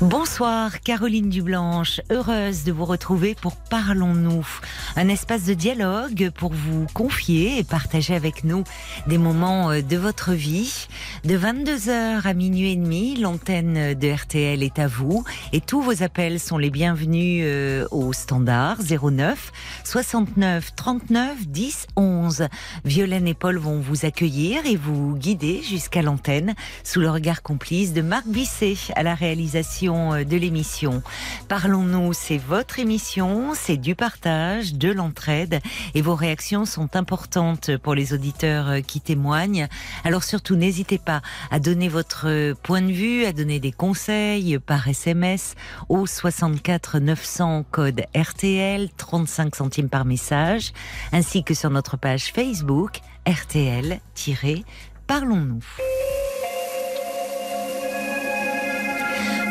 Bonsoir Caroline Dublanche, heureuse de vous retrouver pour Parlons-nous, un espace de dialogue pour vous confier et partager avec nous des moments euh, de votre vie. De 22h à minuit et demi, l'antenne de RTL est à vous et tous vos appels sont les bienvenus euh, au standard 09 69 39 10 11. Violaine et Paul vont vous accueillir et vous guider jusqu'à l'antenne sous le regard complice de Marc Bisset à la réalisation euh, de l'émission. Parlons-nous, c'est votre émission, c'est du partage, de l'entraide et vos réactions sont importantes pour les auditeurs euh, qui témoignent. Alors surtout, n'hésitez pas à donner votre euh, point de vue, à donner des conseils par SMS au 64 900 code RTL, 35 centimes par message, ainsi que sur notre page Facebook RTL-Parlons-nous.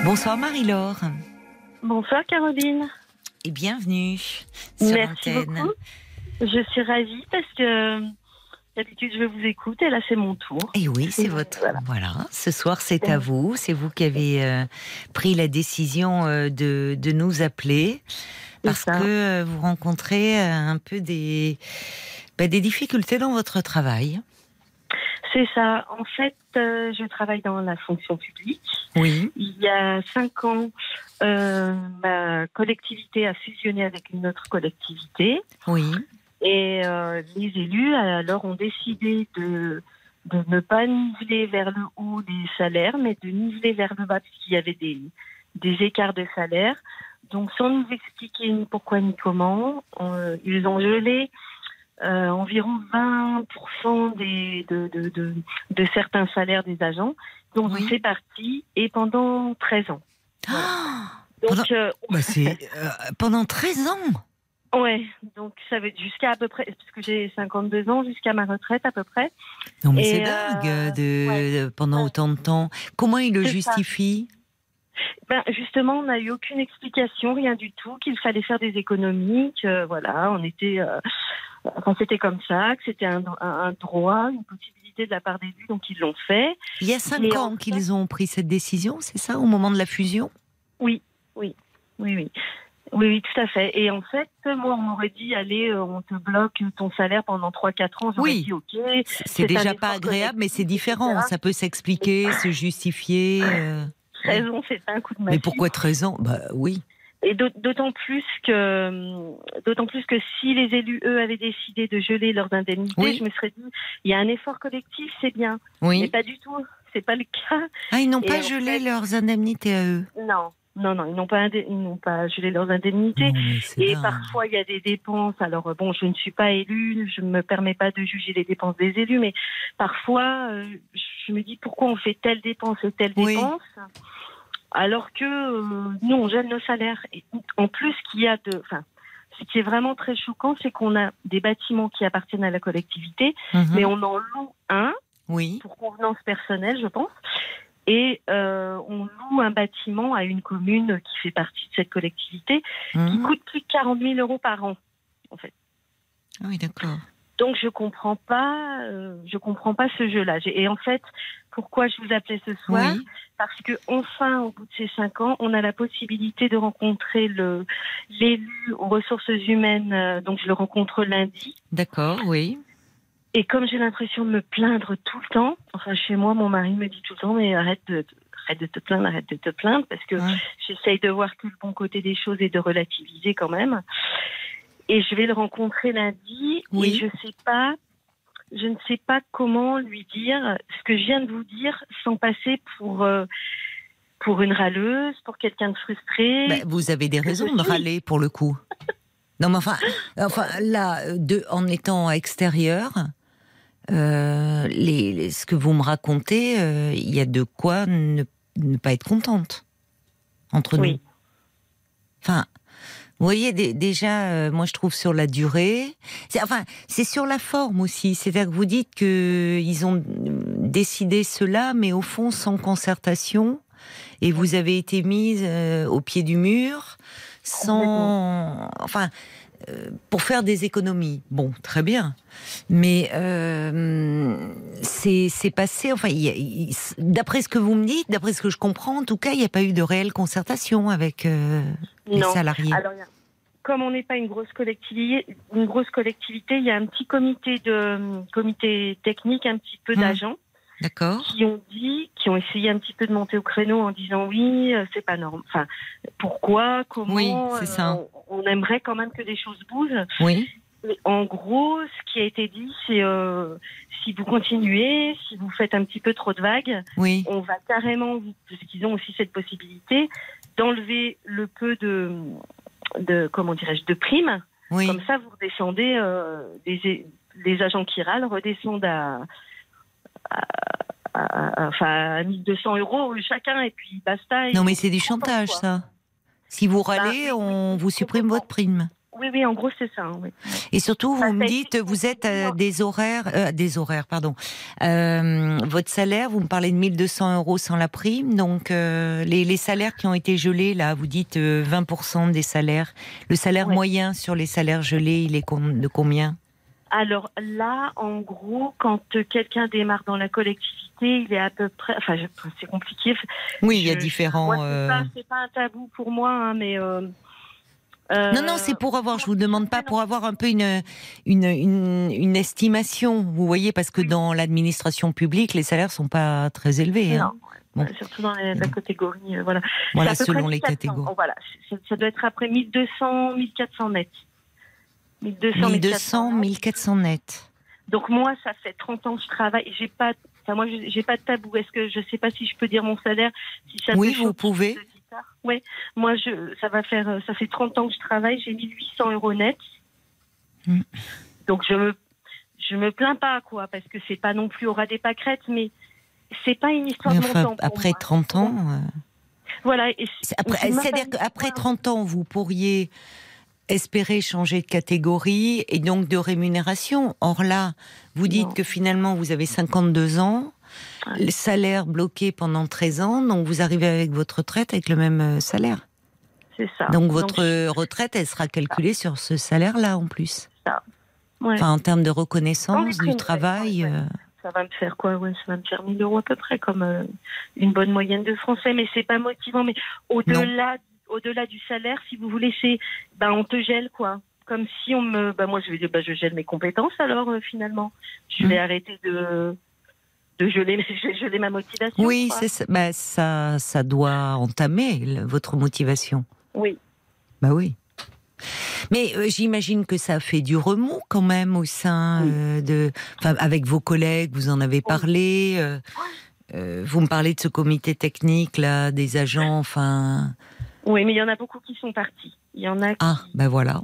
Bonsoir Marie-Laure Bonsoir Caroline. et bienvenue sur Merci beaucoup. Je suis ravie parce que d'habitude je vous écoute et là c'est mon tour. Et oui, c'est votre. Voilà. Voilà. Ce soir, c'est à vous. C'est vous qui avez euh, pris la décision euh, de, de nous appeler parce que euh, vous rencontrez un peu des, bah, des difficultés dans votre travail. C'est ça. En fait, euh, je travaille dans la fonction publique. Oui. Il y a cinq ans, euh, ma collectivité a fusionné avec une autre collectivité Oui. et euh, les élus alors ont décidé de de ne pas niveler vers le haut les salaires, mais de niveler vers le bas puisqu'il y avait des des écarts de salaire. Donc, sans nous expliquer ni pourquoi ni comment, ils ont gelé euh, environ 20% des, de, de, de, de certains salaires des agents. Donc, Oui. c'est parti, et pendant 13 ans. Ah Donc, Pendant- euh, Bah, c'est euh, pendant 13 ans. ouais, donc ça être jusqu'à à peu près, parce que j'ai 52 ans, jusqu'à ma retraite à peu près. Non, mais c'est euh, dingue de, ouais. pendant Ouais. autant de temps. Comment il le C'est ça. justifie Ben, justement, on n'a eu aucune explication, rien du tout, qu'il fallait faire des économies, que voilà, on était, euh, enfin, c'était comme ça, que c'était un, droit, une possibilité de la part des élus, donc ils l'ont fait. Il y a 5 Mais ans en qu'ils ont pris cette décision, c'est ça, au moment de la fusion? Oui, oui, oui, oui. Oui, oui, tout à fait. Et en fait, moi, on m'aurait dit, allez, euh, on te bloque ton salaire pendant 3-4 ans. Oui. dit, OK. C'est déjà pas agréable, mais c'est différent. etc. Ça peut s'expliquer, se justifier. euh. Raison, c'est un coup de Mais pourquoi 13 ans? Bah oui. Et d'aut- d'autant plus que, d'autant plus que si les élus, eux, avaient décidé de geler leurs indemnités, Oui. je me serais dit, il y a un effort collectif, c'est bien. Mais Oui. pas du tout. C'est pas le cas. Ah, ils n'ont pas en gelé fait- leurs indemnités à eux? Non, non, non, ils n'ont pas, indé- ils n'ont pas gelé leurs indemnités. Non, Et parfois, il y a des dépenses. Alors, euh, bon, je ne suis pas élue, je ne me permets pas de juger les dépenses des élus, mais parfois, euh, je me dis pourquoi on fait telle dépense et telle Oui. dépense, alors que euh, nous, on gèle nos salaires. Et en plus, qu'il y a de. Enfin, ce qui est vraiment très choquant, c'est qu'on a des bâtiments qui appartiennent à la collectivité, Mhm. mais on en loue un Oui. pour convenance personnelle, je pense. Et euh, on loue un bâtiment à une commune qui fait partie de cette collectivité qui Mhm. coûte plus de 40 000 euros par an. Ah oui, d'accord. Donc je comprends pas, euh, je comprends pas ce jeu-là. Et en fait, pourquoi je vous appelais ce soir Oui. Parce que enfin, au bout de ces cinq ans, on a la possibilité de rencontrer le l'élu aux ressources humaines. euh, donc je le rencontre lundi. D'accord, oui. Et comme j'ai l'impression de me plaindre tout le temps, enfin chez moi, mon mari me dit tout le temps, mais arrête de arrête de te plaindre, arrête de te plaindre, parce que Ouais. j'essaye de voir que le bon côté des choses et de relativiser quand même. Et je vais le rencontrer lundi. Oui. Et je sais pas, je ne sais pas comment lui dire ce que je viens de vous dire sans passer pour euh, pour une râleuse, pour quelqu'un de frustré. Bah, vous avez des raisons de râler pour le coup. Non, mais enfin, enfin là, de, en étant extérieur, euh, les, les- ce que vous me racontez, euh, il y a de quoi ne, ne pas être contente entre Oui. nous. Enfin, Vous voyez, dé- déjà, euh, moi je trouve sur la durée, c'est, enfin, c'est sur la forme aussi. C'est-à-dire que vous dites que ils ont décidé cela, mais au fond sans concertation, et vous avez été mise au pied du mur, sans, enfin, pour faire des économies. Bon, très bien, mais euh, c'est, passé. Enfin, d'après ce que vous me dites, d'après ce que je comprends, en tout cas, il n'y a pas eu de réelle concertation avec euh, les salariés. Alors, comme on n'est pas une grosse collectivité, une grosse collectivité, il y a un petit comité de comité technique, un petit peu Hmm. d'agents. Qui ont dit, qui ont essayé un petit peu de monter au créneau en disant oui, euh, c'est pas normal. Enfin, pourquoi, comment Oui, c'est ça. euh, on, aimerait quand même que des choses bougent. Oui. Mais en gros, ce qui a été dit, c'est euh, si vous continuez, si vous faites un petit peu trop de vagues, Oui. on va carrément, parce qu'ils ont aussi cette possibilité, d'enlever le peu de, de comment dirais-je, de primes. Oui. Comme ça, vous redescendez, euh, les, les agents qui râlent redescendent à, à, à- à- enfin, à 1200 euros chacun, et puis basta. et Non, mais c'est du chantage, quoi. ça. Si vous râlez, Bah, oui, on oui, vous supprime votre prime. Oui, oui, en gros, c'est ça. oui. Et surtout, Ça vous me dites, vous êtes à dire- des horaires, euh, des horaires, pardon. Euh, votre salaire, vous me parlez de 1200 euros sans la prime, donc euh, les, les salaires qui ont été gelés, là, vous dites euh, 20% des salaires. Le salaire Ouais. moyen sur les salaires gelés, il est de combien? Alors là, en gros, quand quelqu'un démarre dans la collectivité, il est à peu près. Enfin, c'est compliqué. Oui, il y a différents. C'est euh, pas, c'est pas un tabou pour moi, hein, mais. euh, euh, Non, non, c'est pour avoir, je vous demande pas pour avoir un peu une, une, une, une estimation, vous voyez, parce que dans l'administration publique, les salaires sont pas très élevés. hein. Non, Bon. surtout dans la, la catégorie. euh, voilà. Selon les 1400. catégories. Oh, voilà, ça, ça doit être après 1200, 1400 net. 1200, 1200, 1400 net. Donc moi, ça fait 30 ans que je travaille. J'ai pas, enfin moi, j'ai pas de tabou. Est-ce que je sais pas si je peux dire mon salaire, si ça Oui, vous pouvez. de Ouais. Moi, je, ça va faire, euh, ça fait 30 ans que je travaille. J'ai 1800 euros net. Mm. Donc je me, je me plains pas quoi, parce que c'est pas non plus au ras des pâquerettes, mais c'est pas une histoire Mais de enfin, montant pour après moi. 30 ans. euh, Voilà. C'est-à-dire qu'après histoire- 30 ans, vous pourriez espérer changer de catégorie et donc de rémunération. Or là, vous dites Non. que finalement, vous avez 52 ans, le salaire bloqué pendant 13 ans, donc vous arrivez avec votre retraite avec le même euh, salaire. C'est ça. Donc votre retraite, elle sera calculée sur ce salaire-là en plus. ouais. Enfin, en termes de reconnaissance du travail. euh, ça va me faire quoi Ouais, ça va me faire 1000 euros à peu près, comme euh, une bonne moyenne de français. Mais c'est pas motivant. Mais au-delà, au-delà du salaire, si vous voulez, c'est, ben, on te gèle quoi. Comme si on me, ben, moi je vais dire, ben, je gèle mes compétences alors euh, finalement. Je vais Mhm. arrêter de de geler, vais ma motivation. Oui, ça. Bah, ça, ça doit entamer le- votre motivation. Oui. Bah oui. Mais euh, j'imagine que ça fait du remous quand même au sein euh, de, enfin, avec vos collègues, vous en avez parlé. euh, vous me parlez de ce comité technique là, des agents. Enfin, Oui, mais il y en a beaucoup qui sont partis. Il y en a qui, ah, ben voilà.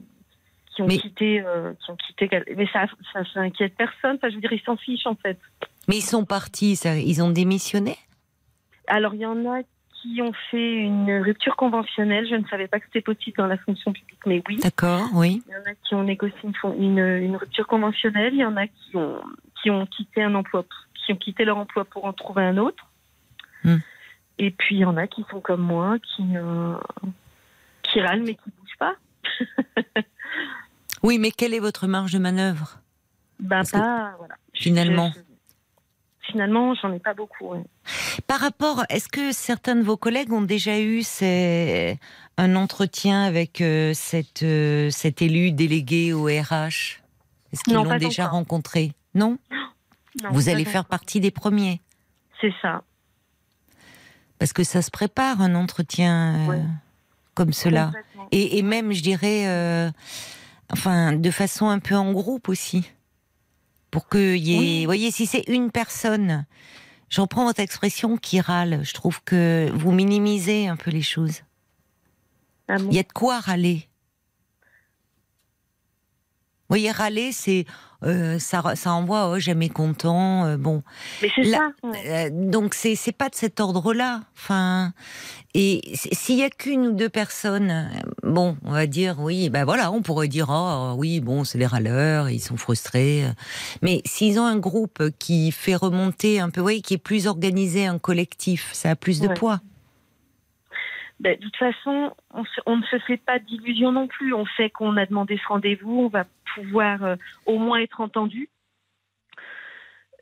qui ont mais- quitté, euh, qui ont quitté. Mais ça, ça, ça inquiète personne. Enfin, je veux dire, ils s'en fichent en fait. Mais ils sont partis, ça- ils ont démissionné? Alors, il y en a qui ont fait une rupture conventionnelle. Je ne savais pas que c'était possible dans la fonction publique, mais oui. D'accord, oui. Il y en a qui ont négocié une, une, une rupture conventionnelle. Il y en a qui ont, qui ont quitté un emploi, qui ont quitté leur emploi pour en trouver un autre. Hmm. Et puis, il y en a qui sont comme moi, qui, euh, qui râlent mais qui bougent pas. Oui, mais quelle est votre marge de manœuvre? Ben, que pas, voilà. finalement. Je- je- finalement, j'en ai pas beaucoup. ouais. Par rapport, est-ce que certains de vos collègues ont déjà eu ces- un entretien avec euh, cette, euh, cet élu délégué au RH Est-ce qu'ils l'ont déjà rencontré? Non? Non, Vous allez faire partie des premiers? C'est ça. Parce que ça se prépare un entretien euh, Ouais. comme cela. Et, et même, je dirais, euh, enfin, de façon un peu en groupe aussi. Pour qu'il y ait. Oui. Vous voyez, si c'est une personne, j'en prends votre expression qui râle, je trouve que vous minimisez un peu les choses. Ah bon? Il y a de quoi râler. Vous voyez, râler, c'est euh, ça, ça envoie oh, jamais content. euh, bon, Mais c'est ça. Euh, donc c'est c'est pas de cet ordre-là. Enfin, et s'il y a qu'une ou deux personnes, euh, bon, on va dire oui, ben voilà, on pourrait dire oh oui, bon, c'est des râleurs, ils sont frustrés. Mais s'ils ont un groupe qui fait remonter un peu, oui, qui est plus organisé, un collectif, ça a plus de poids. Ben, de toute façon, on, se- on ne se fait pas d'illusions non plus. On sait qu'on a demandé ce rendez-vous, on va pouvoir euh, au moins être entendu.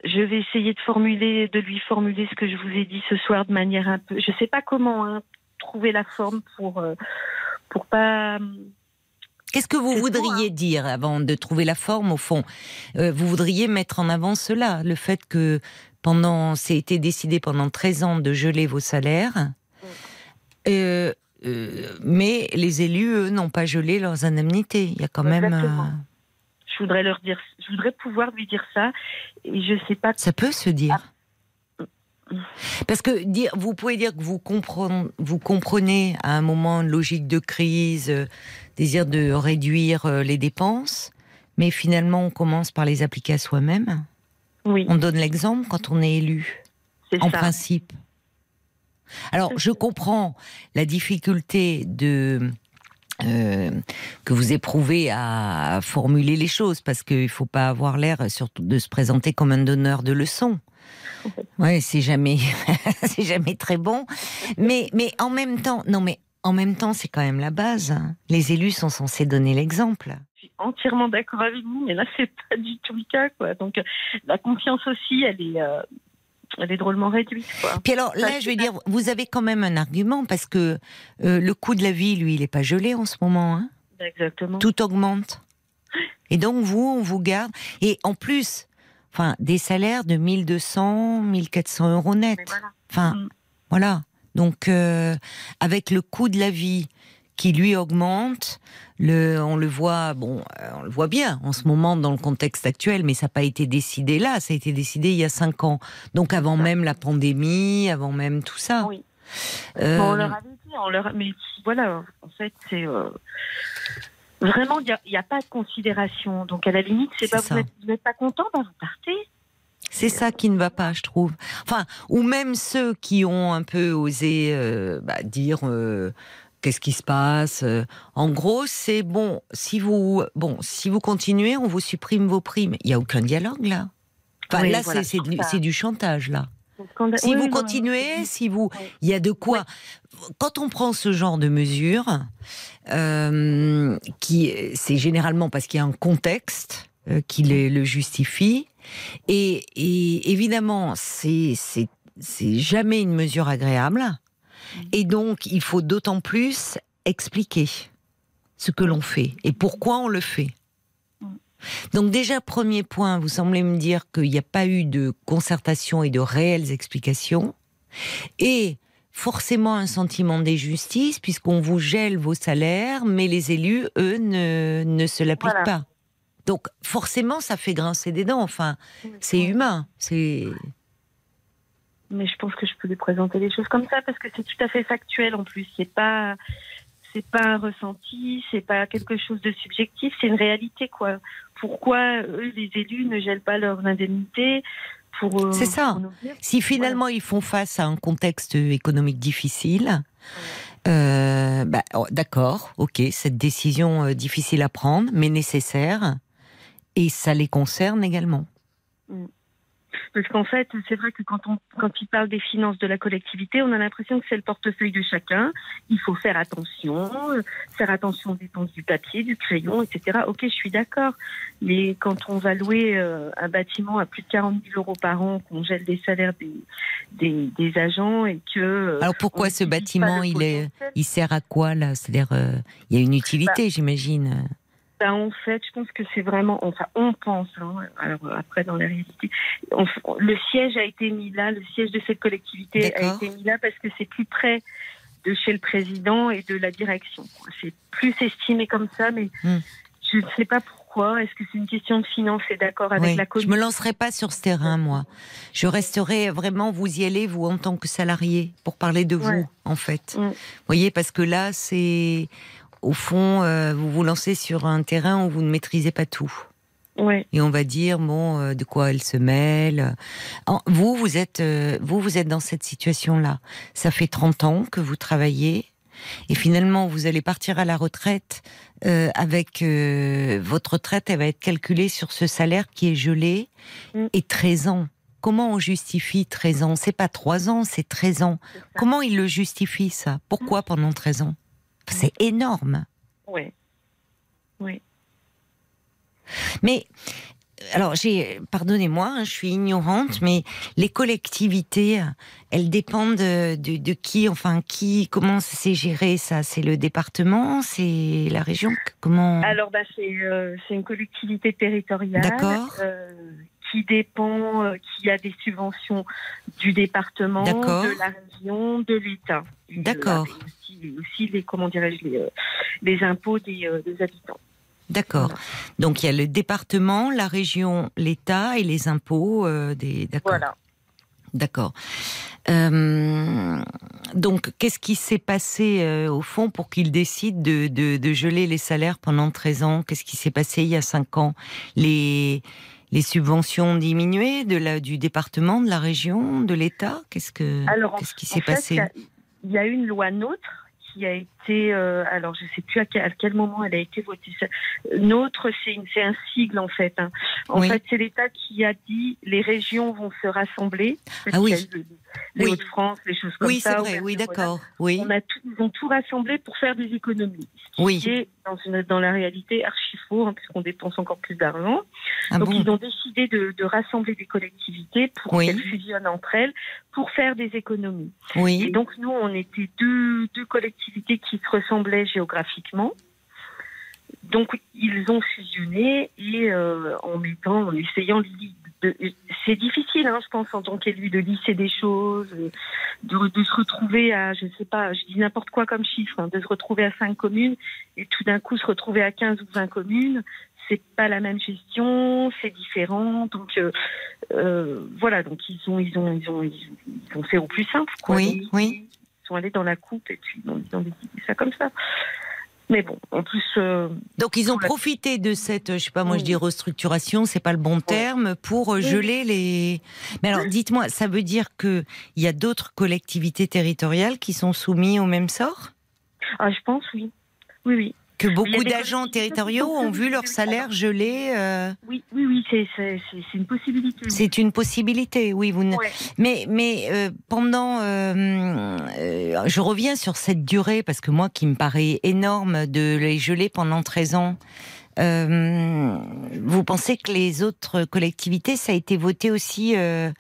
Je vais essayer de formuler, de lui formuler ce que je vous ai dit ce soir de manière un peu. Je sais pas comment hein, trouver la forme pour euh, pour pas. Qu'est-ce que vous voudriez dire avant de trouver la forme au fond? Euh, Vous voudriez mettre en avant cela, le fait que pendant, c'est été décidé pendant 13 ans de geler vos salaires, euh, euh, mais les élus, eux, n'ont pas gelé leurs indemnités. Il y a quand même. Exactement. euh, Je voudrais leur dire, je voudrais pouvoir lui dire ça, et je sais pas. ça peut se dire. Parce que dire, vous pouvez dire que vous comprenez, vous comprenez à un moment une logique de crise, euh, désir de réduire euh, les dépenses, mais finalement on commence par les appliquer à soi-même. Oui, On donne l'exemple quand on est élu, c'est en ça. principe. Alors, je comprends la difficulté de euh, que vous éprouvez à formuler les choses, parce qu'il faut pas avoir l'air surtout de se présenter comme un donneur de leçons. Ouais, c'est jamais, c'est jamais très bon. Mais, mais en même temps, non, mais en même temps, c'est quand même la base. hein. Les élus sont censés donner l'exemple. Je suis entièrement d'accord avec vous, mais là, c'est pas du tout le cas, quoi. Donc, euh, la confiance aussi, elle est, euh, elle est drôlement réduite, quoi. Puis alors là, je vais dire, vous avez quand même un argument parce que euh, le coût de la vie, lui, il est pas gelé en ce moment. Hein Exactement. Tout augmente. Et donc vous, on vous garde. Et en plus, enfin, des salaires de 1200, 1400 euros net. Voilà. Enfin, Mm. voilà. Donc, euh, avec le coût de la vie qui lui augmente, le, on le voit, bon, euh, on le voit bien en ce moment dans le contexte actuel, mais ça n'a pas été décidé là, ça a été décidé il y a cinq ans. Donc avant même la pandémie, avant même tout ça. Oui. Euh, On leur avait dit, on leur... mais voilà, en fait, c'est euh, vraiment, il n'y a, pas de considération. Donc, à la limite, c'est pas ça. vous n'êtes- pas content, bah, vous partez. C'est ça qui ne va pas, je trouve. Enfin, ou même ceux qui ont un peu osé euh, bah, dire euh, qu'est-ce qui se passe. euh, En gros, c'est bon. Si vous, bon, si vous continuez, on vous supprime vos primes. Il y a aucun dialogue là. Enfin, Oui, là, voilà, c'est- du, chantage là. Quand- Si oui, vous oui, continuez, si vous, il y a de quoi. Quand on prend ce genre de mesures, euh, qui c'est généralement parce qu'il y a un contexte euh, qui les- le justifie, et, et évidemment, c'est c'est c'est jamais une mesure agréable, et donc il faut d'autant plus expliquer ce que l'on fait et pourquoi on le fait. Donc déjà, premier point, vous semblez me dire qu'il n'y a pas eu de concertation et de réelles explications. Et forcément un sentiment d'injustice, puisqu'on vous gèle vos salaires, mais les élus, eux, ne, ne se l'appliquent Voilà. pas. Donc forcément, ça fait grincer des dents. Enfin, c'est humain. C'est Mais je pense que je peux lui présenter les choses comme ça parce que c'est tout à fait factuel en plus. C'est pas, c'est pas un ressenti, c'est pas quelque chose de subjectif, c'est une réalité quoi. Pourquoi eux, les élus, ne gèlent pas leurs indemnités pour euh, C'est ça. pour si finalement ils font face à un contexte économique difficile. euh, bah, oh, D'accord, ok, cette décision euh, difficile à prendre, mais nécessaire, et ça les concerne également. Parce qu'en fait, c'est vrai que quand on quand il parle des finances de la collectivité, on a l'impression que c'est le portefeuille de chacun. Il faut faire attention, euh, faire attention aux dépenses du papier, du crayon, etc. Ok, je suis d'accord. Mais quand on va louer euh, un bâtiment à plus de 40 000 euros par an, qu'on gèle des salaires des, des, des agents et que... euh, Alors pourquoi ce bâtiment, il est, il sert à quoi là? C'est-à-dire, euh, il y a une utilité, j'imagine. Ben, en fait, je pense que c'est vraiment, enfin, on pense, hein, alors euh, après dans la réalité, on- le siège a été mis là, le siège de cette collectivité a été mis là parce que c'est plus près de chez le président et de la direction. C'est plus estimé comme ça, mais Hmm. je ne sais pas pourquoi. Est-ce que c'est une question de finance et d'accord avec Oui, la Je commune me lancerai pas sur ce terrain, moi. Je resterai vraiment, vous y allez, vous, en tant que salarié, pour parler de vous, en fait. Mm. Vous voyez, parce que là, c'est. Au fond, euh, vous vous lancez sur un terrain où vous ne maîtrisez pas tout. Ouais. Et on va dire bon, euh, de quoi elle se mêle. Vous, vous êtes, euh, vous, vous êtes dans cette situation-là. Ça fait 30 ans que vous travaillez, et finalement, vous allez partir à la retraite euh, avec votre retraite. Elle va être calculée sur ce salaire qui est gelé Mm. et 13 ans. Comment on justifie 13 ans? C'est pas 3 ans, c'est 13 ans. Comment il le justifie ça? Pourquoi pendant 13 ans? C'est énorme. Ouais. Oui. Mais alors, pardonnez-moi, hein, je suis ignorante, mais les collectivités, elles dépendent de, de, de qui, enfin, qui, comment c'est géré ça? C'est le département, c'est la région, comment? Alors, bah, c'est euh, c'est une collectivité territoriale D'accord. euh, qui dépend, euh, qui a des subventions du département, D'accord. de la région, de l'État. Euh, D'accord. aussi, aussi les, comment dirais-je, les, euh, les impôts des, des habitants. D'accord. Donc il y a le département, la région, l'État et les impôts euh, des. D'accord. Voilà. D'accord. Euh, donc, qu'est-ce qui s'est passé euh, au fond pour qu'il décide de, de, de geler les salaires pendant 13 ans? Qu'est-ce qui s'est passé il y a 5 ans? Les, les subventions ont diminué de la, du département, de la région, de l'État Qu'est-ce que Alors, qu'est-ce qui s'est fait, passé? il y a- Il y a une loi NOTRe qui a été, euh, alors je ne sais plus à quel, à quel moment elle a été votée. NOTRe, c'est un sigle en fait. hein. En Oui. fait, c'est l'État qui a dit les régions vont se rassembler. Ah oui. qu'il y a eu Les Oui. Hauts-de-France, les choses comme Oui, ça. c'est vrai. Oui, d'accord. Oui, On a tout, ils ont tout rassemblé pour faire des économies. Ce oui. qui est dans, une, dans la réalité archi faux, hein, puisqu'on dépense encore plus d'argent. Ah Donc bon ils ont décidé de, de rassembler des collectivités pour Oui. qu'elles fusionnent entre elles pour faire des économies. Et Oui. donc nous, on était deux, deux collectivités qui se ressemblaient géographiquement. Donc ils ont fusionné et euh, en mettant, en essayant c'est difficile, hein, je pense, en tant qu'élu, de lisser des choses, de, de se retrouver à, je sais pas, je dis n'importe quoi comme chiffre, hein, de se retrouver à cinq communes et tout d'un coup se retrouver à 15 ou 20 communes. C'est pas la même gestion, c'est différent. Donc euh, euh, voilà, donc ils ont, ils ont, ils ont, ils ont, fait au plus simple. Quoi. Oui, oui. Ils sont allés dans la coupe et puis ils ont, ils ont décidé ça comme ça. Mais bon, en plus, euh, Donc ils ont la- profité de cette, je sais pas, moi je dis restructuration, c'est pas le bon terme, pour euh, geler les. Mais alors dites-moi, ça veut dire que il y a d'autres collectivités territoriales qui sont soumises au même sort? Ah, je pense oui, oui, oui, Que beaucoup d'agents territoriaux ont vu leur salaire gelé. euh, oui, oui, oui, c'est, une possibilité. C'est une possibilité, oui. Vous ne- Ouais. Mais, mais euh, pendant, euh, je reviens sur cette durée parce que moi, qui me paraît énorme de les geler pendant 13 ans. euh, vous pensez que les autres collectivités, ça a été voté aussi euh,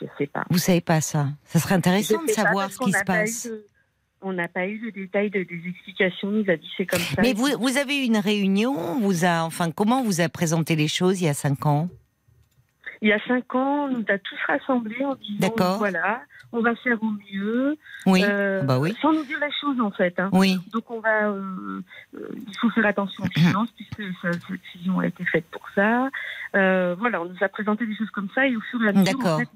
Je sais pas. Vous savez pas ça Ça serait intéressant de savoir ce qui se eu passe. de- on n'a pas eu le détail de, des explications. Il nous a dit c'est comme ça. Mais vous, vous avez eu une réunion, on vous a, enfin, comment vous a présenté les choses il y a cinq ans? Il y a cinq ans, on nous a tous rassemblés en disant voilà, on va faire au mieux, Oui, euh, bah oui. sans nous dire la chose en fait. hein. oui, Donc on va, euh, euh, il faut faire attention aux finances puisque cette fusion a été faite pour ça. Euh, voilà, on nous a présenté des choses comme ça et au fur et à mesure, en fait,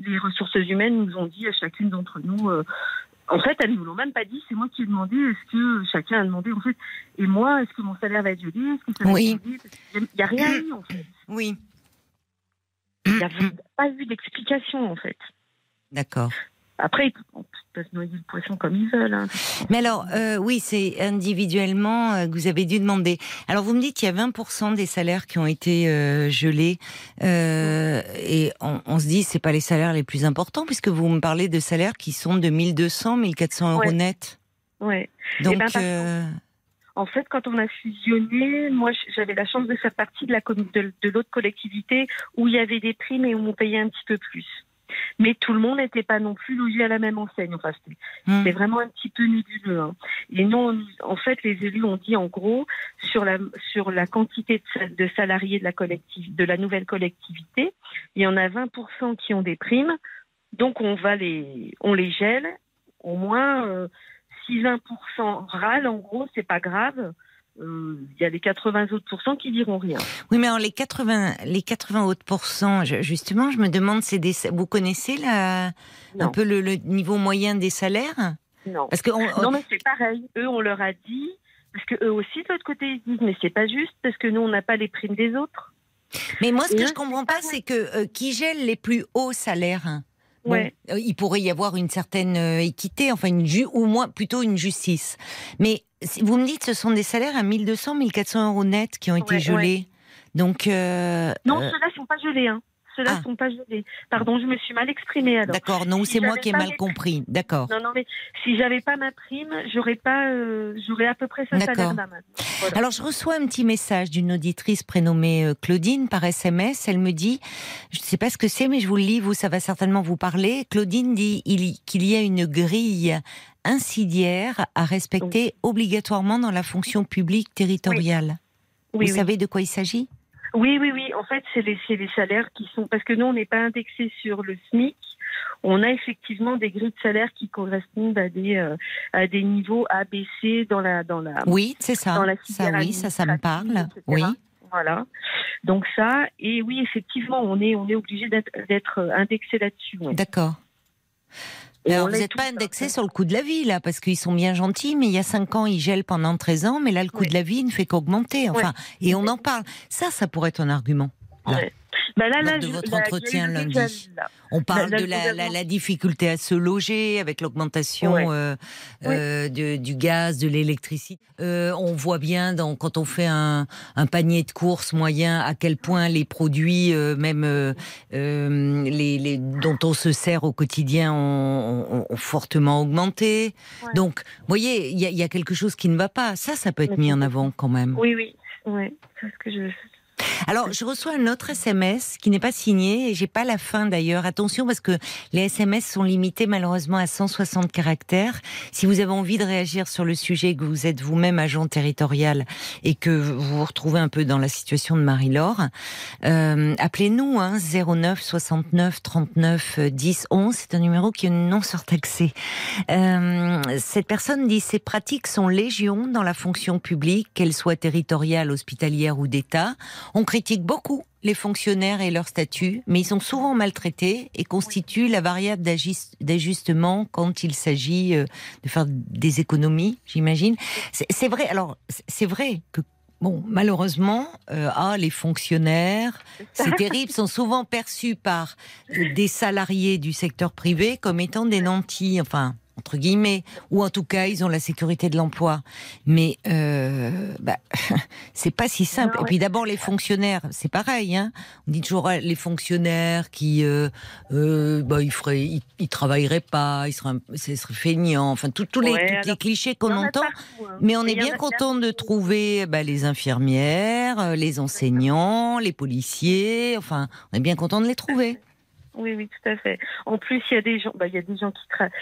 les, les ressources humaines nous ont dit à chacune d'entre nous. En fait, elles nous l'ont même pas dit. C'est moi qui ai demandé. Est-ce que chacun a demandé en fait Et moi, est-ce que mon salaire va être gelé Est-ce que ça va Oui. être gelé Il n'y a rien eu en fait. oui. Il n'y a pas eu d'explication en fait. D'accord. Après, ils peuvent- noyer le poisson comme ils veulent. hein. Mais alors, euh, oui, c'est individuellement euh, que vous avez dû demander. Alors, vous me dites qu'il y a 20% des salaires qui ont été euh, gelés, et on, on se dit c'est pas les salaires les plus importants puisque vous me parlez de salaires qui sont de 1200, 1400 euros Ouais. net. Donc, ben, parce euh, En fait, quand on a fusionné, moi, j'avais la chance de faire partie de la commu- de, de l'autre collectivité où il y avait des primes et où on payait un petit peu plus. Mais tout le monde n'était pas non plus logé à la même enseigne. Enfin, c'était c'était vraiment un petit peu nébuleux. hein. Et non, on- en fait, les élus ont dit en gros sur la sur la quantité de salariés de la collective de la nouvelle collectivité, il y en a 20% qui ont des primes, donc on va les on les gèle. Au moins, euh, si 20% râlent, en gros, c'est pas grave. Euh, Il y a les 80 autres pourcents qui diront rien. oui, mais alors les 80, les 80 autres pourcents, je- justement, je me demande, c'est des, vous connaissez la, un peu le, le niveau moyen des salaires? Non. Parce que on- Non, mais c'est pareil. Eux, on leur a dit, parce que eux aussi, de l'autre côté, ils disent, mais c'est pas juste, parce que nous, on n'a pas les primes des autres. Mais moi, ce que là, je comprends pas, c'est que euh, qui gèle les plus hauts salaires? Bon, Ouais. euh, il pourrait y avoir une certaine équité, enfin une ju ou moins plutôt une justice. Mais vous me dites, ce sont des salaires à 1200, 1400 euros net qui ont été Ouais, gelés. Donc, euh, Non, euh, ceux-là sont pas gelés. Hein. Ceux-là Ah. sont pas gelés. Pardon, je me suis mal exprimée alors. d'accord. Non, si c'est moi qui ai mal compris. D'accord. Non, non, mais si j'avais pas ma prime, j'aurais pas, euh, j'aurais à peu près maintenant. Voilà. Alors, je reçois un petit message d'une auditrice prénommée euh, Claudine par SMS. Elle me dit, je ne sais pas ce que c'est, mais je vous le lis, vous, ça va certainement vous parler. Claudine dit qu'il y a une grille insidiaire à respecter obligatoirement dans la fonction publique territoriale. oui, vous oui. savez de quoi il s'agit? Oui, oui, oui. En fait, c'est les, salaires qui sont parce que nous, on n'est pas indexé sur le SMIC. On a effectivement des grilles de salaires qui correspondent à des euh, à des niveaux A, B, C dans la dans la Oui, c'est ça. dans la Ça, oui, ça, ça me parle. Oui. Voilà. Donc ça, et oui, effectivement, on est on est obligé d'être d'être indexé là-dessus. ouais. D'accord. Et alors, vous n'êtes pas tous, indexé hein. sur le coût de la vie, là, parce qu'ils sont bien gentils, mais il y a 5 ans, ils gèlent pendant 13 ans, mais là, le coût Oui. de la vie ne fait qu'augmenter. Enfin, et on en parle. Ça, ça pourrait être un argument. là. Ouais. Bah là, Lors là, de votre là, entretien lundi. On parle Là, de la, la- la difficulté à se loger avec l'augmentation Ouais. euh, euh, de- du gaz, de l'électricité. Euh, on voit bien dans, quand on fait un, un panier de courses moyen à quel point les produits, euh, même euh, euh, les, les- dont on se sert au quotidien, ont, ont- ont fortement augmenté. Ouais. Donc, vous voyez, il y, y a quelque chose qui ne va pas. Ça, ça peut être Mais mis en avant quand même. Oui, oui, ouais. C'est ce que je. Alors, je reçois un autre SMS qui n'est pas signé et j'ai pas la fin d'ailleurs. Attention parce que les SMS sont limités malheureusement à 160 caractères. Si vous avez envie de réagir sur le sujet, que vous êtes vous-même agent territorial et que vous vous retrouvez un peu dans la situation de Marie-Laure, euh, appelez-nous hein, 09 69 39 10 11. C'est un numéro qui est non surtaxé. Euh, cette personne dit ces pratiques sont légion dans la fonction publique, qu'elle soit territoriale, hospitalière ou d'État. On critique beaucoup les fonctionnaires et leur statut, mais ils sont souvent maltraités et constituent la variable d'ajustement quand il s'agit euh, de faire des économies, j'imagine. C'est vrai, alors c'est- c'est vrai que Bon, malheureusement, euh, ah, les fonctionnaires, c'est terrible, sont souvent perçus par euh, des salariés du secteur privé comme étant des nantis, enfin, entre guillemets, ou en tout cas, ils ont la sécurité de l'emploi. Mais euh, bah, c'est pas si simple. Non, Et puis d'abord, les fonctionnaires, c'est pareil. Hein On dit toujours les fonctionnaires qui, euh, euh, bah, ils feraient, ils, ils travailleraient pas, ils seraient, ce serait feignants. Enfin, tous les, Ouais, clichés qu'on en entend. partout, hein. Mais on Et est bien content de trouver bah, les infirmières, euh, les enseignants, les policiers. Enfin, on est bien content de les trouver. Oui, oui, tout à fait. En plus, il y a des gens, bah, il y a des gens qui travaillent,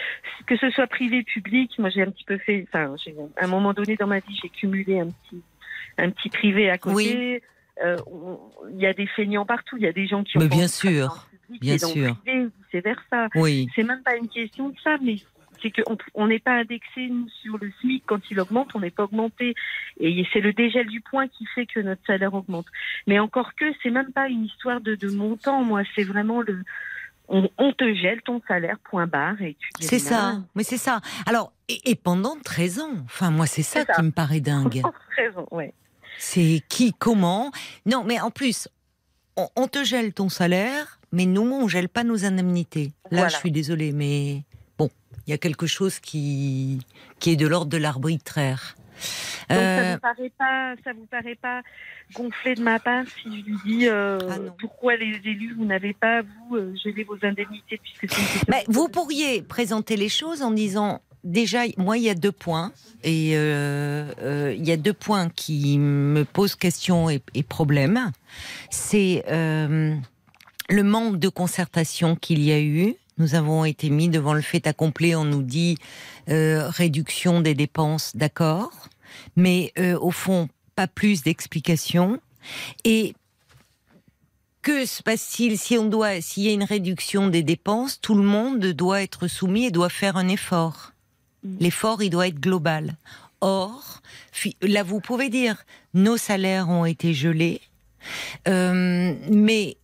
que ce soit privé, public. Moi, j'ai un petit peu fait, enfin, j'ai- à un moment donné dans ma vie, j'ai cumulé un petit, un petit privé à côté. Euh, on- Il y a des feignants partout. Il y a des gens qui ont Mais bien sûr, bien sûr. privé, vice versa. Oui. C'est même pas une question de ça, mais c'est qu'on on n'est pas indexé nous, sur le SMIC. Quand il augmente, on n'est pas augmenté. Et c'est le dégel du point qui fait que notre salaire augmente. Mais encore que, c'est même pas une histoire de, de montant, moi. C'est vraiment le. On, on te gèle ton salaire, point barre. et tu C'est ça, mais c'est ça. Alors, et, et pendant 13 ans, enfin moi c'est ça, qui me paraît dingue. Raison, ouais. C'est qui, comment? Non, mais en plus, on, on te gèle ton salaire, mais nous, on gèle pas nos indemnités. Là, Voilà. je suis désolée, mais il y a quelque chose qui, qui est de l'ordre de l'arbitraire. Donc Euh, ça vous paraît pas, ça vous paraît pas gonflé de ma part si je lui dis euh, Ah pourquoi les élus vous n'avez pas vous euh, gelé vos indemnités puisque de- vous pourriez présenter les choses en disant déjà, moi, il y a deux points et euh, il y a deux points qui me posent question et, et problème. C'est le manque de concertation qu'il y a eu. Nous avons été mis devant le fait accompli. On nous dit euh, réduction des dépenses, d'accord, mais euh, au fond, pas plus d'explications. Et que se passe-t-il si on doit, s'il y a une réduction des dépenses, tout le monde doit être soumis et doit faire un effort. Mm. L'effort, il doit être global. Or, là, vous pouvez dire, nos salaires ont été gelés, euh, mais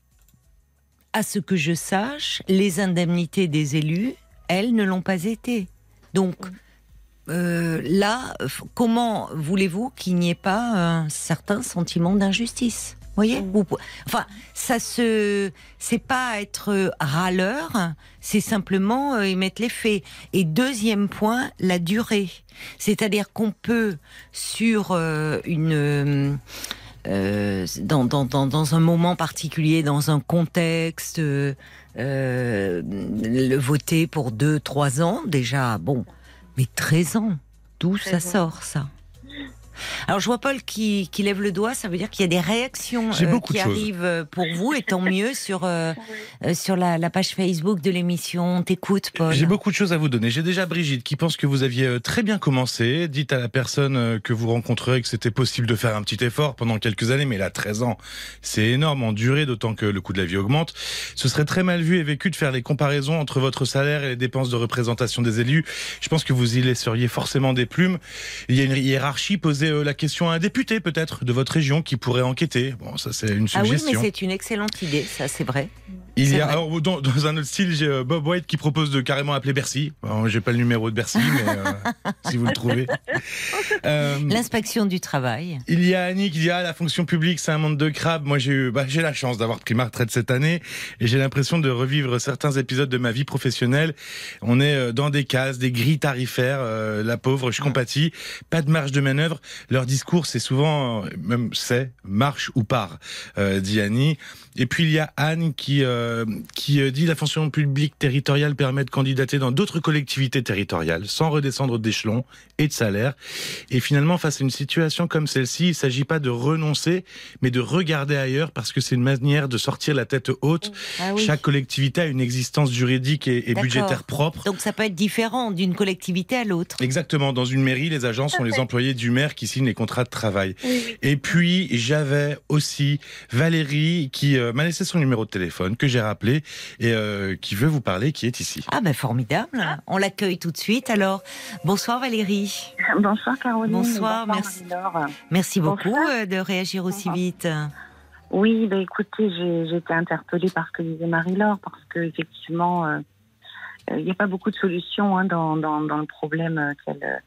à ce que je sache, les indemnités des élus, elles ne l'ont pas été. Donc, euh, là, comment voulez-vous qu'il n'y ait pas un certain sentiment d'injustice voyez Vous pou- Enfin, ça se, c'est pas être râleur, c'est simplement euh, émettre les faits. Et deuxième point, la durée. C'est-à-dire qu'on peut sur euh, une euh, dans, dans, dans, un moment particulier, dans un contexte, euh, euh, le voter pour deux, trois ans, déjà, bon, mais 13 ans, d'où ça 13 ans. sort ça? Alors je vois Paul qui, qui lève le doigt, ça veut dire qu'il y a des réactions J'ai euh, beaucoup qui de choses. arrivent euh, pour vous et tant mieux sur euh, euh, sur la, la page Facebook de l'émission. On T'écoute Paul. J'ai beaucoup de choses à vous donner. J'ai déjà Brigitte qui pense que vous aviez euh, très bien commencé. Dites à la personne que vous rencontrerez que c'était possible de faire un petit effort pendant quelques années, mais là, 13 ans, c'est énorme en durée, d'autant que le coût de la vie augmente. Ce serait très mal vu et vécu de faire les comparaisons entre votre salaire et les dépenses de représentation des élus. Je pense que vous y laisseriez forcément des plumes. Il y a une hiérarchie. Posez euh, la question à un député, peut-être, de votre région qui pourrait enquêter. Bon, ça, c'est une ah oui, suggestion. mais c'est une excellente idée, ça c'est vrai. Il y a, alors, dans, dans un autre style, j'ai euh, Bob White qui propose de carrément appeler Bercy. Alors, J'ai pas le numéro de Bercy, mais euh, si vous le trouvez. Euh, L'inspection du travail. il y a Annie qui dit ah la fonction publique c'est un monde de crabes. Moi j'ai eu bah, j'ai la chance d'avoir pris ma retraite cette année et j'ai l'impression de revivre certains épisodes de ma vie professionnelle. On est euh, dans des cases, des grilles tarifaires. euh, la pauvre, je compatis. Pas de marge de manœuvre. Leur discours c'est souvent même c'est marche ou part, euh, dit Annie. Et puis il y a Anne qui euh, qui euh, dit la fonction publique territoriale permet de candidater dans d'autres collectivités territoriales sans redescendre d'échelon et de salaire. Et finalement, face à une situation comme celle-ci, il ne s'agit pas de renoncer, mais de regarder ailleurs parce que c'est une manière de sortir la tête haute. Ah oui. Chaque collectivité a une existence juridique et, budgétaire propre. Donc ça peut être différent d'une collectivité à l'autre. Exactement. Dans une mairie, les agents sont les employés du maire qui signent les contrats de travail. Oui. Et puis, j'avais aussi Valérie qui euh, m'a laissé son numéro de téléphone, que j'ai rappelé, et euh, qui veut vous parler, qui est ici. Ah ben formidable. On l'accueille tout de suite. Alors bonsoir Valérie. Bonsoir Caroline. Bonsoir, merci. Marie-Laure. Merci beaucoup Bonsoir. euh, de réagir aussi Bonsoir. vite. Oui, bah écoutez, j'ai j'ai été interpellée par ce que disait Marie-Laure, parce que effectivement, euh, euh, il n'y a pas beaucoup de solutions hein, dans, dans, dans le problème qu'elle euh,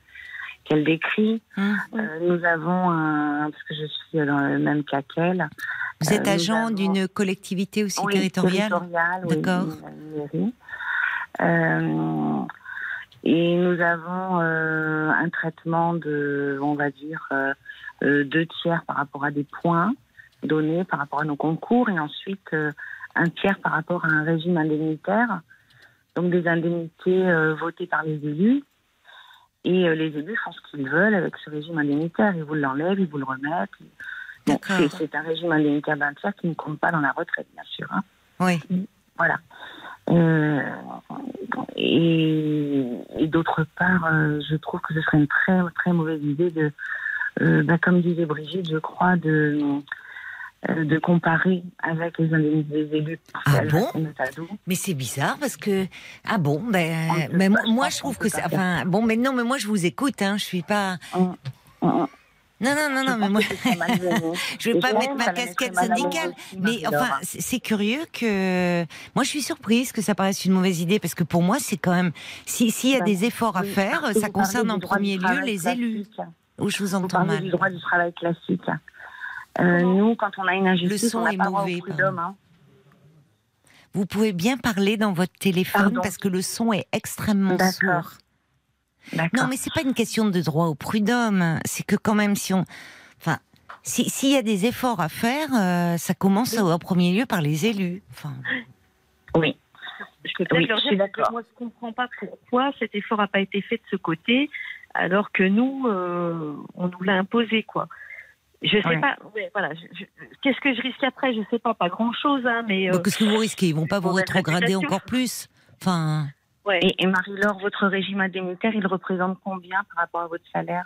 qu'elle décrit. Hum. Euh, nous avons un, parce que je suis dans le même cas qu'elle. Vous Euh, êtes nous agent avons- d'une collectivité aussi Oui, territoriale D'accord. Euh, et nous avons euh, un traitement de, on va dire, euh, euh, deux tiers par rapport à des points donnés par rapport à nos concours et ensuite euh, un tiers par rapport à un régime indemnitaire. Donc des indemnités euh, votées par les élus. Et euh, les élus font ce qu'ils veulent avec ce régime indemnitaire. Ils vous l'enlèvent, ils vous le remettent. Bon, c'est- un régime indemnitaire d'un tiers qui ne compte pas dans la retraite, bien sûr. hein. Oui. Voilà. Euh, et et d'autre part, euh, je trouve que ce serait une très très mauvaise idée de, euh, bah, comme disait Brigitte, je crois, de de comparer avec les indemnités des élus. Ah bon? Mais c'est bizarre parce que ah bon ben ne mais moi, je moi, pense je trouve que ça enfin bon mais non mais moi je vous écoute hein je suis pas Hum, hum. non non non non Je mais moi je vais Et pas mettre ma casquette mal syndicale mais enfin c'est curieux que moi je suis surprise que ça paraisse une mauvaise idée parce que pour moi c'est quand même si s'il y a Ben, des efforts à faire ça concerne en premier lieu les élus où je vous entends parlez du mal droit du travail classique. Euh, nous, quand on a une injustice, son on est pas mauvais, au prud'homme. Hein. vous pouvez bien parler dans votre téléphone Pardon. parce que le son est extrêmement D'accord. sourd D'accord. Non, mais c'est pas une question de droit au prud'homme. C'est que quand même, si on, enfin, si- s'il y a des efforts à faire, euh, ça commence Oui. en premier lieu par les élus. Enfin, Oui. Je peux peut-être Oui, leur je dire suis que d'accord. moi, je comprends pas pourquoi cet effort n'a pas été fait de ce côté, alors que nous, euh, on nous l'a imposé, quoi. Je sais Ouais. pas. ouais, voilà. je- je- Qu'est-ce que je risque après Je sais pas, pas grand-chose, hein, mais. euh, bah, qu'est-ce que vous risquez? Ils vont pas vous rétrograder encore plus? Enfin, ouais. Et, et Marie-Laure, votre régime indemnitaire, il représente combien par rapport à votre salaire?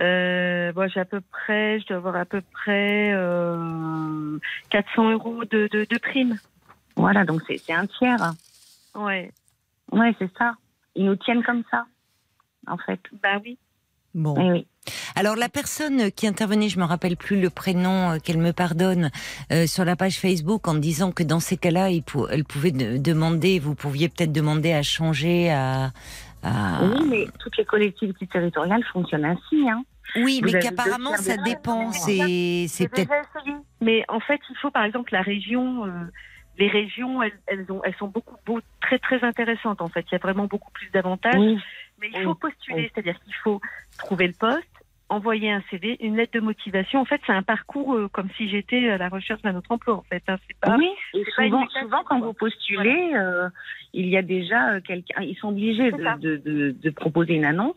Euh, bon, j'ai à peu près, je dois avoir à peu près euh, 400 euros de, de, de prime. Voilà, donc c'est c'est un tiers. Ouais. Ouais, c'est ça. Ils nous tiennent comme ça, en fait. Bah oui. bon. Eh oui. Alors la personne qui intervenait, je me rappelle plus le prénom, euh, qu'elle me pardonne, euh, sur la page Facebook en disant que dans ces cas-là, pou- elle pouvait de- demander, vous pouviez peut-être demander à changer, à, à- Oui, mais toutes les collectivités territoriales fonctionnent ainsi. Hein. Oui, Vous mais qu'apparemment ça dépend. C'est peut-être. Mais en fait, il faut par exemple la région. euh, les régions, elles, elles, ont, elles sont beaucoup, beau- très très intéressantes en fait. Il y a vraiment beaucoup plus d'avantages. Oui. Mais il faut postuler, c'est-à-dire qu'il faut trouver le poste, envoyer un CV, une lettre de motivation. En fait, c'est un parcours euh, comme si j'étais à la recherche d'un autre emploi. En fait, hein. c'est pas. oui, et c'est pas souvent, quand quoi. vous postulez, euh, il y a déjà euh, quelqu'un. Ils sont obligés de, de, de, de proposer une annonce.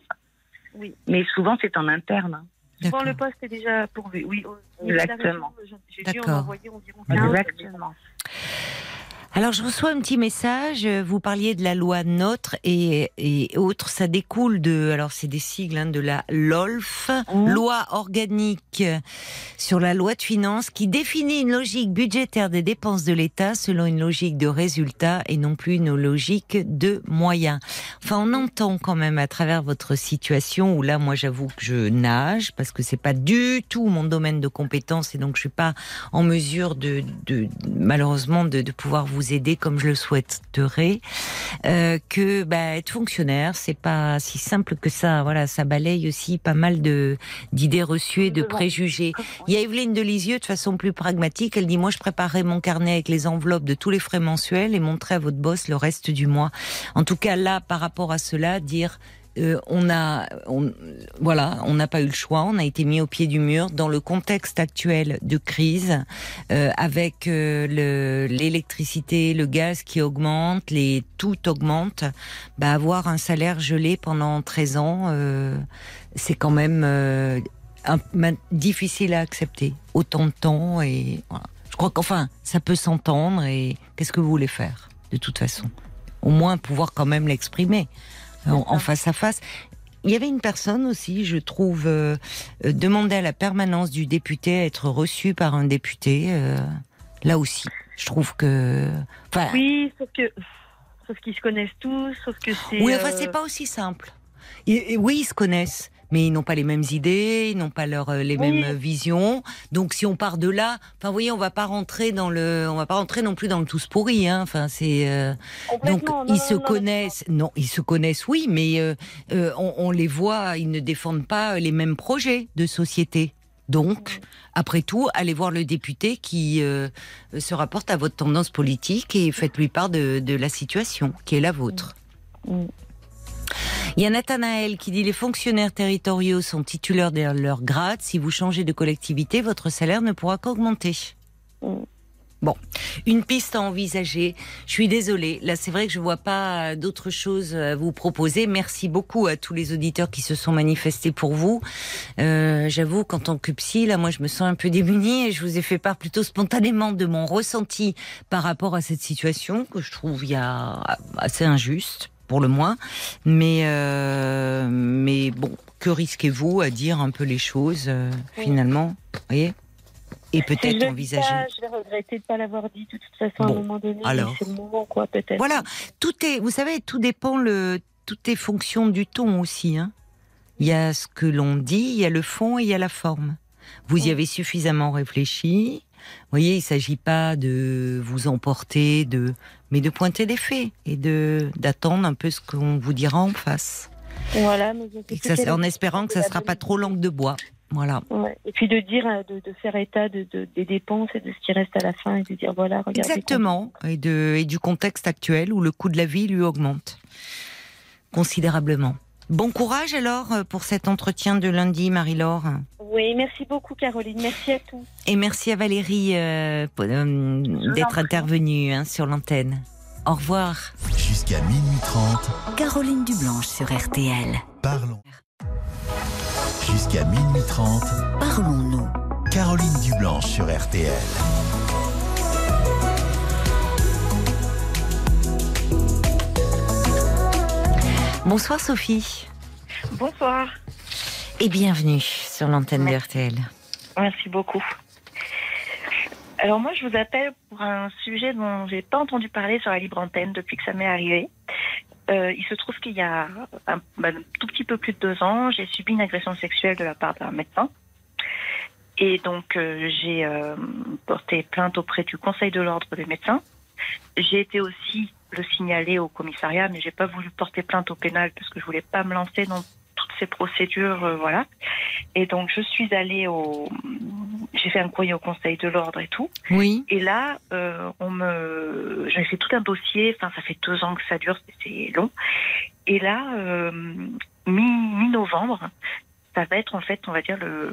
Oui. Mais souvent, c'est en interne. hein. Souvent, le poste est déjà pourvu. Oui, Exactement. J'ai dû en D'accord. envoyer environ 15. Exactement. Alors, je reçois un petit message. Vous parliez de la loi NOTRe et, et autres. Ça découle de, alors c'est des sigles hein, de la LOLF, Mhm. loi organique sur la loi de finances, qui définit une logique budgétaire des dépenses de l'État selon une logique de résultat et non plus une logique de moyens. Enfin, on entend quand même à travers votre situation où là, moi, j'avoue que je nage parce que c'est pas du tout mon domaine de compétence et donc je suis pas en mesure de, de malheureusement de, de pouvoir vous aider comme je le souhaiterais. Euh, que bah, être fonctionnaire, c'est pas si simple que ça. Voilà, ça balaye aussi pas mal de d'idées reçues et de préjugés. Il y a Evelyne Delisieux de façon plus pragmatique. Elle dit moi je préparerai mon carnet avec les enveloppes de tous les frais mensuels et montrer à votre boss le reste du mois. En tout cas là, par rapport à cela, dire euh, on a, voilà, on n'a pas eu le choix. On a été mis au pied du mur dans le contexte actuel de crise, euh, avec euh, le- l'électricité, le, gaz qui augmente, les tout augmente. Bah, avoir un salaire gelé pendant 13 ans, euh, c'est quand même difficile à accepter. Autant de temps et. Je crois qu'enfin, ça peut s'entendre. Et qu'est-ce que vous voulez faire de toute façon? Au moins pouvoir quand même l'exprimer en, en face à face. Il y avait une personne aussi, je trouve, euh, euh, demander à la permanence du député à être reçu par un député. euh, là aussi, je trouve que. Enfin, Oui, sauf que. Sauf qu'ils se connaissent tous, sauf que c'est. oui, enfin, euh, c'est pas aussi simple. Et- et oui, ils se connaissent, mais ils n'ont pas les mêmes idées, ils n'ont pas leur, euh, les Oui. mêmes euh, visions. Donc, si on part de là, enfin, vous voyez, on va pas rentrer dans le, on va pas rentrer non plus dans le tous pourri. Hein. Enfin, c'est euh, donc non, ils non, se non, connaissent. Non, ils se connaissent, oui, mais euh, euh, on, on les voit, ils ne défendent pas les mêmes projets de société. Donc, après tout, allez voir le député qui euh, se rapporte à votre tendance politique et faites-lui part de, de la situation qui est la vôtre. Il y a Nathanaël qui dit les fonctionnaires territoriaux sont titulaires de leur grade. Si vous changez de collectivité, votre salaire ne pourra qu'augmenter. Mm. Bon, une piste à envisager. Je suis désolée. Là, c'est vrai que je vois pas d'autres choses à vous proposer. Merci beaucoup à tous les auditeurs qui se sont manifestés pour vous. Euh, J'avoue qu'en tant que psy, là, moi, je me sens un peu démunie et je vous ai fait part plutôt spontanément de mon ressenti par rapport à cette situation que je trouve il y a assez injuste pour le moins. Mais euh, mais bon, que risquez-vous à dire un peu les choses euh, Oui. finalement, voyez? Et peut-être envisager. pas, je vais regretter de ne pas l'avoir dit de toute façon à Bon, un moment donné. alors. C'est le moment, quoi, peut-être. Voilà, tout est, vous savez, tout dépend le, tout est fonction du ton aussi. Hein. Il y a ce que l'on dit, il y a le fond et il y a la forme. Vous y avez suffisamment réfléchi. Vous voyez, il s'agit pas de vous emporter, de, mais de pointer des faits et de d'attendre un peu ce qu'on vous dira en face. Voilà, mais Et que ça, en espérant que ça sera pas trop langue de bois. Voilà. Ouais. Et puis de dire, euh, de, de faire état de, de- des dépenses et de ce qui reste à la fin et de dire voilà, regardez. Exactement. Et, de, et du contexte actuel où le coût de la vie lui augmente considérablement. Bon courage alors euh, pour cet entretien de lundi, Marie-Laure. Oui, merci beaucoup, Caroline. Merci à tous. Et merci à Valérie euh, euh, d'être intervenue hein, sur l'antenne. Au revoir. Jusqu'à minuit 30, Caroline Dublanche sur RTL. parlons. Jusqu'à minuit 30, Parlons-nous. Caroline Dublanche sur RTL. Bonsoir Sophie Bonsoir. et bienvenue sur l'antenne de Merci. RTL. Merci beaucoup. Alors moi, je vous appelle pour un sujet dont j'ai pas entendu parler sur la libre antenne depuis que ça m'est arrivé. Euh, il se trouve qu'il y a un, bah, un tout petit peu plus de deux ans, j'ai subi une agression sexuelle de la part d'un médecin. Et donc, euh, j'ai euh, porté plainte auprès du Conseil de l'ordre des médecins. J'ai été aussi le signaler au commissariat, mais j'ai pas voulu porter plainte au pénal parce que je voulais pas me lancer dans toute ces procédures, euh, voilà. Et donc, je suis allée au. J'ai fait un courrier au Conseil de l'ordre et tout. Oui. Et là, euh, on me, j'ai fait tout un dossier. Enfin, ça fait deux ans que ça dure, c'est long. Et là, euh, mi mi-novembre, ça va être en fait, on va dire le.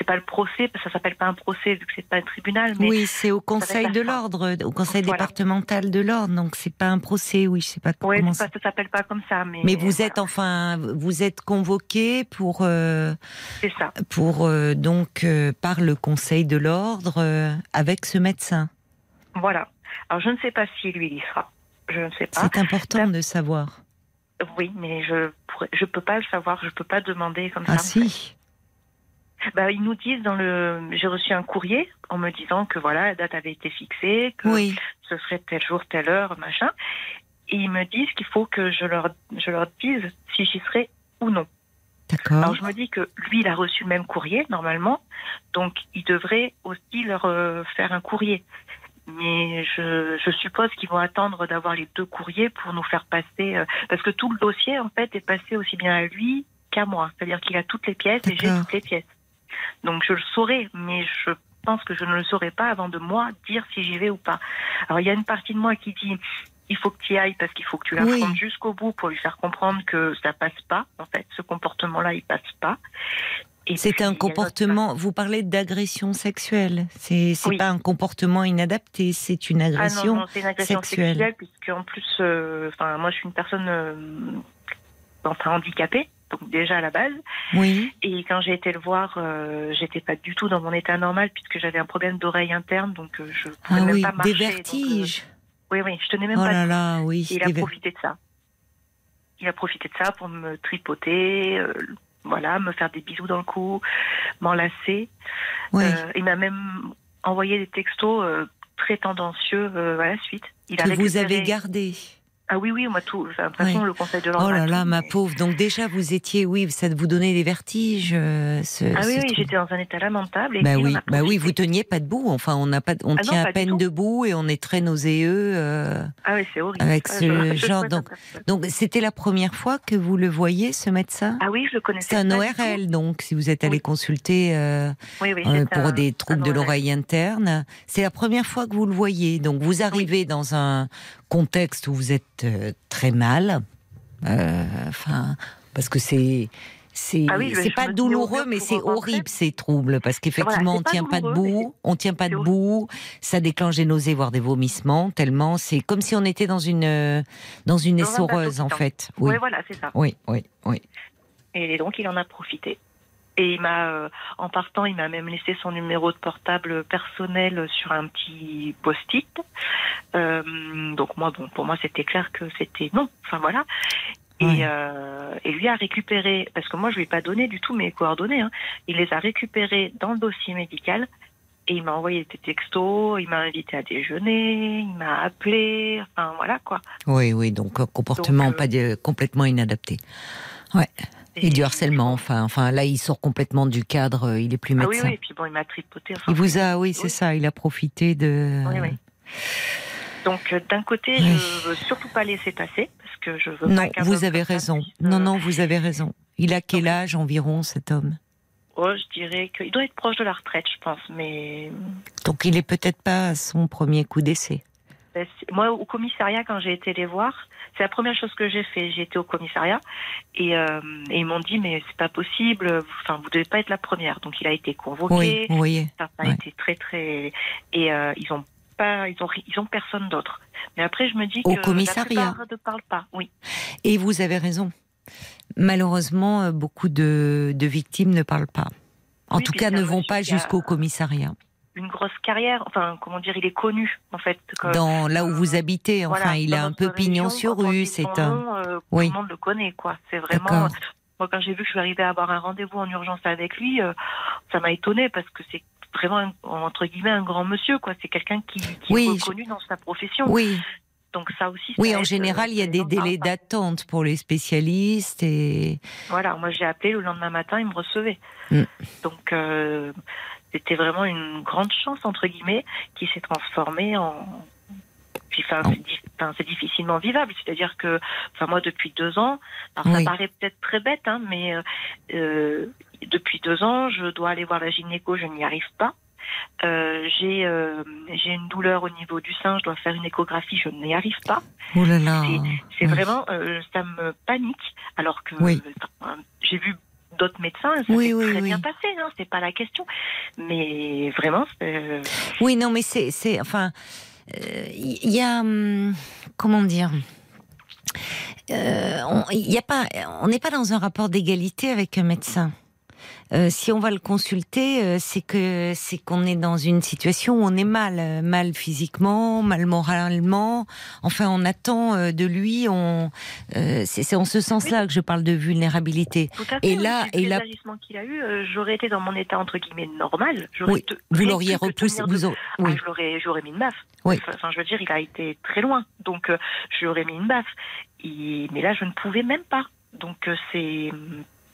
C'est pas le procès, ça s'appelle pas un procès vu que c'est pas un tribunal. Mais Oui, c'est au Conseil de l'ordre, au Conseil Voilà. départemental de l'ordre, donc c'est pas un procès, oui, je sais pas ouais, comment ça. s'appelle pas comme ça, mais. Mais vous voilà, êtes enfin, vous êtes convoqué pour euh, C'est ça. pour euh, donc euh, par le Conseil de l'ordre avec ce médecin. Voilà. Alors, je ne sais pas si lui il y sera. Je ne sais pas. C'est important de savoir. Oui, mais je pourrais, je peux pas le savoir. Je peux pas demander comme Ah ça. si. Bah, ils nous disent dans le. J'ai reçu un courrier en me disant que voilà, la date avait été fixée, que Oui. ce serait tel jour, telle heure, machin. Et ils me disent qu'il faut que je leur, je leur dise si j'y serai ou non. D'accord. Alors je me dis que lui, il a reçu le même courrier normalement, donc il devrait aussi leur euh, faire un courrier. Mais je, je suppose qu'ils vont attendre d'avoir les deux courriers pour nous faire passer, euh, parce que tout le dossier en fait est passé aussi bien à lui qu'à moi. C'est-à-dire qu'il a toutes les pièces et j'ai toutes les pièces. Donc je le saurai, mais je pense que je ne le saurai pas avant de moi dire si j'y vais ou pas. Alors il y a une partie de moi qui dit il faut que tu y ailles parce qu'il faut que tu l'affrontes Oui. jusqu'au bout pour lui faire comprendre que ça passe pas. En fait, ce comportement-là, il passe pas. C'est un comportement. Vous parlez d'agression sexuelle. C'est Oui. pas un comportement inadapté. C'est une Ah non, agression. non, c'est une agression sexuelle. sexuelle, puisque en plus, euh, enfin, moi je suis une personne euh, enfin, handicapée, donc déjà à la base. Oui. Et quand j'ai été le voir, euh, j'étais pas du tout dans mon état normal, puisque j'avais un problème d'oreille interne, donc euh, je pouvais Ah même oui. pas marcher. Des donc, euh, vertiges. oui, oui, je tenais même Oh pas. là là, oui. Et il a profité de ça. Il a profité de ça pour me tripoter, euh, voilà, me faire des bisous dans le cou, m'enlacer. Oui. Il m'a même envoyé des textos très tendancieux à la suite. Il a que vous avez gardé. Ah oui, oui, moi tout. J'ai l'impression Oui. le conseil de l'ordre. Oh là là, ma pauvre. Donc déjà, vous étiez, oui, ça vous donnait des vertiges. euh, ce, Ah ce oui, oui, j'étais dans un état lamentable. Et Bah oui, a bah oui, vous teniez pas debout. Enfin, on n'a pas, on Ah non, tient à peine debout et on est très nauséeux. euh. Ah oui, c'est horrible. avec Ah, ce je- je genre, donc-. Donc, c'était la première fois que vous le voyez, ce médecin? Ah oui, je le connaissais. C'est un ORL, donc, si vous êtes allé Oui. consulter euh, Oui, oui, euh, pour un- des troubles de l'oreille interne. C'est la première fois que vous le voyez. Donc, vous arrivez dans un contexte où vous êtes euh, très mal. Euh, Enfin, parce que c'est. C'est Ah oui, pas douloureux, mais c'est horrible ces troubles parce qu'effectivement Voilà, on tient pas debout, on tient pas debout, ça déclenche des nausées voire des vomissements tellement c'est comme si on était dans une dans une essoreuse en fait. Oui, Oui, voilà, c'est ça. oui, oui, oui. Et donc, il en a profité. Et il m'a, euh, en partant, il m'a même laissé son numéro de portable personnel sur un petit post-it. Euh, donc moi, bon, pour moi, c'était clair que c'était non. Enfin voilà. Et, euh, et lui a récupéré, parce que moi, je lui ai pas donné du tout mes coordonnées. hein. Il les a récupérées dans le dossier médical. Et il m'a envoyé des textos, il m'a invité à déjeuner, il m'a appelé, enfin voilà quoi. Oui, oui, donc comportement Donc, euh, pas de- complètement inadapté. Ouais. Et, du harcèlement, enfin, enfin là il sort complètement du cadre, euh, il est plus Ah médecin. oui, oui, et puis bon, il m'a tripoté. enfin, Il vous a, oui, c'est Oui. ça, il a profité de. Oui, oui. Donc euh, d'un côté, Oui. je veux surtout pas laisser passer parce que je veux Non, pas vous avez raison. Non, euh, non, vous avez raison. Il a quel âge environ cet homme? Oh, je dirais qu'il doit être proche de la retraite, je pense. Mais Donc il est peut-être pas à son premier coup d'essai. c'est- moi, au commissariat, quand j'ai été les voir, c'est la première chose que j'ai fait. J'ai été au commissariat et, euh, et ils m'ont dit mais c'est pas possible. Enfin, vous devez pas être la première. Donc il a été convoqué. Oui, voyez. Ça a Ouais. été très très et euh, ils ont pas, ils ont, ils ont personne d'autre. Mais après, je me dis Au que commissariat. la plupart ne parlent pas. Oui. Et vous avez raison. Malheureusement, euh, beaucoup de, de victimes ne parlent pas. En Oui, tout cas, ne vont pas jusqu'au commissariat. Une grosse carrière. Enfin, comment dire, il est connu en fait. que- Dans là où vous habitez, enfin, voilà, il a un peu pignon sur rue. C'est un. nom, euh, Oui. Tout le monde le connaît, quoi. C'est vraiment. Moi, quand j'ai vu que je suis arrivée à avoir un rendez-vous en urgence avec lui, euh, ça m'a étonnée parce que c'est vraiment un- entre guillemets un grand monsieur, quoi. C'est quelqu'un qui, qui Oui, est je- reconnu dans sa profession. Oui, Donc ça aussi. ça oui. En général, euh, il y a des délais d'attente pour les spécialistes et. Voilà, moi j'ai appelé le lendemain matin, il me recevait. Mm. Donc euh, c'était vraiment une grande chance entre guillemets qui s'est transformée en Puis, enfin, Oh. c'est di- difficilement vivable. C'est-à-dire que, enfin, moi, depuis deux ans, alors Oui. ça paraît peut-être très bête, hein, mais euh, depuis deux ans, je dois aller voir la gynéco, je n'y arrive pas. Euh, j'ai euh, j'ai une douleur au niveau du sein, je dois faire une échographie, je n'y arrive pas. Oh là là. C'est Oui. vraiment, euh, ça me panique, alors que Oui. j'ai vu d'autres médecins, ça Oui, s'est oui, très oui. bien passé, hein, c'est pas la question. Mais vraiment, c'est- Oui, non, mais c'est, c'est, enfin, euh, il y a, hum, comment dire, Euh, on n'est pas dans un rapport d'égalité avec un médecin. Euh, si on va le consulter, euh, c'est que c'est qu'on est dans une situation où on est mal, euh, mal physiquement, mal moralement. Enfin, on attend de lui. On, c'est en ce sens-là que je parle de vulnérabilité. tout à fait. Et là- et là- qu'il a eu, j'aurais été dans mon état entre guillemets normal. J'aurais Oui, te- Vous l'auriez repoussé. Vous de- aurez- Ah, oui. j'aurais mis une baffe. Oui. Enfin, je veux dire, il a été très loin, donc euh, je lui aurais mis une baffe. Mais là, je ne pouvais même pas. Donc c'est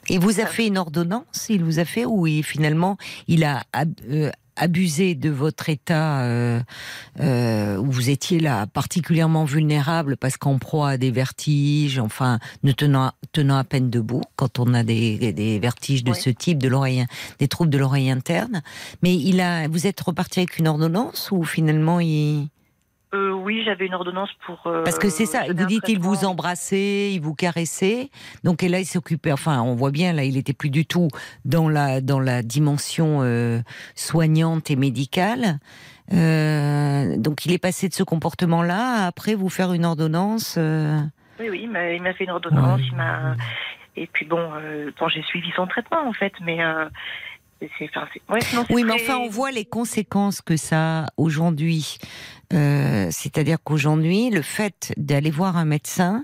Et vous a fait une ordonnance Il vous a fait ou il, finalement il a euh, abusé de votre état euh, euh, où vous étiez là particulièrement vulnérable parce qu'en proie à des vertiges, enfin ne tenant tenant à peine debout quand on a des, des vertiges de Oui. ce type, de l'oreille, des troubles de l'oreille interne. Mais il a, vous êtes reparti avec une ordonnance ou finalement il euh, oui, j'avais une ordonnance pour. euh, parce que c'est ça, vous dites il vous embrassait, il vous caressait. Donc et là il s'occupait, enfin on voit bien là il était plus du tout dans la dans la dimension euh, soignante et médicale. Donc il est passé de ce comportement-là à après vous faire une ordonnance. Oui, oui, il m'a- fait une ordonnance, Ouais. il m'a. Et puis bon, bon, j'ai suivi son traitement en fait, mais ouais, sinon, Oui, mais très- enfin, on voit les conséquences que ça a aujourd'hui. Euh, C'est-à-dire qu'aujourd'hui, le fait d'aller voir un médecin,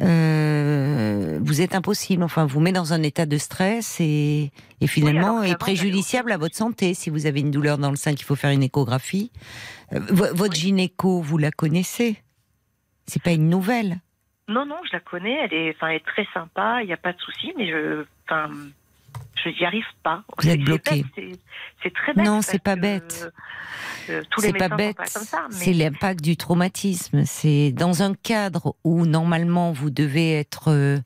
euh, vous êtes impossible. Enfin, vous met dans un état de stress et, et finalement est préjudiciable à votre santé. Si vous avez une douleur dans le sein qu'il faut faire une échographie, Euh, vo- votre gynéco, vous la connaissez C'est pas une nouvelle. Non, non, je la connais, elle est, enfin, elle est très sympa, il n'y a pas de souci, mais je, enfin, je n'y arrive pas. Vous êtes bloqué. c'est très bête. Non, c'est pas bête. euh, C'est pas bête. mais C'est l'impact du traumatisme. C'est dans un cadre où normalement vous devez être euh,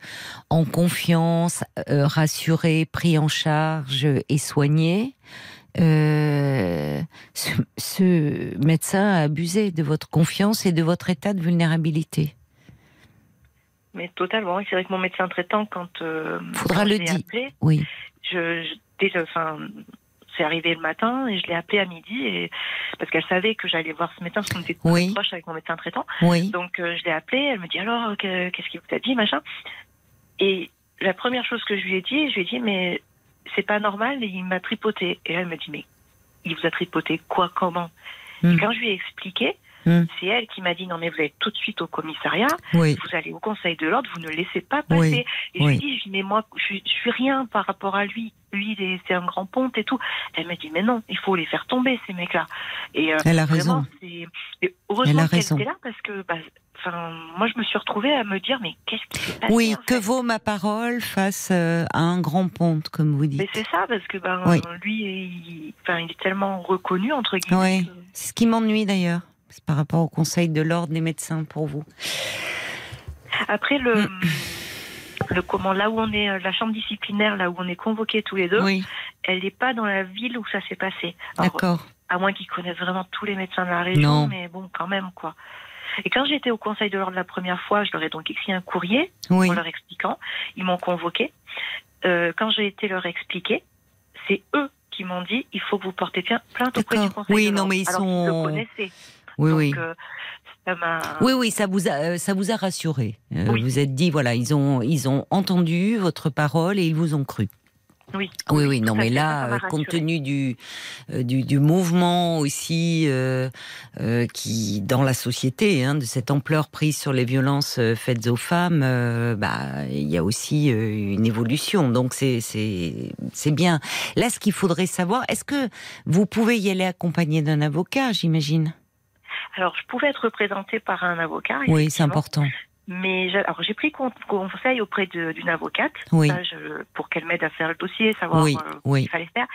en confiance, euh, rassuré, pris en charge et soigné. euh, ce, ce médecin a abusé de votre confiance et de votre état de vulnérabilité. Mais totalement. C'est vrai que mon médecin traitant, quand, euh, Faudra quand le je l'ai dire. appelé, Oui, je, je- dès le, c'est arrivé le matin et je l'ai appelé à midi et parce qu'elle savait que j'allais voir ce médecin parce qu'on était très Oui. proches avec mon médecin traitant. oui. Donc euh, je l'ai appelé, elle me dit alors que- qu'est-ce qu'il vous a dit machin? Et la première chose que je lui ai dit, je lui ai dit mais c'est pas normal et il m'a tripoté. Et elle me dit mais il vous a tripoté quoi comment? Hmm. Et quand je lui ai expliqué, Hmm. c'est elle qui m'a dit non mais vous allez tout de suite au commissariat, Oui, vous allez au Conseil de l'ordre, vous ne laissez pas passer. Oui, Et je lui dis, je dis, mais moi, je, suis- je suis rien par rapport à lui. Lui, c'est un grand ponte et tout. Elle m'a dit, mais non, il faut les faire tomber, ces mecs-là. Et euh, Elle a vraiment, raison. et heureusement qu'elle raison. était là parce que, bah, enfin, moi, je me suis retrouvée à me dire, mais qu'est-ce qui s'est passé oui. en Que vaut ma parole face euh, à un grand ponte, comme vous dites Mais c'est ça, parce que ben, Oui. lui, il, enfin, il est tellement reconnu, entre guillemets. Oui. que- ce qui m'ennuie d'ailleurs. C'est par rapport au Conseil de l'ordre des médecins pour vous. Après, le, Mm. le comment, là où on est, euh, la chambre disciplinaire, là où on est convoqués tous les deux, Oui, elle n'est pas dans la ville où ça s'est passé. D'accord. à moins qu'ils connaissent vraiment tous les médecins de la région, Non. mais bon, quand même, quoi. Et quand j'étais au Conseil de l'ordre la première fois, je leur ai donc écrit un courrier Oui, en leur expliquant. Ils m'ont convoqué. Euh, quand j'ai été leur expliquer, c'est eux qui m'ont dit il faut que vous portez plainte auprès du. Conseil Oui, de non, mais ils Alors sont- le connaissaient. Oui, donc, oui. euh. Oui, oui, ça vous a, euh, ça vous a rassuré. Euh, Oui. Vous êtes dit, voilà, ils ont, ils ont entendu votre parole et ils vous ont cru. Oui, Oui, oui, non, mais là, compte tenu du, du, du mouvement aussi euh, euh, qui dans la société, hein, de cette ampleur prise sur les violences faites aux femmes, euh, bah, il y a aussi une évolution. Donc c'est c'est c'est bien. Là, ce qu'il faudrait savoir, est-ce que vous pouvez y aller accompagné d'un avocat, j'imagine? Alors, je pouvais être représentée par un avocat. Oui, c'est important. Mais j'ai- alors j'ai pris con- conseil auprès d'une avocate Oui. ça, je- pour qu'elle m'aide à faire le dossier, savoir Oui, euh, ce qu'il fallait faire.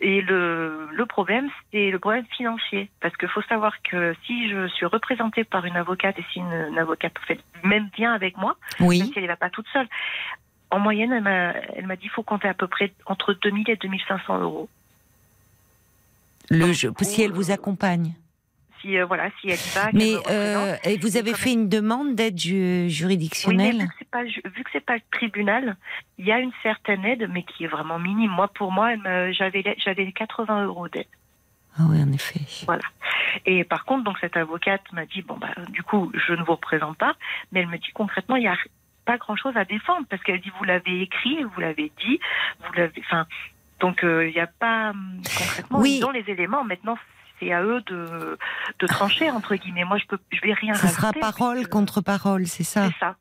Et le, le problème, c'est le problème financier. Parce qu'il faut savoir que si je suis représentée par une avocate et si une, une avocate fait même bien avec moi, même Oui. si elle ne va pas toute seule, en moyenne, elle m'a dit qu'il faut compter à peu près entre 2000 et 2500 euros. Le, Donc, je- si elle vous euh, accompagne. Si, euh, voilà, si elle y va, Mais euh, et vous avez fait une demande d'aide ju- Oui, mais juridictionnelle? vu que c'est pas pas le tribunal, il y a une certaine aide, mais qui est vraiment minime. Moi, pour moi, j'avais j'avais 80 euros d'aide. Ah oui, en effet. Et par contre, donc cette avocate m'a dit bon bah du coup, je ne vous représente pas, mais elle me dit concrètement, il y a pas grand chose à défendre parce qu'elle dit vous l'avez écrit, vous l'avez dit, vous l'avez, enfin donc euh, il n'y a pas hum, concrètement Oui. ont les éléments. Maintenant, c'est à eux de de trancher entre guillemets. Moi, je peux, je vais rien. Ce sera parole contre parole, c'est ça C'est ça.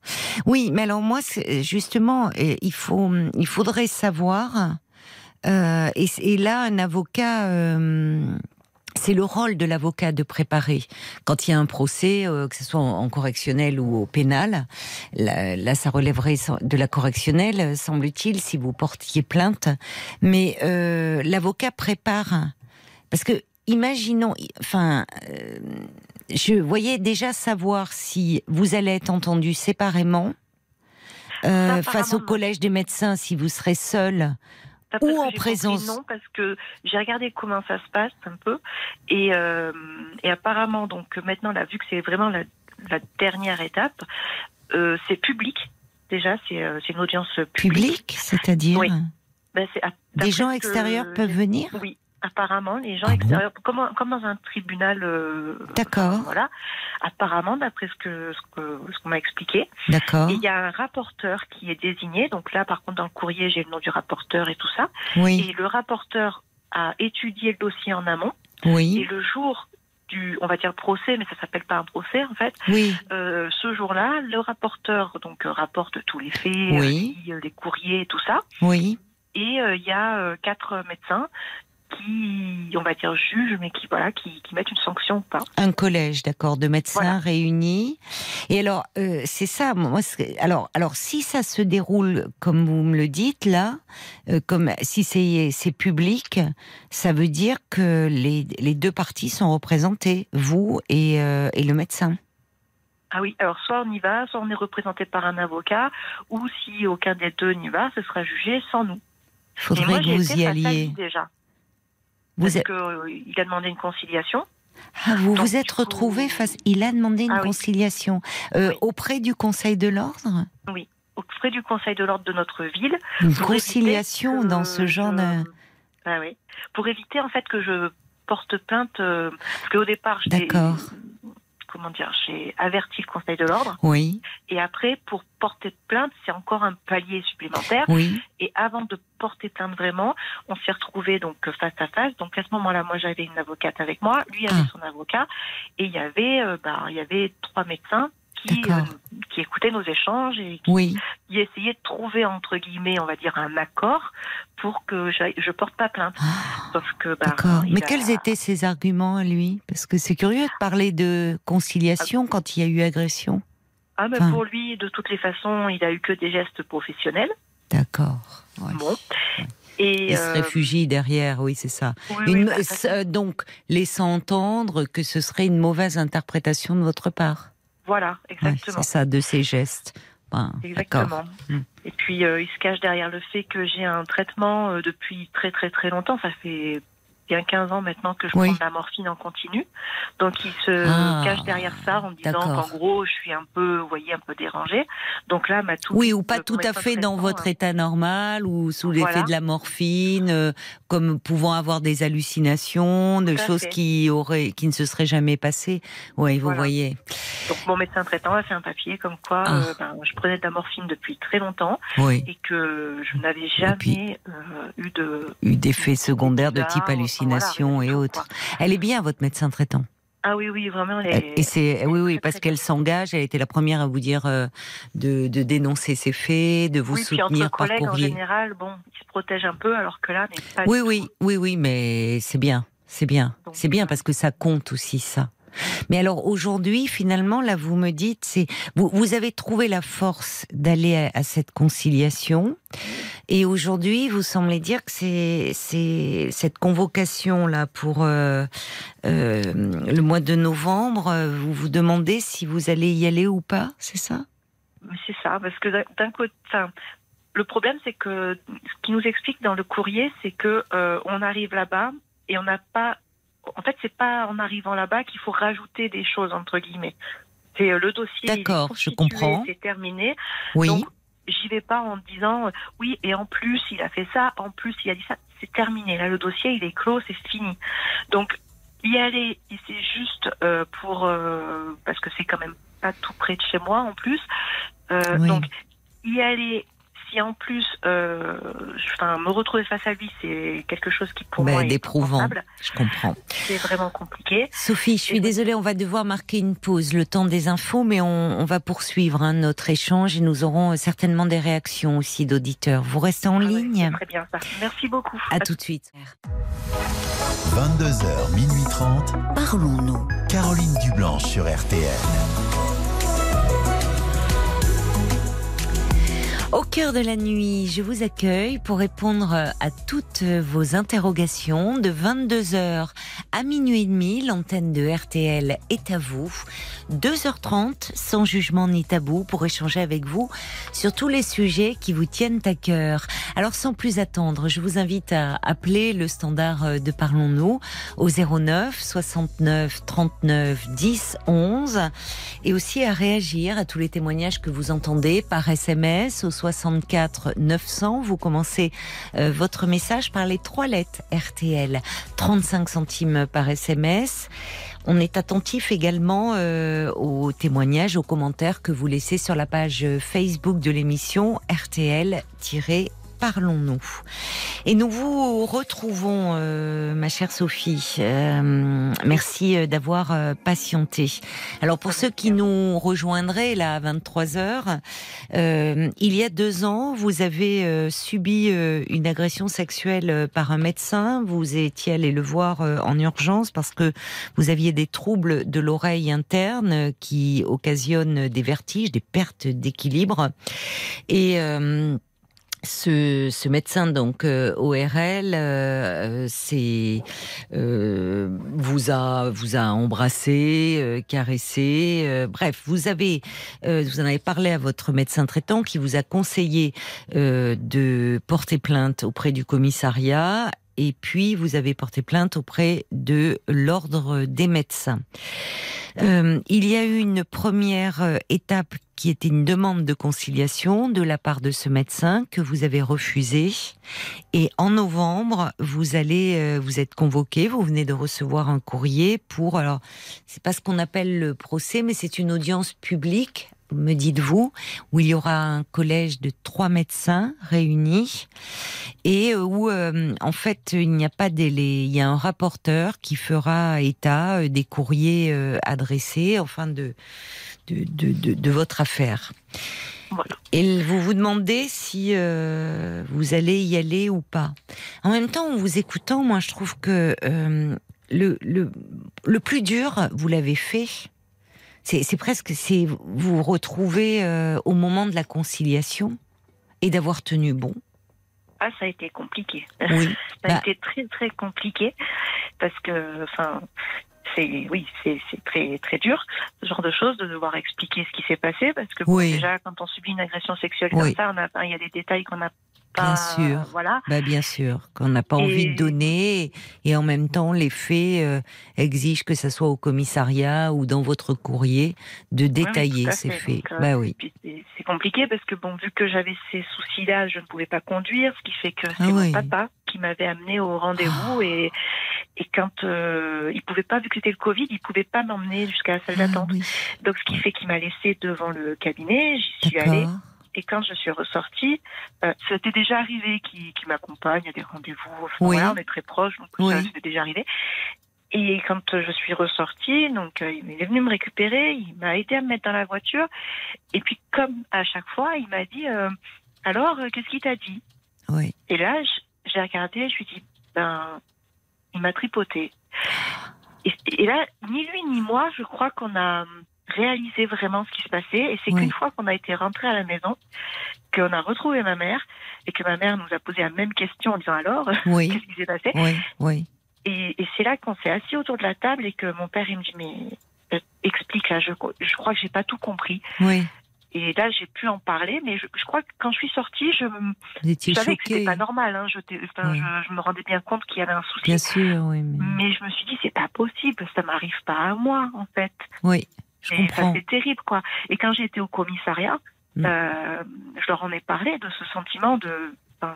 Oui, mais alors moi, justement, euh, il faut, il faudrait savoir. euh, et, et là, un avocat, euh, c'est le rôle de l'avocat de préparer. Quand il y a un procès, euh, que ce soit en, en correctionnel ou au pénal, là, là, ça relèverait de la correctionnelle, semble-t-il, si vous portiez plainte. Mais euh, l'avocat prépare, parce que imaginons, enfin. euh, je voyais déjà savoir si vous allez être entendu séparément euh, face au collège des médecins si vous serez seul. Ou en présence. Non, parce que j'ai regardé comment ça se passe un peu. Et, euh, et apparemment, donc maintenant, là, vu que c'est vraiment la, la dernière étape, euh, c'est public. Déjà, c'est euh, c'est une audience publique. Public, c'est-à-dire Oui. Ben, des gens extérieurs peuvent venir Oui, apparemment, les gens Ah bon extérieurs, comme, comme dans un tribunal. euh, D'accord. Voilà. Apparemment, d'après ce que ce que- ce qu'on m'a expliqué, D'accord. Et il y a un rapporteur qui est désigné. Donc là, par contre, dans le courrier, j'ai le nom du rapporteur et tout ça. Oui, Et le rapporteur a étudié le dossier en amont. Et oui, le jour du, on va dire procès, mais ça s'appelle pas un procès en fait. oui, Euh, ce jour-là, le rapporteur donc euh, rapporte tous les faits, Oui. euh, les courriers et tout ça. oui. Et euh, il y a quatre médecins qui, on va dire jugent, mais qui voilà, qui, qui mettent une sanction ou pas. Un collège, d'accord, de médecins Voilà. réunis. Et alors, euh, c'est ça. Moi, alors, alors, si ça se déroule comme vous me le dites là, euh, comme si c'est public, ça veut dire que les, les deux parties sont représentées, vous et, euh, et le médecin. Ah oui, alors soit on y va, soit on est représenté par un avocat, ou si aucun des deux n'y va, ce sera jugé sans nous. Faudrait moi, que vous y alliez. déjà. Vous parce êtes, que, euh, a demandé une conciliation. ah, vous donc, vous êtes coup- retrouvé face. Il a demandé une Ah oui. conciliation euh, Oui. auprès du Conseil de l'ordre? Au frais du Conseil de l'ordre de notre ville. Une conciliation que dans ce genre de. Ah oui. Pour éviter en fait que je porte plainte, euh, parce qu'au départ, D'accord. Comment dire, j'ai averti le Conseil de l'ordre, Oui, et après pour porter plainte, c'est encore un palier supplémentaire. oui. Et avant de porter plainte vraiment, on s'est retrouvés donc face à face. Donc à ce moment-là, moi j'avais une avocate avec moi, lui avait Ah. son avocat, et il y avait, euh, bah, il y avait trois médecins qui, euh, qui écoutaient nos échanges et qui, Oui, qui essayaient de trouver entre guillemets, on va dire, un accord pour que je porte pas plainte. Ah, Sauf que, bah, Mais a- quels étaient ses arguments à lui? Parce que c'est curieux de parler de conciliation quand il y a eu agression. Ah, mais Enfin- pour lui, de toutes les façons, il a eu que des gestes professionnels. D'accord. ouais. Bon. Et Il se euh, réfugie derrière, oui, c'est ça. oui, Une- euh, donc, laissant entendre que ce serait une mauvaise interprétation de votre part. Voilà, Ouais, exactement. c'est ça, de ses gestes. Ben. Exactement. Hmm. Et puis euh, il se cache derrière le fait que j'ai un traitement euh, depuis très très très longtemps. Ça fait bien 15 ans maintenant que je Oui. prends de la morphine en continu. Donc il se Ah, cache derrière ça en disant qu'en gros je suis un peu, vous voyez, un peu dérangée. Donc là, ma tout Oui, ou pas tout à fait dans votre état normal, ou sous l'effet Voilà. de la morphine, euh, comme pouvant avoir des hallucinations, de choses fait. qui auraient, qui ne se seraient jamais passées. Oui, vous Voilà. voyez. Donc mon médecin traitant a fait un papier comme quoi Ah. euh, ben, je prenais de la morphine depuis très longtemps Oui. et que je n'avais puis- jamais euh, eu de Eu des faits secondaires de type bizarres, voilà, et autres. Elle est bien, votre médecin traitant. Ah oui, oui, vraiment. Et c'est oui, oui, parce qu'elle s'engage. Elle était la première à vous dire euh, de, de dénoncer ses faits, de vous oui, puis entre soutenir par collègues en courrier. général, bon, ils se protègent un peu, alors que là, mais pas Oui, oui, tout. oui, oui, mais c'est bien, c'est bien, c'est bien parce que ça compte aussi ça. Mais alors aujourd'hui, finalement, là, vous me dites, c'est vous, vous avez trouvé la force d'aller à, cette conciliation, et aujourd'hui, vous semblez dire que c'est cette convocation là pour euh, euh, le mois de novembre. euh, Vous vous demandez si vous allez y aller ou pas, c'est ça? C'est ça, parce que d'un- côté, le problème c'est que ce qui nous explique dans le courrier, c'est que on arrive là-bas et on n'a pas. En fait, c'est pas en arrivant là-bas qu'il faut rajouter des choses entre guillemets. C'est euh, le dossier. D'accord, je comprends. C'est terminé. Oui. Donc, j'y vais pas en disant euh, oui et en plus il a fait ça, en plus il a dit ça. C'est terminé. Là, le dossier il est clos, c'est fini. Donc y aller, c'est juste euh, pour euh, parce que c'est quand même pas tout près de chez moi en plus. Euh, Oui. Donc y aller. Si en plus, euh, enfin, me retrouver face à lui, c'est quelque chose qui pour Ben, moi est d'éprouvant. impensable. Je comprends. C'est vraiment compliqué. Sophie, je suis Et- désolée, on va devoir marquer une pause, le temps des infos, mais on, on va poursuivre hein, notre échange et nous aurons euh, certainement des réactions aussi d'auditeurs. Vous restez en Ah ligne Très bien ça. Merci beaucoup. À tout de suite. 22h, minuit 30. Parlons-nous. Caroline Dublanche sur RTL. Au cœur de la nuit, je vous accueille pour répondre à toutes vos interrogations de 22h à minuit et demi. L'antenne de RTL est à vous. 2h30 sans jugement ni tabou pour échanger avec vous sur tous les sujets qui vous tiennent à cœur. Alors sans plus attendre, je vous invite à appeler le standard de Parlons-nous au 09 69 39 10 11 et aussi à réagir à tous les témoignages que vous entendez par SMS au 64 900. Vous commencez euh, votre message par les trois lettres RTL, 35 centimes par SMS. On est attentif également euh, aux témoignages, aux commentaires que vous laissez sur la page Facebook de l'émission RTL- Parlons-nous. Et nous vous retrouvons, euh, ma chère Sophie. Euh, merci euh, d'avoir euh, patienté. Alors pour ceux qui nous rejoindraient là à 23 heures, euh, il y a deux ans, vous avez euh, subi une agression sexuelle par un médecin. Vous étiez allé le voir en urgence parce que vous aviez des troubles de l'oreille interne qui occasionnent des vertiges, des pertes d'équilibre. Et euh, ce, médecin donc euh, ORL euh, euh, vous a vous a embrassé, caressé, bref, vous avez vous en avez parlé à votre médecin traitant qui vous a conseillé de porter plainte auprès du commissariat et puis vous avez porté plainte auprès de l'ordre des médecins. Euh, il y a eu une première euh, étape qui était une demande de conciliation de la part de ce médecin que vous avez refusé. Et en novembre, vous allez, euh, vous êtes convoqué, vous venez de recevoir un courrier pour, alors, c'est pas ce qu'on appelle le procès, mais c'est une audience publique, me dites-vous, où il y aura un collège de trois médecins réunis et où, euh, en fait, il n'y a pas délai. Il y a un rapporteur qui fera état euh, des courriers euh, adressés, enfin, de, de, de, de, de votre affaire. Voilà. Et vous vous demandez si euh, vous allez y aller ou pas. En même temps, en vous écoutant, moi, je trouve que euh, le, le, le plus dur, vous l'avez fait. C'est presque, c'est vous vous retrouvez euh, au moment de la conciliation et d'avoir tenu bon. Ah, ça a été compliqué. Oui. Ça a Bah. été très très compliqué parce que, enfin, c'est oui, c'est très très dur ce genre de choses de devoir expliquer ce qui s'est passé parce que bon, déjà quand on subit une agression sexuelle Oui. comme ça, on a, enfin, il y a des détails qu'on n'a Bien pas. sûr. Voilà. Bah bien sûr, qu'on n'a pas Et- envie de donner et en même temps les faits euh, exigent que ça soit au commissariat ou dans votre courrier de détailler ces fait. faits. Donc, euh, bah oui. C'est- c'est compliqué parce que bon, vu que j'avais ces soucis-là, je ne pouvais pas conduire, ce qui fait que c'est Ah oui. mon papa qui m'avait amené au rendez-vous et et quand euh, il pouvait pas, vu que c'était le Covid, il pouvait pas m'emmener jusqu'à la salle Ah d'attente. oui, Donc ce qui fait qu'il m'a laissé devant le cabinet, j'y suis allée. Et quand je suis ressortie, euh, c'était déjà arrivé qu'il qu'il m'accompagne à des rendez-vous. Enfin, Oui. voilà, on est très proches, donc Oui. ça, c'était déjà arrivé. Et quand je suis ressortie, donc euh, il est venu me récupérer, il m'a aidé à me mettre dans la voiture. Et puis comme à chaque fois, il m'a dit euh, alors euh, qu'est-ce qu'il t'a dit? Oui. Et là, j'ai regardé, je lui ai dit ben il m'a tripoté. Et, et là, ni lui ni moi, je crois qu'on a réalisé vraiment ce qui se passait. Et c'est Oui. qu'une fois qu'on a été rentré à la maison, qu'on a retrouvé ma mère et que ma mère nous a posé la même question en disant alors, Oui, qu'est-ce qui s'est passé? Oui, oui. Et, et c'est là qu'on s'est assis autour de la table et que mon père il me dit mais euh, explique là, je, je crois que j'ai pas tout compris. Oui, Et là j'ai pu en parler, mais je, je crois que quand je suis sortie, je, je savais que c'était pas normal. Hein, je, t'ai- enfin, Oui. je, je me rendais bien compte qu'il y avait un souci. Bien sûr, oui. Mais... Mais je me suis dit c'est pas possible, ça m'arrive pas à moi en fait. Oui, je Et ça, c'est terrible, quoi. Et quand j'ai été au commissariat, Mm. euh, je leur en ai parlé de ce sentiment de, de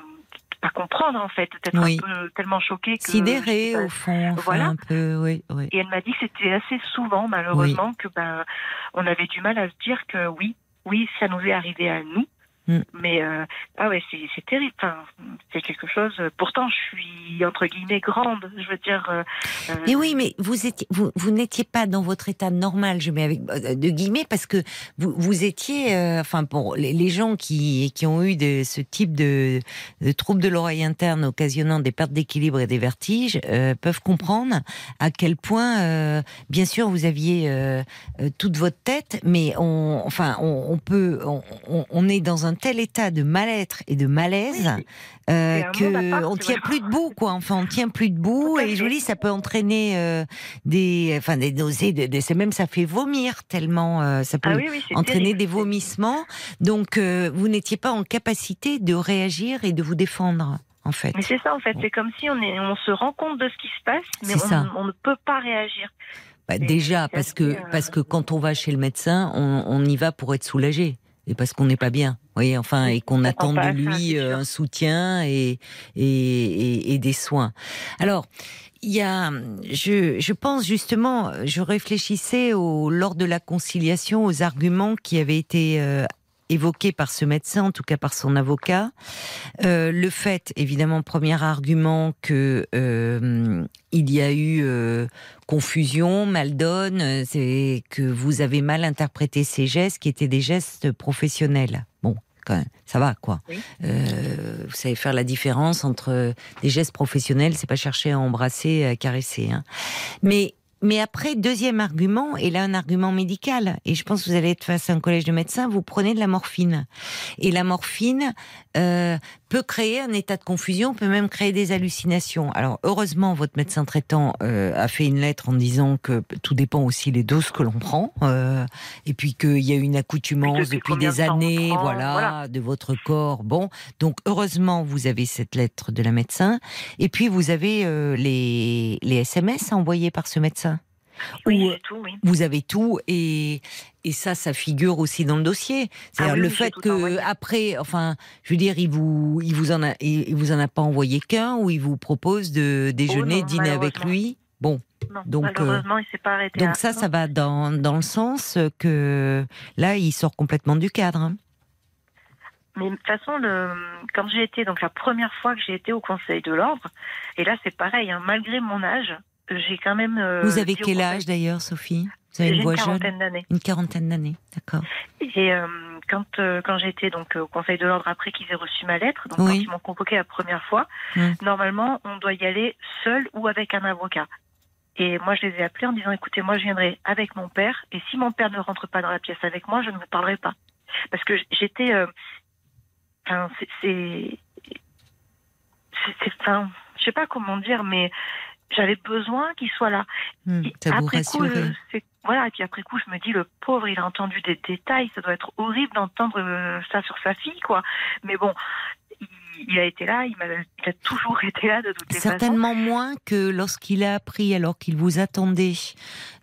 pas comprendre, en fait, d'être Oui. un peu tellement choquée que. Sidéré, au fond. enfin, Voilà. Un peu, oui, oui. Et elle m'a dit que c'était assez souvent, malheureusement, que ben, on avait du mal à se dire que oui, oui, ça nous est arrivé à nous. Mm. Mais euh, ah ouais, c'est terrible. Enfin, c'est quelque chose. Pourtant, je suis entre guillemets grande. Je veux dire. euh, euh, Mais oui, mais vous étiez, vous, vous n'étiez pas dans votre état normal, je mets avec euh, de guillemets, parce que vous, vous étiez, euh, enfin pour les, les gens qui, qui ont eu de, ce type de, de troubles de l'oreille interne occasionnant des pertes d'équilibre et des vertiges euh, peuvent comprendre à quel point, euh, bien sûr, vous aviez toute votre tête, mais on, enfin, on, on peut, on, on- on est dans un tel état de mal-être et de malaise Oui, euh, un que on tient plus debout, quoi. Enfin, on tient plus debout et je vous dis, ça peut entraîner euh, des, enfin, des nausées, même ça fait vomir tellement euh, ça peut Ah oui, oui, c'est entraîner terrible. des vomissements. Donc, euh, vous n'étiez pas en capacité de réagir et de vous défendre, en fait. Mais c'est ça en fait, Bon. c'est comme si on, est, on se rend compte de ce qui se passe, mais on, on ne peut pas réagir. Bah, déjà, parce que parce que quand on va chez le médecin, on, on y va pour être soulagé et parce qu'on n'est pas bien. Vous voyez, enfin, et qu'on on attend de lui euh, un soutien et et, et, et des soins. Alors. Il y a, je, je pense justement, je réfléchissais au, lors de la conciliation aux arguments qui avaient été euh, évoqués par ce médecin, en tout cas par son avocat. Euh, le fait, évidemment, premier argument que euh, il y a eu euh, confusion, mal donne, c'est que vous avez mal interprété ces gestes qui étaient des gestes professionnels. Bon, quand même, ça va quoi. Oui. Vous savez faire la différence entre des gestes professionnels, c'est pas chercher à embrasser, à caresser. Hein. Mais mais après, deuxième argument, et là un argument médical, et je pense que vous allez être face à un collège de médecins, vous prenez de la morphine. Et la morphine euh, peut créer un état de confusion, peut même créer des hallucinations. Alors heureusement, votre médecin traitant euh, a fait une lettre en disant que tout dépend aussi les doses que l'on prend, euh, et puis qu'il y a une accoutumance Depuis des années, prend, voilà, voilà. de votre corps. Bon, donc heureusement, vous avez cette lettre de la médecin, et puis vous avez euh, les, les SMS envoyés par ce médecin. Oui, tout, vous avez tout et et ça ça figure aussi dans le dossier c'est-à-dire Ah oui, le fait tout que envoyé. après enfin je veux dire il vous il vous en a il vous en a pas envoyé qu'un ou il vous propose de déjeuner Oh non, dîner avec lui? Bon Non, donc, euh, malheureusement, il s'est pas arrêté. donc ça ça va dans dans le sens que là il sort complètement du cadre hein. Mais de toute façon, le, quand j'ai été, donc la première fois que j'ai été au Conseil de l'Ordre, et là c'est pareil, hein, malgré mon âge, j'ai quand même. euh, vous avez quel âge d'ailleurs Sophie? Vous avez une une voix jeune? quarantaine d'années. une quarantaine d'années d'accord Et euh, quand euh, quand été donc au Conseil de l'Ordre après qu'ils aient reçu ma lettre, donc Oui. quand ils m'ont convoqué la première fois, normalement on doit y aller seul ou avec un avocat. Et moi je les ai appelés en disant écoutez moi je viendrai avec mon père et si mon père ne rentre pas dans la pièce avec moi je ne vous parlerai pas parce que j'étais euh, enfin c'est c'est c'est- c'est- enfin je sais pas comment dire mais j'avais besoin qu'il soit là vous après coup, rassurait euh, c'est- voilà, et puis après coup, je me dis, le pauvre, il a entendu des détails, ça doit être horrible d'entendre euh, ça sur sa fille, quoi. Mais bon, il, a été là, il, m'a- il a toujours été là de toutes les façons. Certainement moins que lorsqu'il a appris, alors qu'il vous attendait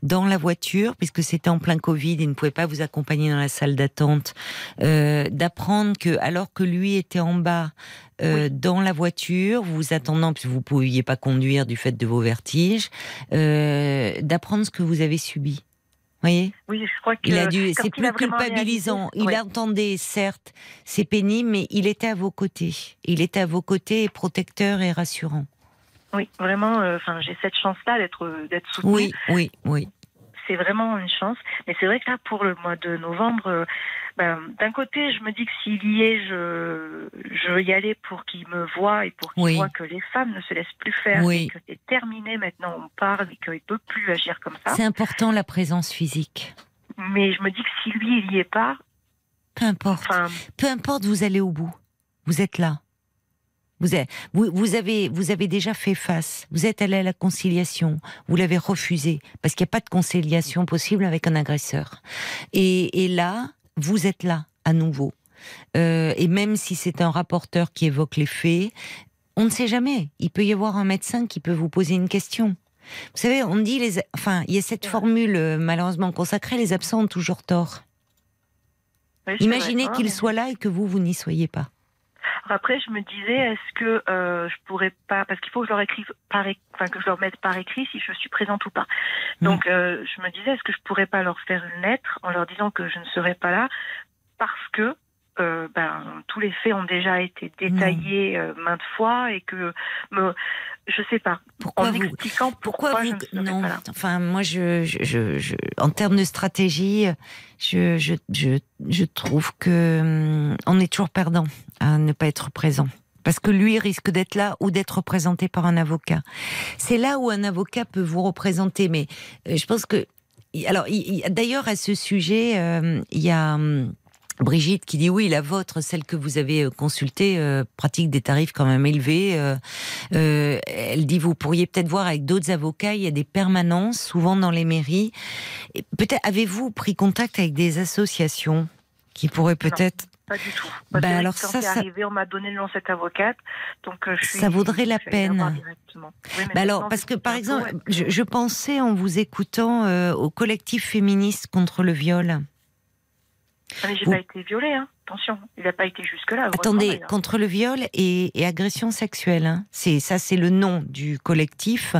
dans la voiture, puisque c'était en plein Covid, il ne pouvait pas vous accompagner dans la salle d'attente, euh, d'apprendre que, alors que lui était en bas, euh, dans la voiture, vous attendant, puisque vous ne pouviez pas conduire du fait de vos vertiges, euh, d'apprendre ce que vous avez subi. Voyez? Oui, je crois que il a dû, c'est plus culpabilisant. réalisé- Il ouais. entendait, certes, c'est pénible, mais il était à vos côtés. Il était à vos côtés, protecteur et rassurant. Oui, vraiment, euh, enfin, j'ai cette chance-là d'être d'être soutenue. Oui, oui, oui. C'est vraiment une chance. Mais c'est vrai que là, pour le mois de novembre, euh, ben, d'un côté, je me dis que s'il y est, je, je veux y aller pour qu'il me voie et pour qu'il Oui. voit que les femmes ne se laissent plus faire, Oui. et que c'est terminé maintenant, on parle et qu'il ne peut plus agir comme ça. C'est important la présence physique. Mais je me dis que si lui, il y est pas, Peu importe. enfin, Peu importe, vous allez au bout. Vous êtes là. Vous, êtes- vous, vous avez, vous avez déjà fait face. Vous êtes allé à la conciliation. Vous l'avez refusé parce qu'il n'y a pas de conciliation possible avec un agresseur. Et, et là, vous êtes là à nouveau. Euh, et même si c'est un rapporteur qui évoque les faits, on ne sait jamais. Il peut y avoir un médecin qui peut vous poser une question. Vous savez, on dit les, enfin, il y a cette formule euh, malheureusement consacrée les absents ont toujours tort. oui. Imaginez Ah, qu'il soit là et que vous, vous n'y soyez pas. Alors Après, je me disais, est-ce que euh, je pourrais pas, parce qu'il faut que je leur écrive par, é- enfin que je leur mette par écrit si je suis présente ou pas. Mm. Donc, euh, je me disais, est-ce que je pourrais pas leur faire une lettre en leur disant que je ne serai pas là parce que euh, ben, tous les faits ont déjà été détaillés euh, maintes fois et que me, je sais pas, Pourquoi en vous expliquant pourquoi, pourquoi je vous ne non pas là. enfin moi je, je, je, je- en termes de stratégie je, trouve que hum, on est toujours perdant à ne pas être présent parce que lui risque d'être là ou d'être représenté par un avocat. C'est là où un avocat peut vous représenter, mais euh, je pense que alors il- il- d'ailleurs à ce sujet euh, il y a hum, Brigitte qui dit oui, la vôtre, celle que vous avez euh, consultée, euh, pratique des tarifs quand même élevés. euh, euh, elle dit vous pourriez peut-être voir avec d'autres avocats. Il y a des permanences, souvent dans les mairies. Peut-être avez-vous pris contact avec des associations qui pourraient peut-être. Pas du tout. Bah alors ça, ça- arrivé, on m'a donné le nom de cette avocate, donc je suis. Ça vaudrait la je peine. Oui, Bah alors parce que par exemple, je, pensais en vous écoutant euh, au collectif féministe contre le viol. Ah, mais j'ai Vous- pas été violée, hein. attention, il n'a pas été jusque-là. Attendez, contre le viol et, et agression sexuelle. hein. C'est ça, c'est le nom du collectif.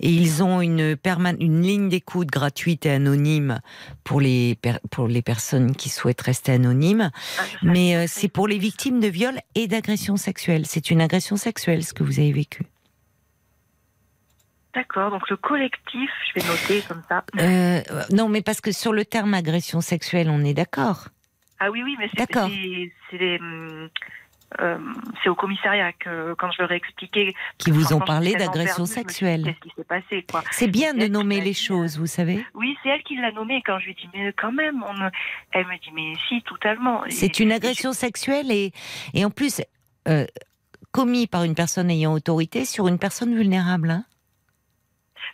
Et ils ont une une ligne d'écoute gratuite et anonyme pour les pour les personnes qui souhaitent rester anonymes. Ah. Mais euh, c'est pour les victimes de viol et d'agression sexuelle. C'est une agression sexuelle ce que vous avez vécu. D'accord, donc le collectif, je vais noter comme ça. Euh, non, mais parce que sur le terme agression sexuelle, on est d'accord. Ah oui, oui, mais c'est euh, c'est au commissariat que quand je leur ai expliqué. Qui vous ont parlé d'agression sexuelle. Qu'est-ce qui s'est passé, quoi C'est bien de nommer les choses, vous savez. Oui, c'est elle qui l'a nommé. Quand je lui ai dit, mais quand même, on elle me dit, mais si, totalement. C'est une et agression sexuelle et, et en plus euh, commis par une personne ayant autorité sur une personne vulnérable. hein.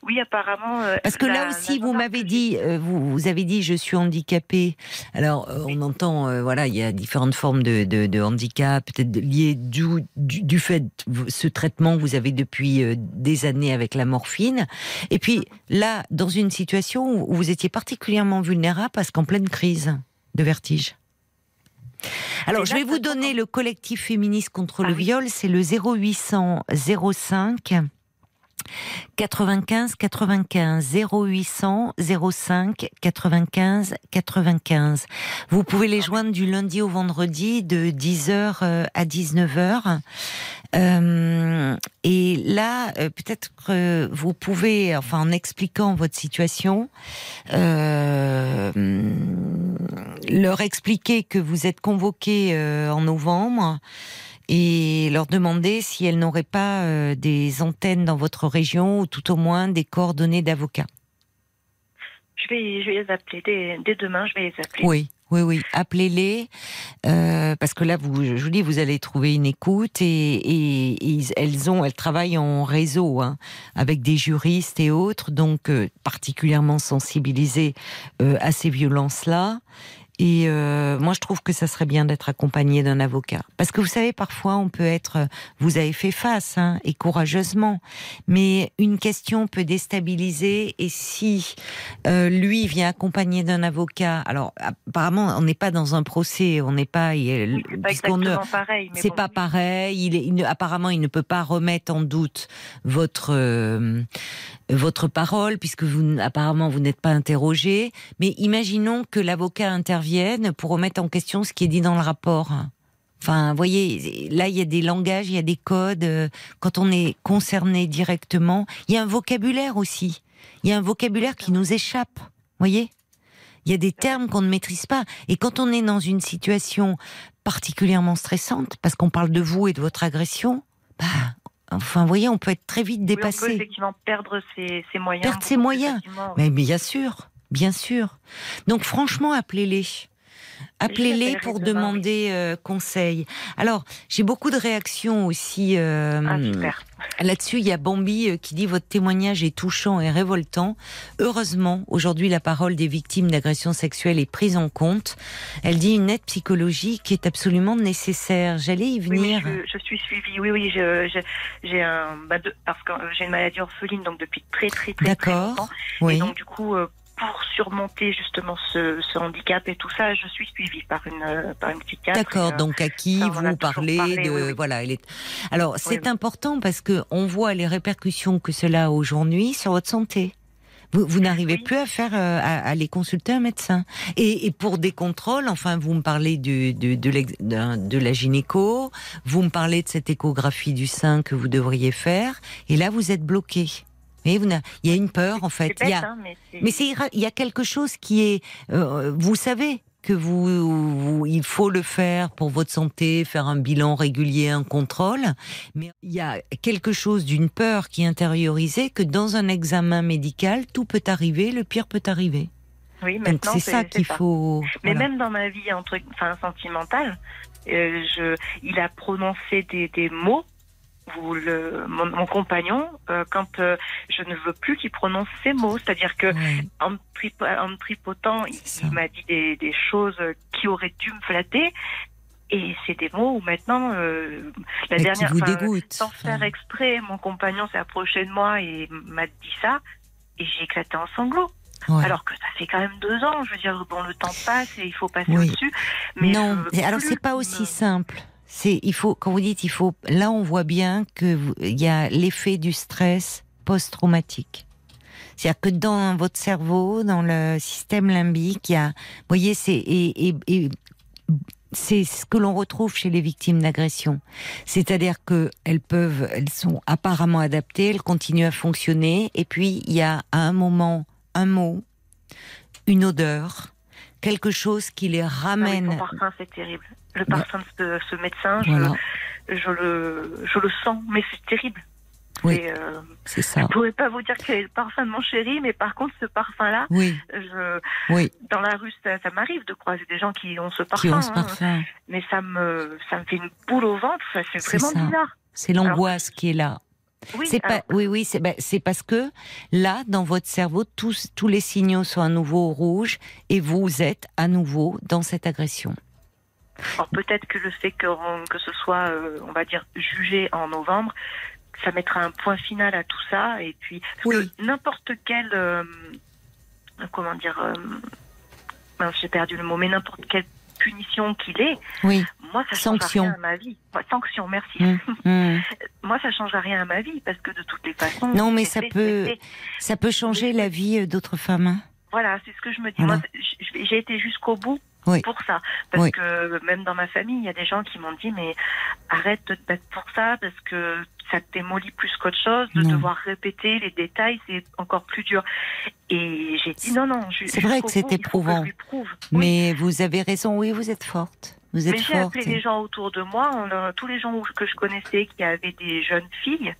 Oui, apparemment. euh, Parce que là aussi, vous m'avez dit, euh, vous, vous avez dit, je suis handicapée. Alors, euh, on entend, voilà, il y a différentes formes de, de, de handicap, peut-être liées du, du, du fait de ce traitement que vous avez depuis des années avec la morphine. Et puis là, dans une situation où vous étiez particulièrement vulnérable parce qu'en pleine crise de vertige. Alors, je vais vous donner le collectif féministe contre Ah le viol, c'est le 0800 05 95 95 0800 05 95 95. Vous pouvez les joindre du lundi au vendredi de 10h euh, à 19h. Euh, et là, euh, peut-être que vous pouvez, enfin en expliquant votre situation, euh, leur expliquer que vous êtes convoqué euh, en novembre et leur demander si elles n'auraient pas euh, des antennes dans votre région ou tout au moins des coordonnées d'avocats. Je vais, je vais les appeler dès, dès demain. Je vais les appeler. Oui, oui, oui. Appelez-les euh, parce que là, vous, je vous dis, vous allez trouver une écoute et, et- et ils- elles ont, elles travaillent en réseau hein, avec des juristes et autres, donc euh, particulièrement sensibilisés euh, à ces violences-là. Et euh, moi, je trouve que ça serait bien d'être accompagné d'un avocat. Parce que vous savez, parfois, on peut être... Vous avez fait face, hein, et courageusement. Mais une question peut déstabiliser. Et si euh, lui vient accompagné d'un avocat... Alors, apparemment, on n'est pas dans un procès. On n'est pas... Oui, c'est pas puisqu'on ne- exactement pareil. c'est bon, pas pareil. Il, est- il ne- apparemment, il ne peut pas remettre en doute votre euh, votre parole, puisque vous apparemment vous n'êtes pas interrogé. Mais imaginons que l'avocat intervienne pour remettre en question ce qui est dit dans le rapport. Enfin, vous voyez, là, il y a des langages, il y a des codes. euh, Quand on est concerné directement, il y a un vocabulaire aussi. Il y a un vocabulaire qui nous échappe. Voyez Il y a des termes qu'on ne maîtrise pas. Et quand on est dans une situation particulièrement stressante, parce qu'on parle de vous et de votre agression, bah, enfin, vous voyez, on peut être très vite dépassé. Oui, on peut effectivement perdre ses, ses moyens. Perdre ses moyens. Mais bien sûr, bien sûr. Donc franchement, appelez-les. Appelez-les pour demander euh, conseil. Alors, j'ai beaucoup de réactions aussi euh, Ah, là-dessus. Il y a Bambi euh, qui dit votre témoignage est touchant et révoltant. Heureusement, aujourd'hui, la parole des victimes d'agressions sexuelles est prise en compte. Elle dit une aide psychologique est absolument nécessaire. J'allais y Oui, venir. je, je suis suivie. Oui, oui, j'ai un, bah, de- parce que j'ai une maladie orpheline, donc depuis très, très, très, très D'accord. longtemps. Oui. Et donc, du coup, euh, pour surmonter justement ce, ce handicap et tout ça, je suis suivie par une, euh, par une psychiatre. D'accord, donc à qui ça, vous parlez parlé, de oui, oui. voilà, elle est Alors, c'est important parce que on voit les répercussions que cela a aujourd'hui sur votre santé. Vous, vous n'arrivez plus à faire euh, à, à aller consulter un médecin. Et, et pour des contrôles, enfin, vous me parlez du, de, d'un- de la gynéco, vous me parlez de cette échographie du sein que vous devriez faire, et là vous êtes bloqué. Et vous il y a une peur en fait. c'est Il y bête, a, hein, mais c'est- il y a quelque chose qui est, euh, vous savez que vous, vous- il faut le faire pour votre santé, faire un bilan régulier, un contrôle, mais il y a quelque chose d'une peur qui est intériorisée que dans un examen médical, tout peut arriver, le pire peut arriver. oui, Donc maintenant, c'est ça qu'il faut. Mais voilà. même dans ma vie entre, enfin, sentimentale, euh, je, il a prononcé des, des mots. Le, mon, mon compagnon, euh, quand euh, je ne veux plus qu'il prononce ces mots, c'est-à-dire que en, me trip- en me tripotant, il, m'a dit des, des choses qui auraient dû me flatter. Et c'est des mots où maintenant, euh, la Mais dernière, dégoûte. sans faire exprès, mon compagnon s'est approché de moi et m'a dit ça, et j'ai éclaté en sanglots. ouais. Alors que ça fait quand même deux ans, je veux dire, bon, le temps passe et il faut passer Oui. au-dessus. Mais non, et alors c'est pas me- aussi simple. C'est il faut quand vous dites il faut là on voit bien que il y a l'effet du stress post-traumatique. C'est-à-dire que dans votre cerveau, dans le système limbique, il y a, vous voyez, c'est et, et- et c'est ce que l'on retrouve chez les victimes d'agression. C'est-à-dire que elles peuvent, elles sont apparemment adaptées, elles continuent à fonctionner, et puis il y a à un moment un mot, une odeur, quelque chose qui les Ah oui, ramène. son parfum, c'est terrible. Le Bah. parfum de ce, ce médecin, je, Voilà, je, le, je le sens, mais c'est terrible. Oui. Euh, c'est je ça. pourrais pas vous dire quel est le parfum de mon chéri, mais par contre, ce parfum-là, Oui, je, oui, dans la rue, ça, ça m'arrive de croiser des gens qui ont ce qui parfum, ont ce hein, parfum. mais ça me, ça me fait une boule au ventre. Ça, c'est C'est vraiment ça. bizarre. C'est l'angoisse qui est là. Oui, C'est pas, oui, oui, c'est ben, c'est parce que là, dans votre cerveau, tous, tous les signaux sont à nouveau au rouge et vous êtes à nouveau dans cette agression. alors peut-être que le fait que, que ce soit, euh, on va dire, jugé en novembre, ça mettra un point final à tout ça. Et puis, parce Oui. que n'importe quel, euh, comment dire, euh, j'ai perdu le mot, mais n'importe quelle punition qu'il est, Oui. Moi, ça change Sanction. rien à ma vie. Sanction, merci. Hum, hum. Moi, ça change rien à ma vie parce que de toutes les façons. Non, mais ça fait, peut-. Ça changer la vie euh, d'autres femmes. hein. Voilà, c'est ce que je me dis. Voilà. Moi, j- j'ai été jusqu'au bout Oui. pour ça. Parce Oui. que même dans ma famille, il y a des gens qui m'ont dit mais arrête de te battre pour ça parce que ça te démolit plus qu'autre chose. De Non. devoir répéter les détails, c'est encore plus dur. Et j'ai dit non, non. C'est vrai que c'est éprouvant. je lui prouve. Oui. Mais vous avez raison, oui, vous êtes forte. Vous êtes Mais j'ai appelé les gens autour de moi, on a- tous les gens que je connaissais qui avaient des jeunes filles,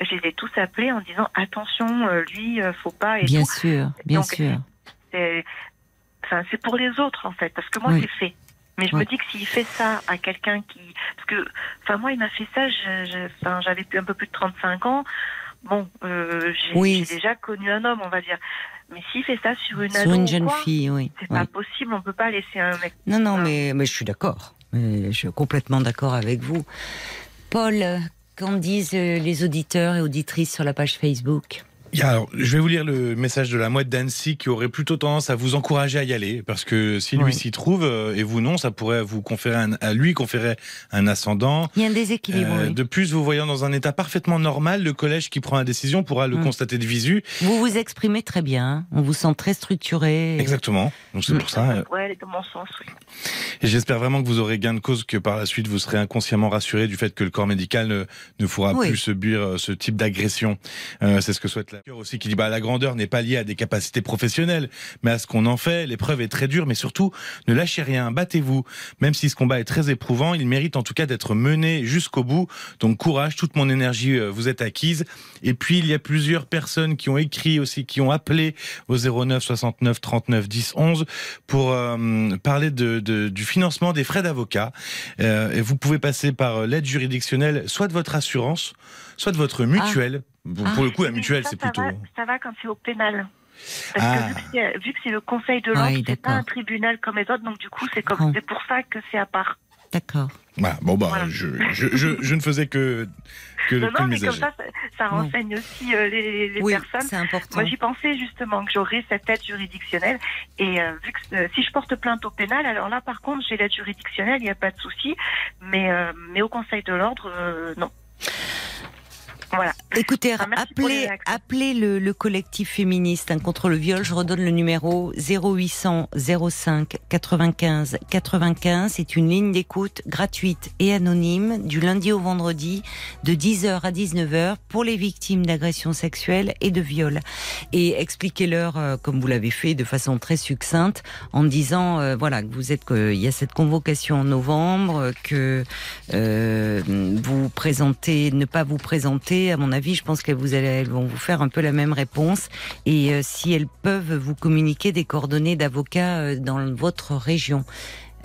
je les ai tous appelés en disant attention, euh, lui, euh, faut pas. Et Bien tout. sûr, bien Donc, sûr. c'est enfin, c'est pour les autres en fait parce que moi Oui. c'est fait mais je me dis que s'il fait ça à quelqu'un qui parce que enfin moi il m'a fait ça j'avais un peu plus de 35 ans bon euh, j'ai Oui. j'ai déjà connu un homme on va dire mais s'il fait ça sur une Sur ado une jeune quoi, fille, oui. c'est oui. pas possible on peut pas laisser un mec Non, non, mais, mais je suis d'accord. Je suis complètement d'accord avec vous. Paul, qu'en disent les auditeurs et auditrices sur la page Facebook? Alors, je vais vous lire le message de la mouette d'Annecy qui aurait plutôt tendance à vous encourager à y aller, parce que si lui Oui. s'y trouve euh, et vous non, ça pourrait vous conférer un, à lui conférer un ascendant. Il y a un déséquilibre. Euh, oui. De plus, vous voyant dans un état parfaitement normal, le collège qui prend la décision pourra le Mm. constater de visu. Vous vous exprimez très bien. On vous sent très structuré. Exactement. Donc c'est pour ça. euh, ouais elle est dans mon sens oui. Et j'espère vraiment que vous aurez gain de cause, que par la suite vous serez inconsciemment rassuré du fait que le corps médical ne, ne pourra Oui. plus subir ce type d'agression. Euh, c'est ce que souhaite la. Aussi qui dit bah la grandeur n'est pas liée à des capacités professionnelles, mais à ce qu'on en fait. L'épreuve est très dure, mais surtout ne lâchez rien, battez-vous. Même si ce combat est très éprouvant, il mérite en tout cas d'être mené jusqu'au bout. Donc courage, toute mon énergie euh, vous est acquise. Et puis il y a plusieurs personnes qui ont écrit aussi, qui ont appelé au 09 69 39 10 11 pour euh, parler de, de, du financement des frais d'avocat. Euh, et vous pouvez passer par l'aide juridictionnelle, soit de votre assurance, soit de votre mutuelle. Pour- Pour le coup, la Oui, mutuelle, c'est plutôt. va, ça va quand c'est au pénal. Parce Ah. que vu que c'est- c'est le Conseil de Oui, l'ordre, c'est d'accord. pas un tribunal comme les autres, donc du coup c'est Oh. comme c'est pour ça que c'est à part. D'accord. Voilà, bon bah, Voilà. je, je, je, je ne faisais que que, Non, que non, le mais comme ça, ça, renseigne aussi euh, les, les oui, personnes. c'est important. Moi, j'y pensais justement que j'aurais cette aide juridictionnelle. Et euh, vu que euh, si je porte plainte au pénal, alors là, par contre, j'ai l'aide juridictionnelle, il n'y a pas de souci. Mais, euh, mais au Conseil de l'ordre, euh, non. Voilà. Écoutez, Ah, appelez, appelez le, le collectif féministe hein, contre le viol. Je redonne le numéro 0800 05 95 95. C'est une ligne d'écoute gratuite et anonyme du lundi au vendredi de 10h à 19h pour les victimes d'agressions sexuelles et de viols. Et expliquez-leur, euh, comme vous l'avez fait de façon très succincte, en disant euh, voilà que vous êtes qu'il y a cette convocation en novembre, que euh, vous présentez, ne pas vous présenter. À mon avis, je pense qu'elles vous allez, elles vont vous faire un peu la même réponse. Et euh, si elles peuvent vous communiquer des coordonnées d'avocats euh, dans votre région.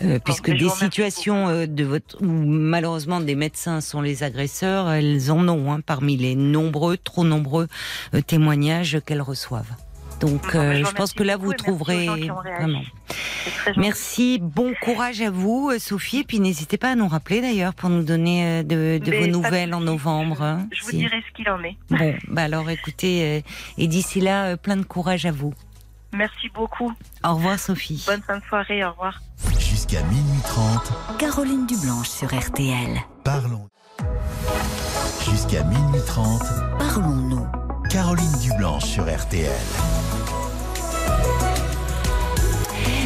Euh, puisque je des situations euh, de votre où malheureusement des médecins sont les agresseurs, elles en ont hein, parmi les nombreux, trop nombreux euh, témoignages qu'elles reçoivent. Donc, Non, euh, je pense que là, vous trouverez vraiment. Merci, bon courage à vous, euh, Sophie. Et puis n'hésitez pas à nous rappeler d'ailleurs pour nous donner euh, de, vos nouvelles en novembre. hein, Je vous si- dirai ce qu'il en est. Bon, bah alors écoutez, et d'ici là, plein de courage à vous. Merci beaucoup. Au revoir, Sophie. Bonne fin de soirée. Au revoir. Jusqu'à minuit 30, Caroline Dublanche sur RTL. parlons. Jusqu'à minuit 30, Parlons-nous. Caroline Dublanche sur RTL.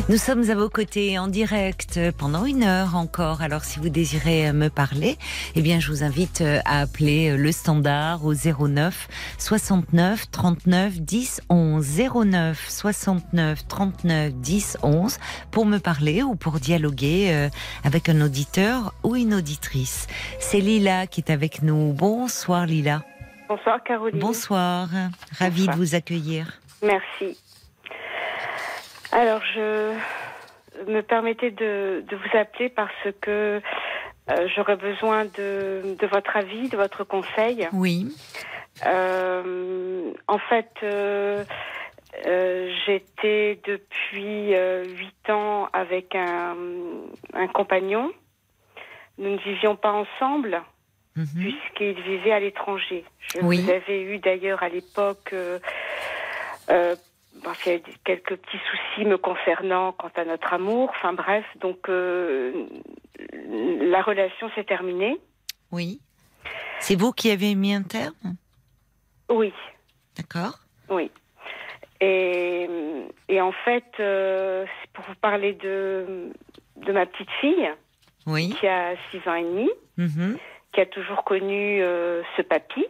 Nous sommes à vos côtés en direct pendant une heure encore. Alors si vous désirez me parler, eh bien je vous invite euh, à appeler euh, le standard au 09 69 39 10 11 09 69 39 10 11 pour me parler ou pour dialoguer euh, avec un auditeur ou une auditrice. C'est Lila qui est avec nous. Bonsoir Lila. Bonsoir Caroline. Bonsoir. Ravie Bonsoir. de vous accueillir. Merci. Alors, je me permettais de, de vous appeler parce que euh, j'aurais besoin de, de votre avis, de votre conseil. Oui. Euh, en fait, euh, j'étais depuis huit ans avec un, un compagnon. Nous ne vivions pas ensemble Mhm. puisqu'il vivait à l'étranger. Je Oui. vous avais eu d'ailleurs à l'époque, euh, euh, parce qu'il y a eu quelques petits soucis me concernant quant à notre amour. Enfin bref, donc euh, la relation s'est terminée. Oui. C'est vous qui avez mis un terme? Oui, D'accord. oui. Et, et en fait, euh, c'est pour vous parler de, de ma petite fille Oui. qui a six ans et demi, Mhm. Qui a toujours connu euh, ce papy.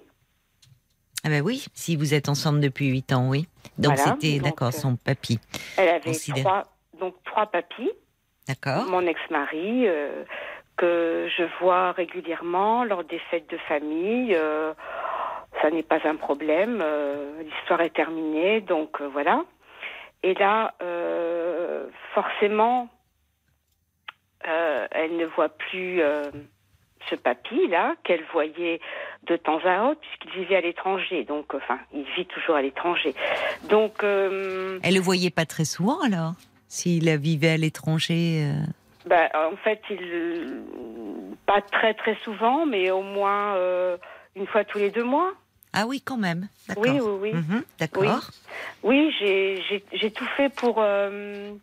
Ah ben oui, si vous êtes ensemble depuis 8 ans, oui. Donc Voilà, c'était, d'accord, euh, son papy. Elle avait Considère- trois, donc trois papis. D'accord. mon ex-mari, euh, que je vois régulièrement lors des fêtes de famille. euh, ça n'est pas un problème. L'histoire est terminée, donc voilà. Et là, forcément, elle ne voit plus ce papy là qu'elle voyait de temps à autre puisqu'il vivait à l'étranger. Donc, enfin, il vit toujours à l'étranger. Donc, euh, Elle le voyait pas très souvent alors S'il vivait à l'étranger euh, Bah, en fait, il pas très très souvent, mais au moins euh, une fois tous les deux mois. Ah oui, quand même. Oui, oui, oui. Mhm, D'accord. Oui, j'ai tout fait pour euh,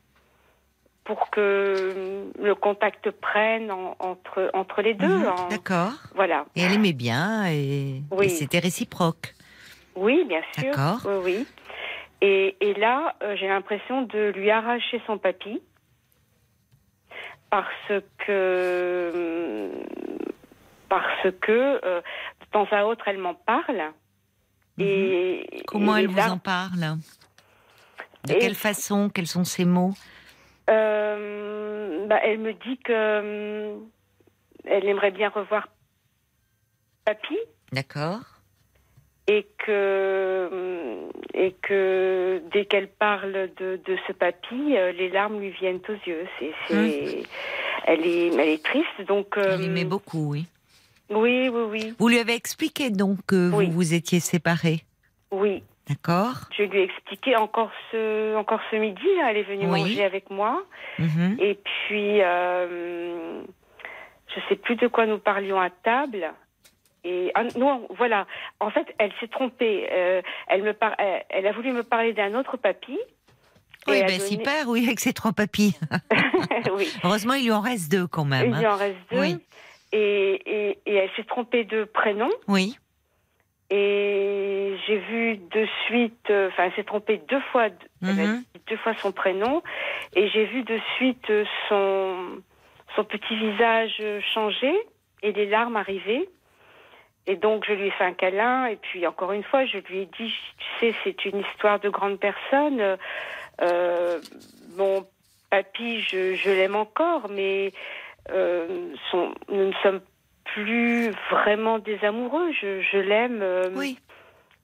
pour que le contact prenne en- entre entre les deux. Mhm, en- D'accord. Voilà. Et elle aimait bien et, Oui. et c'était réciproque. Oui, bien sûr. D'accord. Oui, oui. Et, et là, euh, j'ai l'impression de lui arracher son papy parce que parce que euh, de temps à autre, elle m'en parle. Et Comment et elle vous en parle? De quelle façon? Quels sont ses mots? Euh, bah, elle me dit que hum, elle aimerait bien revoir papy D'accord. et que hum, et que dès qu'elle parle de, de ce papy, euh, les larmes lui viennent aux yeux. C'est, c'est- elle est elle est triste donc. Elle euh, aimait beaucoup, oui. Oui oui oui Vous lui avez expliqué donc que Oui. vous vous étiez séparés, oui. D'accord Je lui ai expliqué encore ce encore ce midi. là, elle est venue Oui. manger avec moi. Mhm. Et puis, euh, je sais plus de quoi nous parlions à table. Et ah, non, voilà. En fait, elle s'est trompée. Euh, elle me par- elle, elle a voulu me parler d'un autre papy. Oui, ben donné- super, oui, avec ses trois papis. oui. Heureusement, il lui en reste deux quand même. Il hein. y en reste deux. Oui. Et, et, et elle s'est trompée de prénom. Oui, Et j'ai vu de suite, euh, enfin, elle s'est trompée deux fois, Mhm. dit deux fois son prénom, et j'ai vu de suite euh, son, son petit visage euh, changer et les larmes arriver. Et donc, je lui ai fait un câlin, et puis encore une fois, je lui ai dit, tu sais, c'est une histoire de grande personne. Euh, euh, mon papy, je, je l'aime encore, mais euh, son- nous ne sommes plus vraiment des amoureux. Je, je l'aime. euh, oui.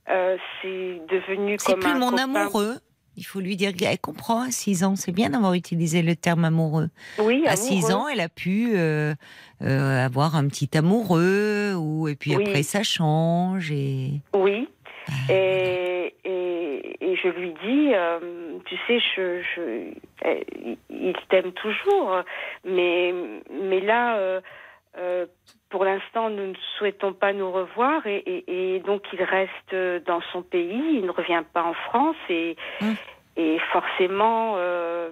euh, c'est devenu C'est comme plus un mon copain. amoureux. Il faut lui dire qu'elle comprend à 6 ans. C'est bien d'avoir utilisé le terme amoureux. Oui, À 6 amoureux. ans, elle a pu euh, euh, avoir un petit amoureux, ou, et puis Oui. après ça change. Et... Oui. Ah, Et, et, et je lui dis, euh, tu sais, je, je, il t'aime toujours, mais, mais là, pour l'instant, nous ne souhaitons pas nous revoir et, et, et donc il reste dans son pays, il ne revient pas en France et, et forcément, euh,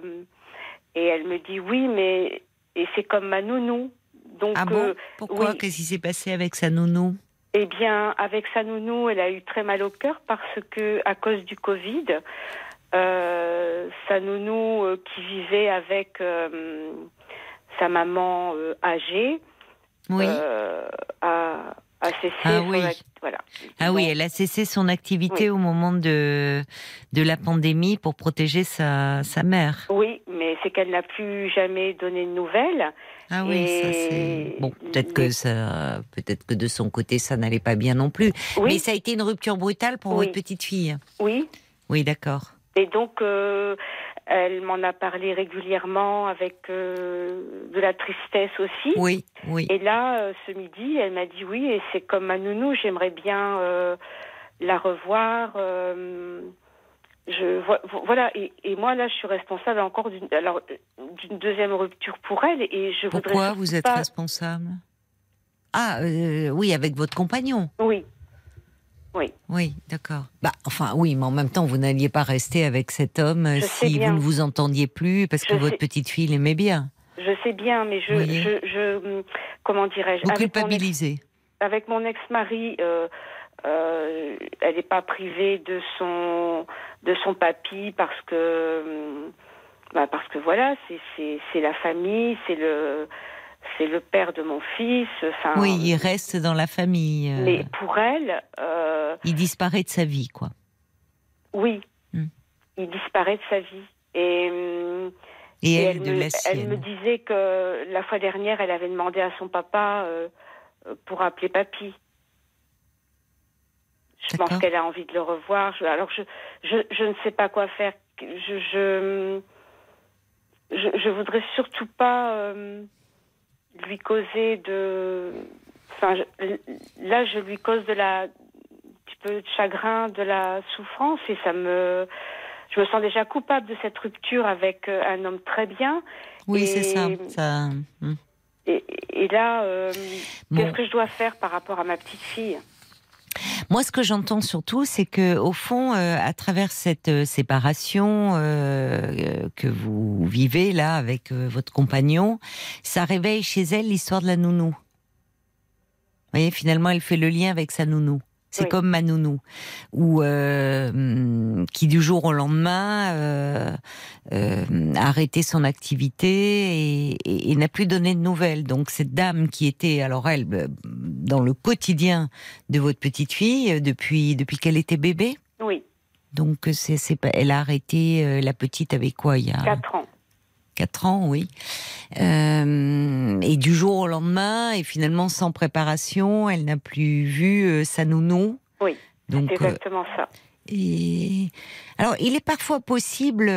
et elle me dit oui, mais et c'est comme ma nounou. Donc, Ah euh, bon Pourquoi? oui. Qu'est-ce qui s'est passé avec sa nounou? Eh bien, avec sa nounou, elle a eu très mal au cœur parce que, à cause du Covid, euh, sa nounou euh, qui vivait avec euh, sa maman euh, âgée Oui. euh, a, a cessé Ah oui. act- voilà. Ah oui, elle a cessé son activité Oui. au moment de, de la pandémie pour protéger sa, sa mère. Oui, mais c'est qu'elle n'a plus jamais donné de nouvelles. Ah oui, ça c'est. Bon, peut-être que ça, peut-être que de son côté ça n'allait pas bien non plus. Oui, Mais ça a été une rupture brutale pour Oui. votre petite fille. oui. Oui, d'accord. Et donc, euh, elle m'en a parlé régulièrement avec euh, de la tristesse aussi. Oui, oui. Et là, euh, ce midi, elle m'a dit oui, et c'est comme ma nounou, j'aimerais bien euh, la revoir. je vo- vo- voilà, et, et moi là, je suis responsable encore d'une alors d'une deuxième rupture pour elle, et je Pourquoi vous êtes responsable? Ah, oui, avec votre compagnon. Oui, Oui, d'accord. Bah, enfin, oui, mais en même temps, vous n'alliez pas rester avec cet homme euh, Je si vous ne vous entendiez plus parce que Je votre sais. petite fille l'aimait bien. je sais bien, mais je, Oui. je, je comment dirais-je Vous culpabilisez. avec mon ex-mari, euh, euh, elle n'est pas privée de son de son papy parce que hum, bah parce que voilà, c'est la famille, c'est le c'est le père de mon fils. Enfin, Oui, il reste dans la famille. euh, mais pour elle, euh, Il disparaît de sa vie, quoi. oui, Hmm. il disparaît de sa vie et. hum, Et, Et elle, de me, la elle me disait que la fois dernière, elle avait demandé à son papa euh, pour appeler papy. Je pense qu'elle a envie de le revoir. Je- alors, je, je, je ne sais pas quoi faire. Je, je, je, je voudrais surtout pas euh, lui causer de. Enfin, je- là, je lui cause de la, un petit peu de chagrin, de la souffrance, et ça me. Je me sens déjà coupable de cette rupture avec euh, un homme très bien. Oui, et- c'est ça. ça... hmm. Et, et là, euh, Bon. qu'est-ce que je dois faire par rapport à ma petite fille? Moi, ce que j'entends surtout, c'est que, au fond, euh, à travers cette euh, séparation euh, euh, que vous vivez là avec euh, votre compagnon, ça réveille chez elle l'histoire de la nounou. Vous voyez, finalement, elle fait le lien avec sa nounou. C'est Oui. comme ma nounou, ou euh, qui du jour au lendemain euh, euh, a arrêté son activité et, et- et n'a plus donné de nouvelles. Donc cette dame qui était, alors elle, euh, dans le quotidien de votre petite fille euh, depuis depuis qu'elle était bébé? Oui, Donc c'est, c'est pas, elle a arrêté euh, la petite avec quoi il y a 4 ans. Quatre ans, oui. Euh, et du jour au lendemain, et finalement sans préparation, elle n'a plus vu euh, sa nounou. Oui, Donc, C'est euh, exactement ça. et alors, il est parfois possible,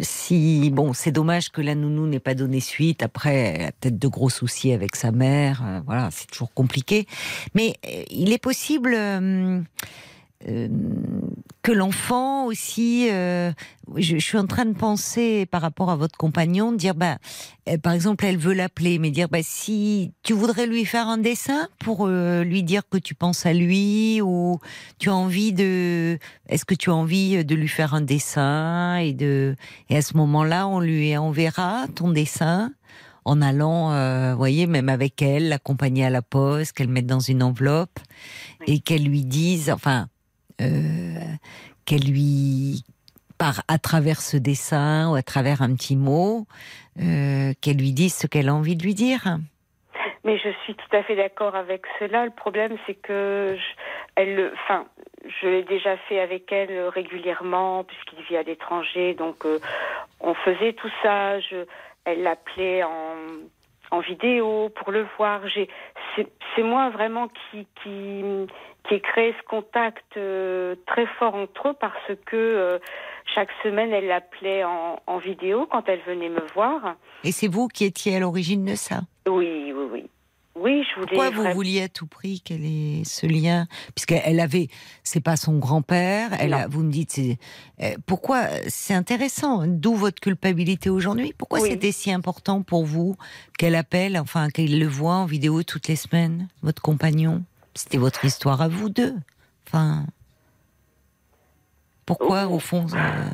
si bon, c'est dommage que la nounou n'ait pas donné suite. Après, elle a peut-être de gros soucis avec sa mère. voilà, c'est toujours compliqué. Mais il est possible. Euh, que l'enfant aussi, euh, je, je suis en train de penser par rapport à votre compagnon, de dire, bah, euh, par exemple, elle veut l'appeler, mais dire, bah, si tu voudrais lui faire un dessin pour euh, lui dire que tu penses à lui, ou tu as envie de, est-ce que tu as envie de lui faire un dessin et de, et à ce moment-là, on lui enverra ton dessin en allant, euh, voyez, même avec elle, l'accompagner à la poste, qu'elle mette dans une enveloppe et qu'elle lui dise, enfin, euh, qu'elle lui, par à travers ce dessin ou à travers un petit mot, euh, qu'elle lui dise ce qu'elle a envie de lui dire. Mais je suis tout à fait d'accord avec cela. Le problème, c'est que je, je l'ai déjà fait avec elle euh, régulièrement puisqu'il vit à l'étranger. Donc, on faisait tout ça. Je, elle l'appelait en, en vidéo pour le voir. J'ai, c'est, c'est moi vraiment qui, qui, qui créé ce contact euh, très fort entre eux parce que euh, chaque semaine, elle l'appelait en, en vidéo quand elle venait me voir. Et c'est vous qui étiez à l'origine de ça? Oui, oui, oui. Oui, je voulais. Pourquoi vous vouliez à tout prix qu'elle ait ce lien? Puisqu'elle avait, c'est pas son grand-père. Elle a, vous me dites, euh, pourquoi c'est intéressant. D'où votre culpabilité aujourd'hui? Pourquoi Oui. c'était si important pour vous qu'elle appelle, enfin qu'elle le voit en vidéo toutes les semaines, votre compagnon? C'était votre histoire à vous deux. Enfin, pourquoi Oh. au fond euh,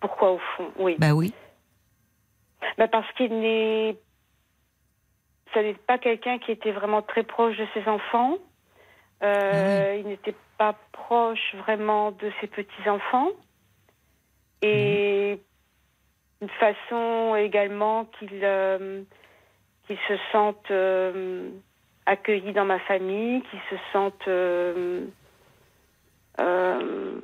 Pourquoi au fond Oui. Bah oui. Bah, parce qu'il n'est. Ça n'est pas quelqu'un qui était vraiment très proche de ses enfants. Euh, Il n'était pas proche vraiment de ses petits-enfants. Et une façon également qu'il euh, qu'il se sente euh, accueilli dans ma famille, qu'il se sente euh, euh,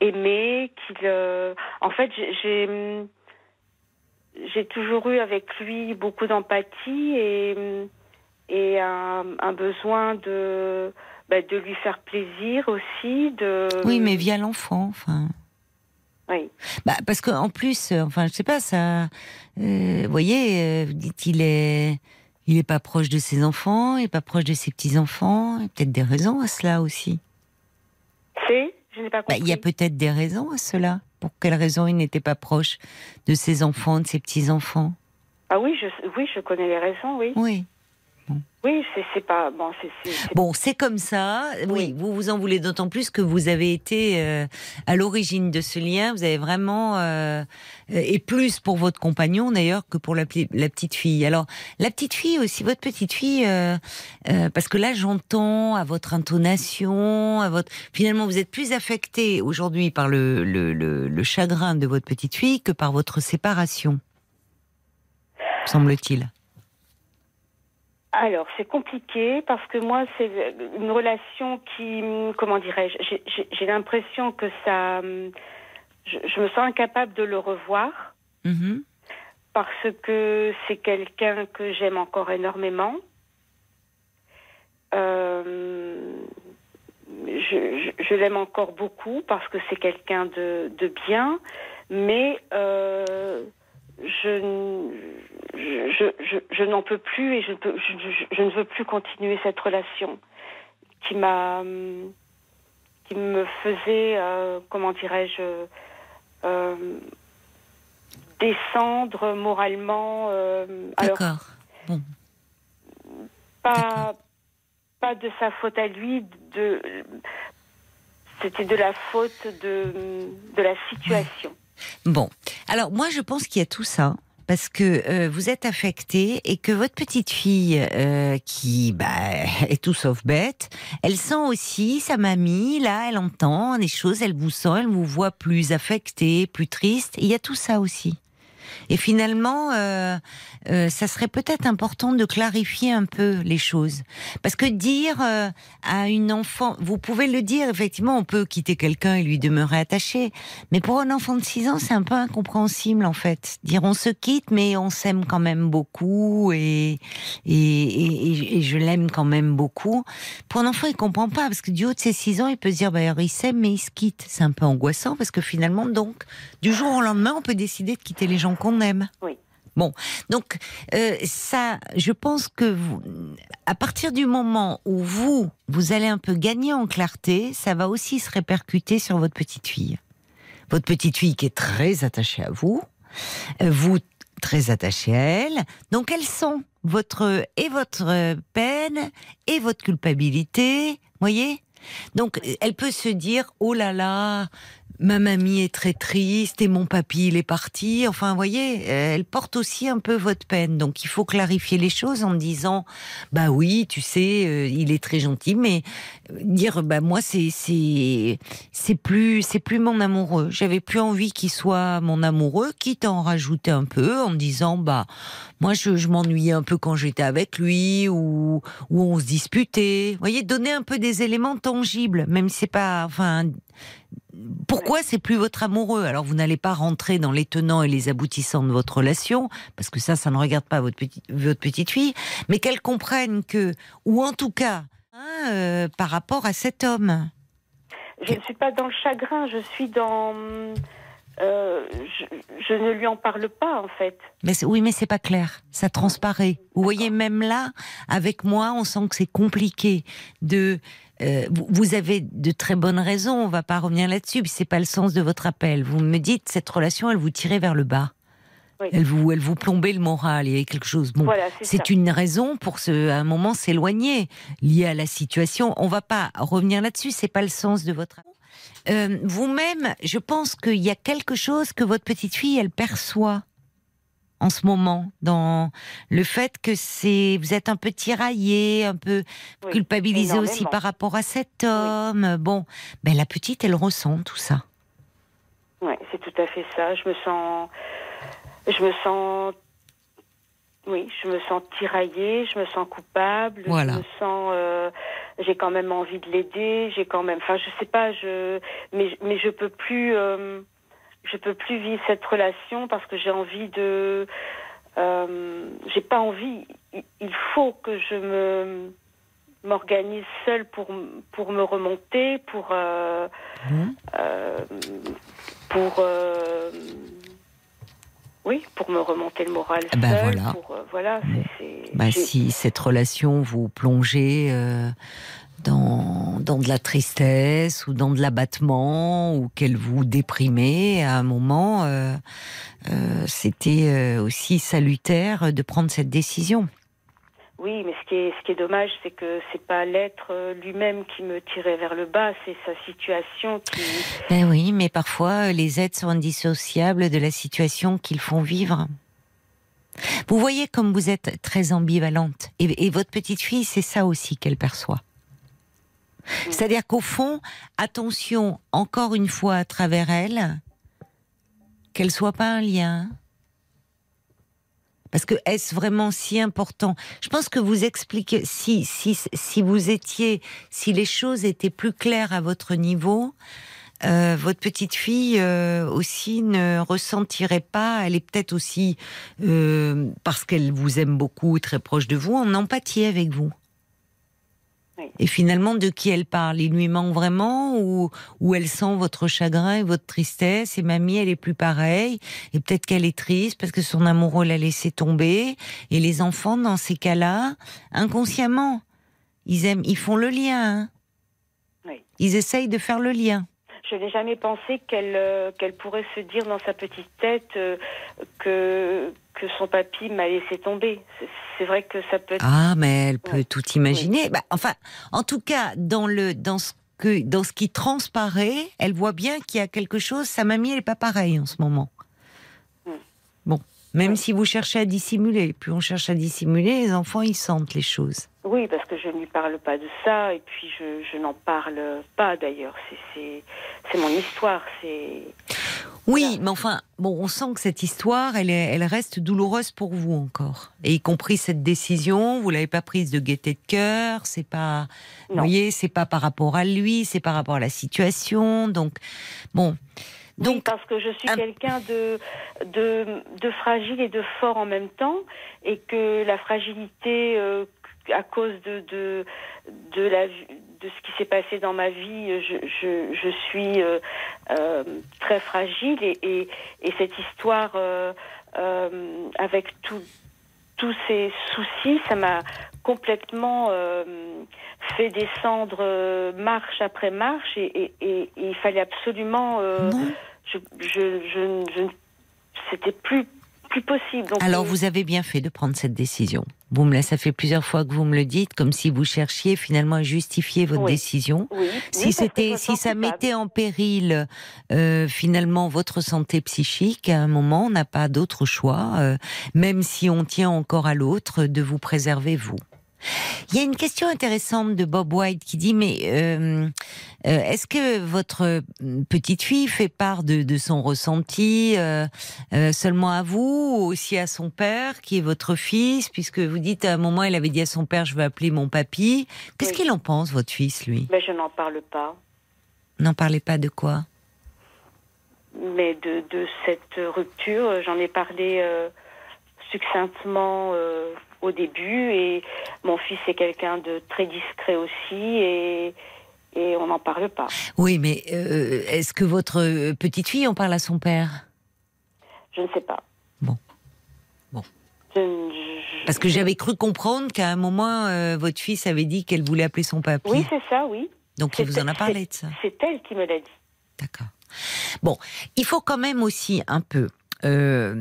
aimé, qu'il. euh, En fait, j'ai- j'ai toujours eu avec lui beaucoup d'empathie et, et un, un besoin de, bah, de lui faire plaisir aussi. De... Oui, mais via l'enfant, enfin. Oui. Bah, parce qu'en plus, enfin, je sais pas, ça. vous voyez, vous dites il est, il est pas proche de ses enfants, il est pas proche de ses petits enfants. Il y a peut-être des raisons à cela aussi. C'est Je n'ai pas Bah, compris. il y a peut-être des raisons à cela. Pour quelles raisons il n'était pas proche de ses enfants, de ses petits enfants Ah oui, je, oui, je connais les raisons, oui. Oui. Oui, c'est pas. Bon, c'est. Bon, c'est comme ça. Oui, Oui. vous vous en voulez d'autant plus que vous avez été euh, à l'origine de ce lien. Vous avez vraiment euh, et plus pour votre compagnon d'ailleurs que pour la petite fille. Alors la petite fille aussi, votre petite fille, euh, euh, parce que là j'entends à votre intonation, à votre finalement vous êtes plus affecté aujourd'hui par le, le, le, le chagrin de votre petite fille que par votre séparation, semble-t-il. Alors, c'est compliqué parce que moi, c'est une relation qui, comment dirais-je, j'ai- l'impression que ça, je, je me sens incapable de le revoir Mhm. parce que c'est quelqu'un que j'aime encore énormément. Euh, je je- je l'aime encore beaucoup parce que c'est quelqu'un de, de bien, mais euh, je, je, je, je- n'en peux plus et je, ne peux- je, ne veux plus continuer cette relation qui m'a qui me faisait euh, comment dirais-je euh, descendre moralement euh, D'accord. Bon. pas pas de sa faute à lui de c'était de la faute de de la situation Bon, alors moi je pense qu'il y a tout ça. parce que euh, vous êtes affecté et que votre petite fille, euh, qui bah, est tout sauf bête, elle sent aussi sa mamie, là, elle entend des choses, elle vous sent, elle vous voit plus affecté, plus triste. Il y a tout ça aussi. Et finalement, euh, euh, ça serait peut-être important de clarifier un peu les choses. Parce que dire euh, à une enfant, vous pouvez le dire, effectivement, on peut quitter quelqu'un et lui demeurer attaché. Mais pour un enfant de 6 ans, c'est un peu incompréhensible, en fait. Dire on se quitte, mais on s'aime quand même beaucoup et, et, et, je l'aime quand même beaucoup. Pour un enfant, il comprend pas, parce que du haut de ses 6 ans, il peut se dire, bah, il s'aime, mais il se quitte. C'est un peu angoissant, parce que finalement, donc, du jour au lendemain, on peut décider de quitter les gens qu'on aime. Oui. Bon, donc euh, ça, je pense que vous, à partir du moment où vous, vous allez un peu gagner en clarté, ça va aussi se répercuter sur votre petite fille. Votre petite fille qui est très attachée à vous, euh, vous très attaché à elle, donc elle sent votre et votre peine et votre culpabilité, voyez? Donc elle peut se dire oh là là, ma mamie est très triste et mon papy il est parti. Enfin, vous voyez, elle porte aussi un peu votre peine. Donc, il faut clarifier les choses en disant, bah oui, tu sais, euh, il est très gentil, mais dire, bah moi, c'est c'est c'est plus c'est plus mon amoureux. J'avais plus envie qu'il soit mon amoureux, quitte à en rajouter un peu en disant, bah moi, je, je m'ennuyais un peu quand j'étais avec lui ou ou on se disputait. Vous voyez, donner un peu des éléments tangibles, même si c'est pas, enfin pourquoi c'est plus votre amoureux? Alors vous n'allez pas rentrer dans les tenants et les aboutissants de votre relation, parce que ça, ça ne regarde pas votre, petit, votre petite fille, mais qu'elle comprenne que, ou en tout cas, hein, euh, par rapport à cet homme. Je ne suis pas dans le chagrin, je suis dans. Euh, je, je, ne lui en parle pas en fait. Mais oui, mais c'est pas clair. Ça transparaît. Vous voyez, même là, avec moi, on sent que c'est compliqué de euh, vous avez de très bonnes raisons, on va pas revenir là-dessus, c'est pas le sens de votre appel. Vous me dites, cette relation, elle vous tirait vers le bas. Oui. Elle vous, elle vous plombait le moral. Il y avait quelque chose. Bon, Voilà, c'est une raison pour ce, à un moment s'éloigner lié à la situation. On va pas revenir là-dessus. C'est pas le sens de votre. Euh, Vous-même, je pense qu'il y a quelque chose que votre petite fille, elle perçoit en ce moment dans le fait que c'est vous êtes un peu tiraillé, un peu Oui, culpabilisé aussi par rapport à cet homme. Bon, ben la petite, elle ressent tout ça. Ouais, c'est tout à fait ça. Je me sens, je me sens, oui, je me sens tiraillée, je me sens coupable, Voilà. je me sens, euh, j'ai quand même envie de l'aider, j'ai quand même, enfin, je sais pas, je, mais, mais je peux plus, euh, je peux plus vivre cette relation parce que j'ai envie de, euh, j'ai pas envie. Il- faut que je me m'organise seule pour pour me remonter, pour euh, Bon. euh, pour oui, pour me remonter le moral ben voilà. pour voilà, Bah, si cette relation vous plongez euh, dans, dans de la tristesse ou dans de l'abattement ou qu'elle vous déprimait, à un moment, euh, euh, c'était euh, aussi salutaire de prendre cette décision. Oui, mais ce qui est, ce qui est dommage, c'est que c'est pas l'être lui-même qui me tirait vers le bas, c'est sa situation qui. Ben oui, mais parfois, les aides sont indissociables de la situation qu'ils font vivre. Vous voyez comme vous êtes très ambivalente. Et, et votre petite fille, c'est ça aussi qu'elle perçoit. C'est-à-dire qu'au fond, attention, encore une fois, à travers elle, qu'elle soit pas un lien. Parce que est-ce vraiment si important? Je pense que vous expliquez, si, si, si vous étiez, si les choses étaient plus claires à votre niveau, euh, votre petite fille euh, aussi ne ressentirait pas, elle est peut-être aussi, euh, parce qu'elle vous aime beaucoup, très proche de vous, en empathie avec vous. Oui. Et finalement, de qui elle parle? Il lui manque vraiment ou, ou elle sent votre chagrin et votre tristesse? Et mamie, elle est plus pareille. Et peut-être qu'elle est triste parce que son amoureux l'a laissé tomber. Et les enfants, dans ces cas-là, inconsciemment, ils aiment, ils font le lien. hein? Oui. Ils essayent de faire le lien. Je n'ai jamais pensé qu'elle euh, qu'elle pourrait se dire dans sa petite tête euh, que que son papy m'a laissé tomber. C'est- vrai que ça peut être. Ah, mais elle peut Ouais. tout imaginer. Bah, enfin, en tout cas, dans le dans ce que dans ce qui transparaît, elle voit bien qu'il y a quelque chose. Sa mamie, elle est pas pareille en ce moment. Même si vous cherchez à dissimuler. Plus on cherche à dissimuler, les enfants, ils sentent les choses. Oui, parce que je ne lui parle pas de ça, et puis je, je n'en parle pas d'ailleurs. C'est mon histoire. C'est. Oui, mais enfin, bon, on sent que cette histoire, elle, est, elle reste douloureuse pour vous encore. Et y compris cette décision, vous l'avez pas prise de gaieté de cœur, c'est pas, vous voyez, c'est pas par rapport à lui, c'est par rapport à la situation. Donc, bon. Donc, oui, parce que je suis quelqu'un de, de, de, fragile et de fort en même temps, et que la fragilité euh, à cause de, de, de, la, de ce qui s'est passé dans ma vie, je, je, je suis euh, euh, très fragile et, et, et cette histoire euh, euh avec tous ces soucis, ça m'a complètement euh, fait descendre marche après marche et, et, et, il fallait absolument... je, je, je, je c'était plus plus possible. Alors vous avez bien fait de prendre cette décision. Vous me ça fait plusieurs fois que vous me le dites, comme si vous cherchiez finalement à justifier votre décision. Si c'était, si ça mettait en péril euh, finalement votre santé psychique, à un moment, on n'a pas d'autre choix, euh, même si on tient encore à l'autre, de vous préserver vous. Il y a une question intéressante de Bob White qui dit mais euh, euh, est-ce que votre petite fille fait part de, son ressenti euh, seulement à vous ou aussi à son père qui est votre fils? Puisque vous dites à un moment elle avait dit à son père je veux appeler mon papy. Qu'est-ce qu'il en pense votre fils lui? Mais je n'en parle pas. N'en parlez pas de quoi? Mais de, de cette rupture j'en ai parlé succinctement au début et mon fils est quelqu'un de très discret aussi et, et on n'en parle pas. Oui, mais euh, est-ce que votre petite fille en parle à son père? Je ne sais pas. Bon. Bon. Parce que j'avais cru comprendre qu'à un moment, euh, votre fils avait dit qu'elle voulait appeler son papy. Oui, c'est ça, oui. Donc il vous en a parlé de ça. C'est elle qui me l'a dit. D'accord. Bon, il faut quand même aussi un peu euh,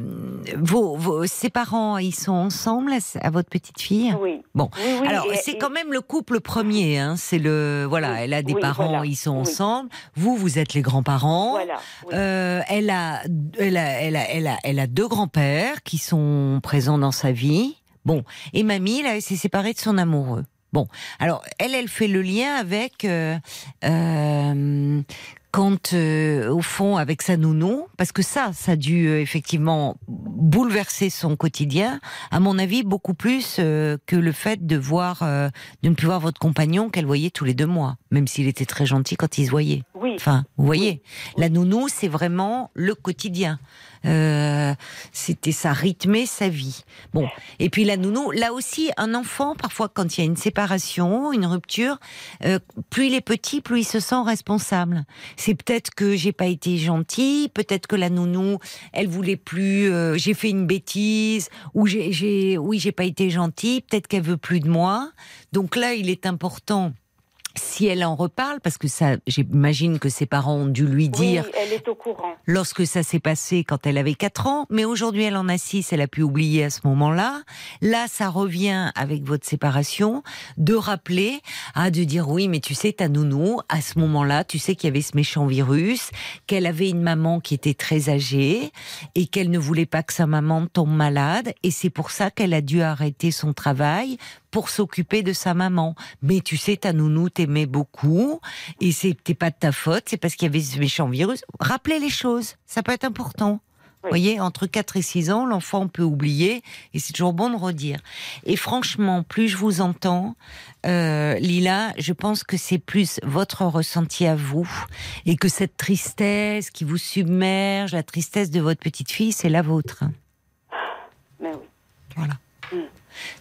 vos, ses parents, ils sont ensemble à, votre petite fille? Oui. Bon, alors c'est quand même le couple premier. Hein, c'est le voilà, elle a des parents, ils sont ensemble. Vous, vous êtes les grands-parents. Voilà. Euh, elle a, elle a, elle a, elle a, elle a deux grands-pères qui sont présents dans sa vie. Bon, et mamie, là, elle s'est séparée de son amoureux. Bon, alors elle, elle fait le lien avec euh, euh quand, euh, au fond, avec sa nounou, parce que ça, ça a dû euh, effectivement bouleverser son quotidien, à mon avis, beaucoup plus euh, que le fait de voir, de ne plus voir votre compagnon qu'elle voyait tous les deux mois, même s'il était très gentil quand ils se voyaient. Oui. Enfin, vous voyez, la nounou, c'est vraiment le quotidien. Euh, c'était ça rythmait sa vie. Bon, et puis la nounou, là aussi, un enfant, parfois quand il y a une séparation, une rupture, euh, plus il est petit, plus il se sent responsable. C'est peut-être que j'ai pas été gentille, peut-être que la nounou, elle voulait plus, euh, j'ai fait une bêtise, ou j'ai, oui, j'ai pas été gentille, peut-être qu'elle veut plus de moi. Donc là, il est important si elle en reparle, parce que ça, j'imagine que ses parents ont dû lui dire. Oui, elle est au courant. Lorsque ça s'est passé quand elle avait 4 ans, mais aujourd'hui elle en a 6, elle a pu oublier à ce moment-là. Là, ça revient avec votre séparation, de rappeler, ah, de dire oui, mais tu sais, ta nounou, à ce moment-là, tu sais qu'il y avait ce méchant virus, qu'elle avait une maman qui était très âgée et qu'elle ne voulait pas que sa maman tombe malade, et c'est pour ça qu'elle a dû arrêter son travail pour s'occuper de sa maman. Mais tu sais, ta nounou t'aimait beaucoup et c'était pas de ta faute, c'est parce qu'il y avait ce méchant virus. Rappelez les choses, ça peut être important. Vous voyez, entre 4 et 6 ans, l'enfant peut oublier et c'est toujours bon de redire. Et franchement, plus je vous entends, euh, Lila, je pense que c'est plus votre ressenti à vous et que cette tristesse qui vous submerge, la tristesse de votre petite fille, c'est la vôtre. Mais oui. Voilà. Mm.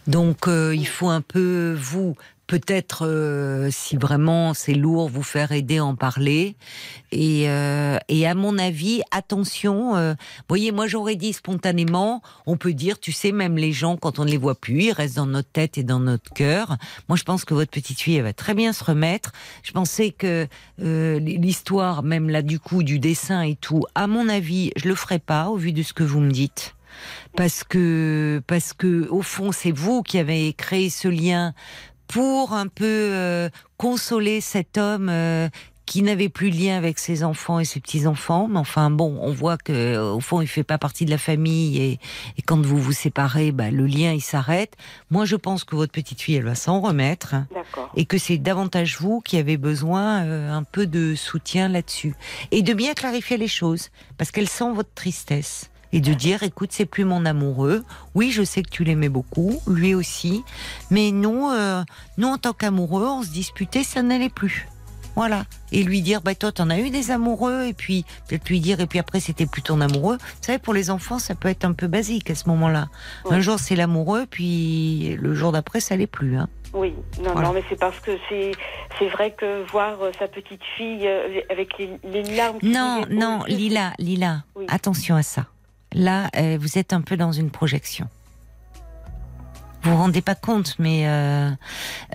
Donc euh, il faut un peu vous peut-être euh, si vraiment c'est lourd vous faire aider en parler. Et, euh, et à mon avis attention euh, voyez moi j'aurais dit spontanément on peut dire tu sais même les gens quand on ne les voit plus ils restent dans notre tête et dans notre cœur. Moi je pense que votre petite fille elle va très bien se remettre. Je pensais que l'histoire même là du coup du dessin et tout à mon avis je le ferai pas au vu de ce que vous me dites parce que parce que au fond c'est vous qui avez créé ce lien pour un peu euh, consoler cet homme euh, qui n'avait plus de lien avec ses enfants et ses petits enfants. Mais enfin bon, on voit que au fond, il fait pas partie de la famille et, et quand vous vous séparez, bah, le lien il s'arrête. Moi, je pense que votre petite fille, elle va s'en remettre et que c'est davantage vous qui avez besoin euh, un peu de soutien là-dessus et de bien clarifier les choses parce qu'elle sent votre tristesse et de dire écoute c'est plus mon amoureux oui je sais que tu l'aimais beaucoup lui aussi mais nous euh, nous en tant qu'amoureux on se disputait ça n'allait plus voilà et lui dire bah toi t'en as eu des amoureux et puis peut-être lui dire et puis après c'était plus ton amoureux vous savez pour les enfants ça peut être un peu basique à ce moment-là un jour c'est l'amoureux puis le jour d'après ça l'est plus hein. Oui, non, Voilà. non, mais c'est parce que c'est c'est vrai que voir euh, sa petite fille euh, avec les, les larmes. Non, non, Lila, Lila, Oui. attention à ça. Là, euh, vous êtes un peu dans une projection. Vous vous rendez pas compte, mais euh,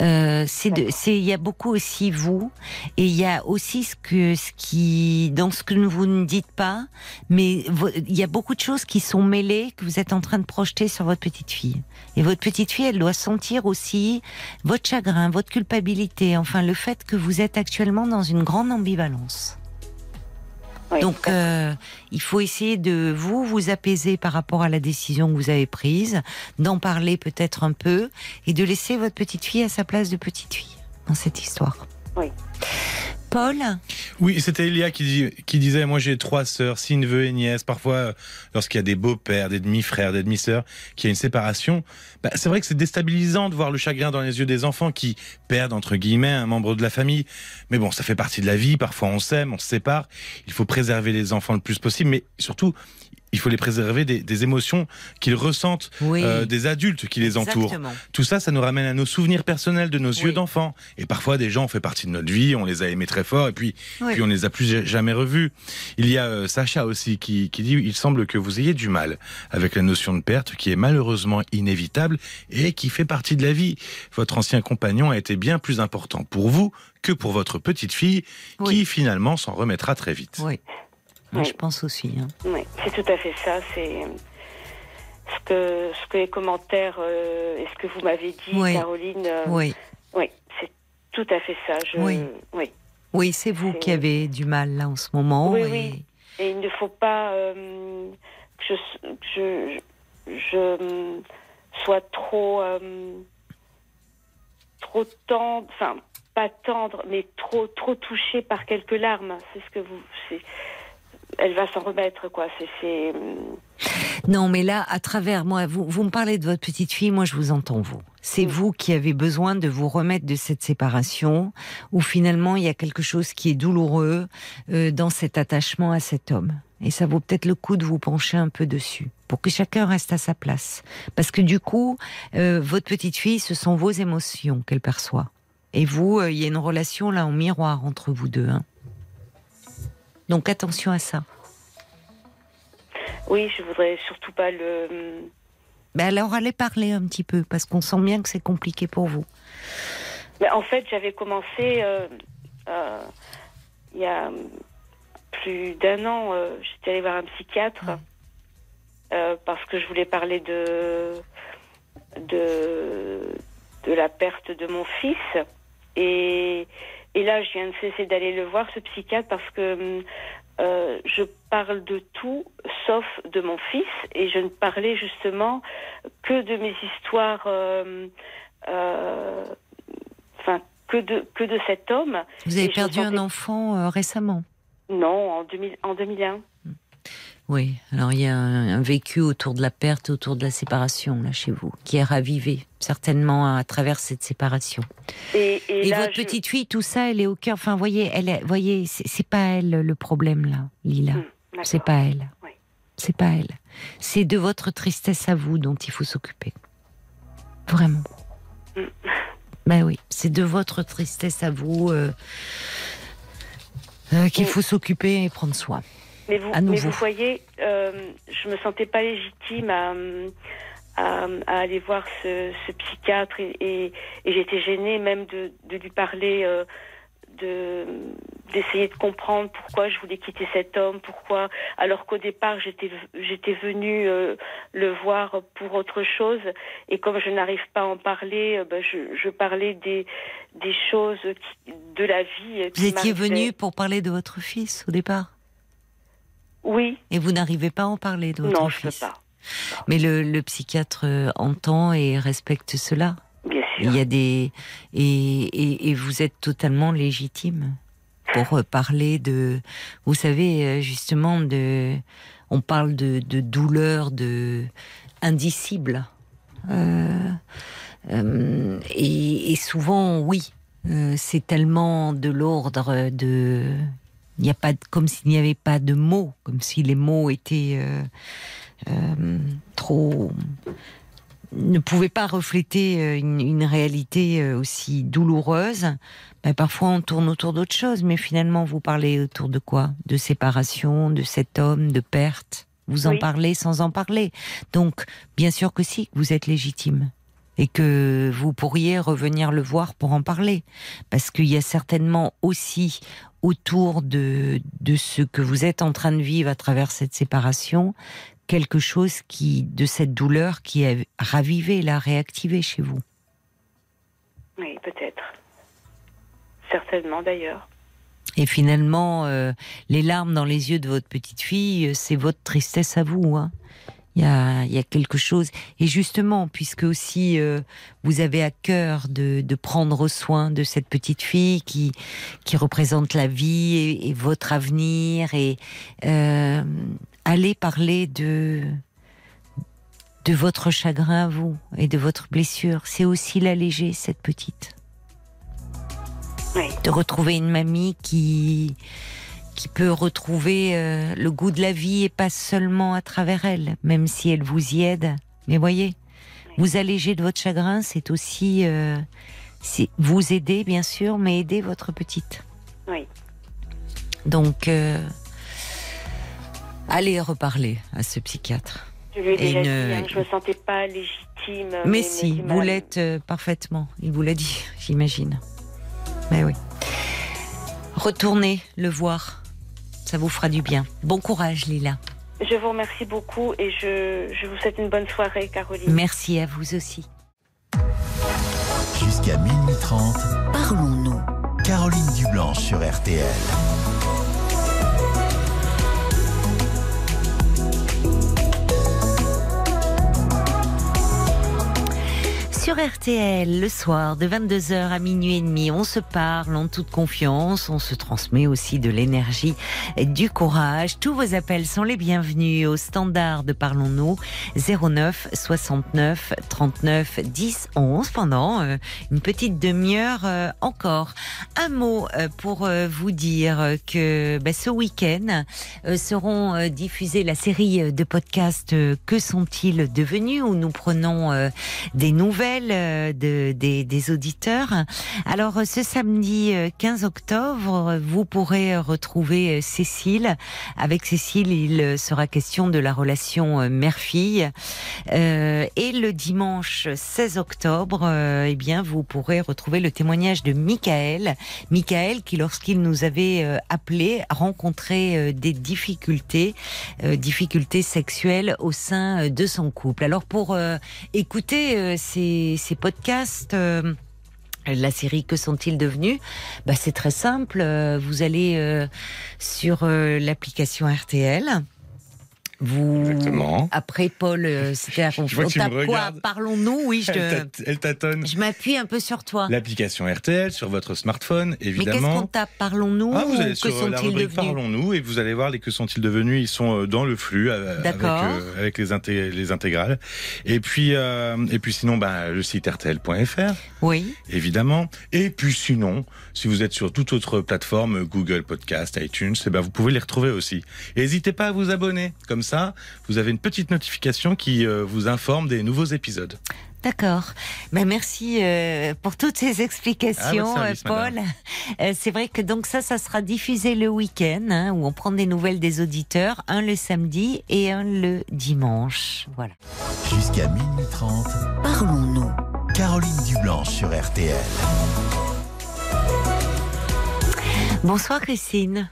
euh, c'est il y a beaucoup aussi vous et il y a aussi ce que ce qui dans ce que vous ne dites pas, mais il y a beaucoup de choses qui sont mêlées que vous êtes en train de projeter sur votre petite fille. Et votre petite fille, elle doit sentir aussi votre chagrin, votre culpabilité, enfin le fait que vous êtes actuellement dans une grande ambivalence. Oui, Donc, euh, il faut essayer de vous vous apaiser par rapport à la décision que vous avez prise, d'en parler peut-être un peu et de laisser votre petite fille à sa place de petite fille dans cette histoire. Oui. Paul, Oui, c'était Elia qui, disait Moi j'ai trois sœurs, six neveux et nièces. Parfois, euh, lorsqu'il y a des beaux-pères, des demi-frères, des demi-sœurs, qu'il y a une séparation, bah, c'est vrai que c'est déstabilisant de voir le chagrin dans les yeux des enfants qui perdent, entre guillemets, un membre de la famille. Mais bon, ça fait partie de la vie. Parfois, on s'aime, on se sépare. Il faut préserver les enfants le plus possible, mais surtout, il faut les préserver des, des émotions qu'ils ressentent oui, euh, des adultes qui les entourent. exactement. Tout ça, ça nous ramène à nos souvenirs personnels de nos Oui. yeux d'enfants. Et parfois, des gens ont fait partie de notre vie, on les a aimés très fort, et puis, Oui. puis on les a plus ja- jamais revus. Il y a euh, Sacha aussi qui, qui dit, il semble que vous ayez du mal avec la notion de perte, qui est malheureusement inévitable et qui fait partie de la vie. Votre ancien compagnon a été bien plus important pour vous que pour votre petite fille, qui finalement s'en remettra très vite. Oui. Moi, Oui. je pense aussi. hein. Oui, c'est tout à fait ça. C'est ce que, ce que les commentaires euh, et ce que vous m'avez dit, Oui. Caroline. euh, Oui, oui, c'est tout à fait ça. Je, Oui. oui. oui, c'est vous qui avez du mal là en ce moment. Oui, et- oui. Et il ne faut pas euh, que je, je, je, je sois trop, trop tendre, enfin pas tendre, mais trop, trop touchée par quelques larmes. C'est ce que vous, elle va s'en remettre, quoi. C'est, c'est, Non, mais là, à travers moi, vous, vous me parlez de votre petite fille, moi je vous entends vous. C'est vous qui avez besoin de vous remettre de cette séparation, où finalement il y a quelque chose qui est douloureux euh, dans cet attachement à cet homme. Et ça vaut peut-être le coup de vous pencher un peu dessus, pour que chacun reste à sa place. Parce que du coup, euh, votre petite fille, ce sont vos émotions qu'elle perçoit. Et vous, euh, il y a une relation là en miroir entre vous deux. hein. Donc attention à ça. oui, je voudrais surtout pas le. Ben alors allez parler un petit peu, parce qu'on sent bien que c'est compliqué pour vous. Mais en fait, j'avais commencé euh, euh, il y a plus d'un an. euh, J'étais allée voir un psychiatre parce que je voulais parler de, de de la perte de mon fils. Et, et là, je viens de cesser d'aller le voir, ce psychiatre, parce que euh, je parle de tout sauf de mon fils et je ne parlais justement que de mes histoires. euh, euh, enfin que de que de cet homme. Vous avez Et perdu un enfant récemment? Non, en 2000 en 2001. Oui, alors il y a un, un vécu autour de la perte, autour de la séparation, là, chez vous, qui est ravivé, certainement à travers cette séparation. Et, et Et, là, votre je- petite fille, tout ça, elle est au cœur. Enfin, voyez, elle est, voyez, c'est pas elle le problème, là, Lila. Hmm. C'est pas elle. Oui. C'est pas elle. C'est de votre tristesse à vous dont il faut s'occuper. Vraiment. Mm. Ben oui, c'est de votre tristesse à vous euh, euh, qu'il Mm. faut s'occuper et prendre soin. Mais vous, À mais vous voyez, euh, je me sentais pas légitime à, à, à aller voir ce, ce psychiatre et, et, et j'étais gênée même de, de lui parler, euh, de d'essayer de comprendre pourquoi je voulais quitter cet homme, pourquoi, alors qu'au départ j'étais j'étais venue euh, le voir pour autre chose. Et comme je n'arrive pas à en parler, euh, ben, je, je parlais des des choses qui- de la vie. Vous étiez venu pour parler de votre fils au départ? Oui. Et vous n'arrivez pas à en parler de votre non, fils je peux pas. Mais le, le psychiatre euh, entend et respecte cela Bien sûr. Il y a des et, et, et vous êtes totalement légitime pour euh, parler de, vous savez euh, justement de, on parle de, de douleur de indicible euh, euh, et, et souvent oui, euh, c'est tellement de l'ordre de, il n'y a pas de- comme s'il n'y avait pas de mots, comme si les mots étaient euh, euh, trop ne pouvait pas refléter euh, une, une réalité aussi douloureuse, ben, parfois on tourne autour d'autre chose, mais finalement vous parlez autour de quoi? De séparation, de cet homme, de perte. Vous en Oui. parlez sans en parler. Donc, bien sûr que si, vous êtes légitime. Et que vous pourriez revenir le voir pour en parler. Parce qu'il y a certainement aussi autour de, de ce que vous êtes en train de vivre à travers cette séparation, quelque chose qui, de cette douleur qui est ravivée, là, réactivée chez vous? Oui, peut-être. Certainement d'ailleurs. Et finalement, euh, les larmes dans les yeux de votre petite fille, euh, c'est votre tristesse à vous. Hein? Il y a, y a quelque chose. Et justement, puisque aussi euh, vous avez à cœur de, de prendre soin de cette petite fille qui, qui représente la vie et, et votre avenir, et euh, allez parler de de votre chagrin à vous et de votre blessure. C'est aussi l'alléger, cette petite Oui. de retrouver une mamie qui qui peut retrouver euh, le goût de la vie et pas seulement à travers elle, même si elle vous y aide. Mais voyez, vous alléger de votre chagrin, c'est aussi euh, vous aider bien sûr, mais aider votre petite. Oui. Donc euh, allez reparler à ce psychiatre. Je lui ai déjà une- dit, hein, je me sentais pas légitime. Mais si, vous l'êtes parfaitement. Il vous l'a dit, j'imagine. Mais oui. Retournez le voir. Ça vous fera du bien. Bon courage, Lila. Je vous remercie beaucoup et je, je vous souhaite une bonne soirée, Caroline. Merci à vous aussi. Jusqu'à minuit 30, Parlons-nous. Caroline Dublanche sur RTL. Sur RTL, le soir de 22h à minuit et demi, on se parle en toute confiance, on se transmet aussi de l'énergie du courage. Tous vos appels sont les bienvenus au standard de Parlons-nous 09 69 39 10 11 pendant euh, une petite demi-heure euh, encore. Un mot euh, pour vous dire que bah, ce week-end seront diffusées la série de podcasts Que sont-ils devenus où nous prenons des nouvelles euh, de, des, auditeurs. Alors euh, ce samedi euh, 15 octobre, euh, vous pourrez retrouver Cécile. Avec Cécile, il sera question de la relation mère-fille. Et le dimanche 16 octobre, euh, eh bien, vous pourrez retrouver le témoignage de Michael. Michael qui, lorsqu'il nous avait appelé, rencontrait des difficultés, difficultés sexuelles au sein de son couple. Alors pour écouter euh, ces, podcasts. euh, la série Que sont-ils devenus? Bah, C'est très simple. euh, Vous allez euh, sur l'application RTL. Vous Exactement. après Paul, euh, c'était on, Je vois que tu me quoi. Parlons-nous. Oui, je, Elle tât- Elle tâtonne. je m'appuie un peu sur toi. L'application RTL sur votre smartphone, Mais qu'est-ce évidemment. qu'on tape Parlons-nous Ah, vous ou allez Que sur euh, la sont-ils devenus Parlons-nous et vous allez voir les que sont-ils devenus. Ils sont euh, dans le flux euh, avec, euh, avec les, inté- les intégrales. Et puis, euh, et puis sinon, bah, le site rtl.fr, Oui. évidemment. Et puis sinon, si vous êtes sur toute autre plateforme, Google Podcast, iTunes, eh ben, vous pouvez les retrouver aussi. Et n'hésitez pas à vous abonner. Comme ça, vous avez une petite notification qui euh, vous informe des nouveaux épisodes. D'accord. Ben merci euh, pour toutes ces explications, service, euh, Paul. Euh, c'est vrai que donc ça, ça sera diffusé le week-end, hein, où on prend des nouvelles des auditeurs, un le samedi et un le dimanche. Voilà. Jusqu'à minuit 30, Parlons-nous. Caroline Dublanche sur RTL. Bonsoir Christine.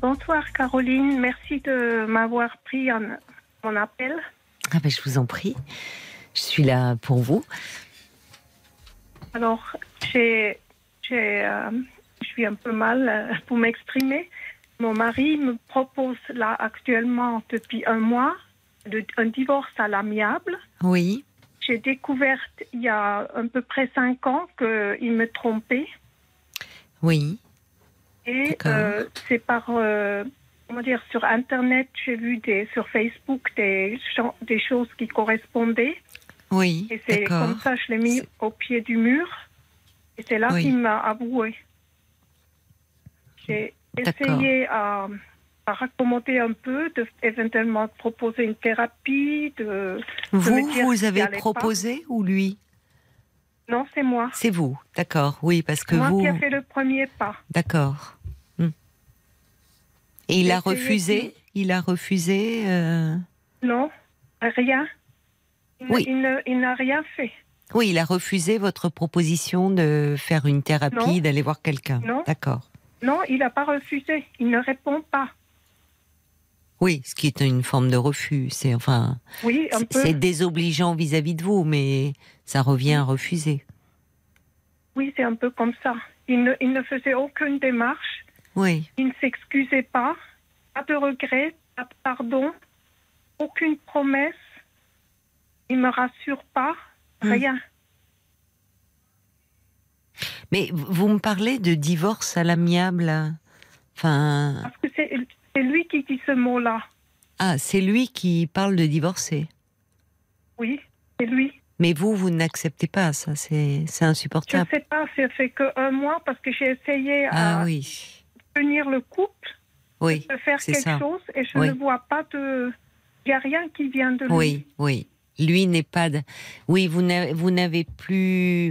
Bonsoir Caroline, merci de m'avoir pris en, mon appel. Ah ben je vous en prie. Je suis là pour vous. Alors, j'ai j'ai, euh, suis un peu mal euh, pour m'exprimer. Mon mari me propose là actuellement depuis un mois de- un divorce à l'amiable. Oui. J'ai découvert il y a à peu près cinq ans qu'il me trompait. Oui. Et euh, c'est par, euh, comment dire, sur Internet, j'ai vu des, sur Facebook des, des choses qui correspondaient. Oui. Et c'est comme ça, je l'ai mis au pied du mur. Et c'est là Oui. qu'il m'a avoué. J'ai essayé à, à raccommoder un peu, de éventuellement proposer une thérapie. De... Vous, vous avez pas. proposé ou lui? Non, c'est moi. C'est vous. D'accord. Oui, parce que moi vous. qui a fait le premier pas. D'accord. Et il a refusé Il a refusé euh, Non, rien. Il, Oui. il n'a rien fait. Oui, il a refusé votre proposition de faire une thérapie, d'aller voir quelqu'un. Non. D'accord. Non, il n'a pas refusé. Il ne répond pas. Oui, ce qui est une forme de refus. C'est enfin, Oui, c'est- désobligeant vis-à-vis de vous, mais ça revient à refuser. Oui, c'est un peu comme ça. Il ne, il ne faisait aucune démarche. Oui. Il ne s'excusait pas. Pas de regret, pas de pardon. Aucune promesse. Il me rassure pas. Hmm. Rien. Mais vous me parlez de divorce à l'amiable. Enfin, Parce que c'est lui qui dit ce mot-là. ah, c'est lui qui parle de divorcer. Oui, c'est lui. Mais vous, vous n'acceptez pas ça. C'est c'est Je ne insupportable. sais pas, ça fait que un mois parce que j'ai essayé Ah oui. Tenir le couple. Oui. de faire quelque ça. chose et je Oui. ne vois pas de. Il n'y a rien qui vient de lui. Oui, oui. Lui n'est pas. de- Oui, vous n'avez plus.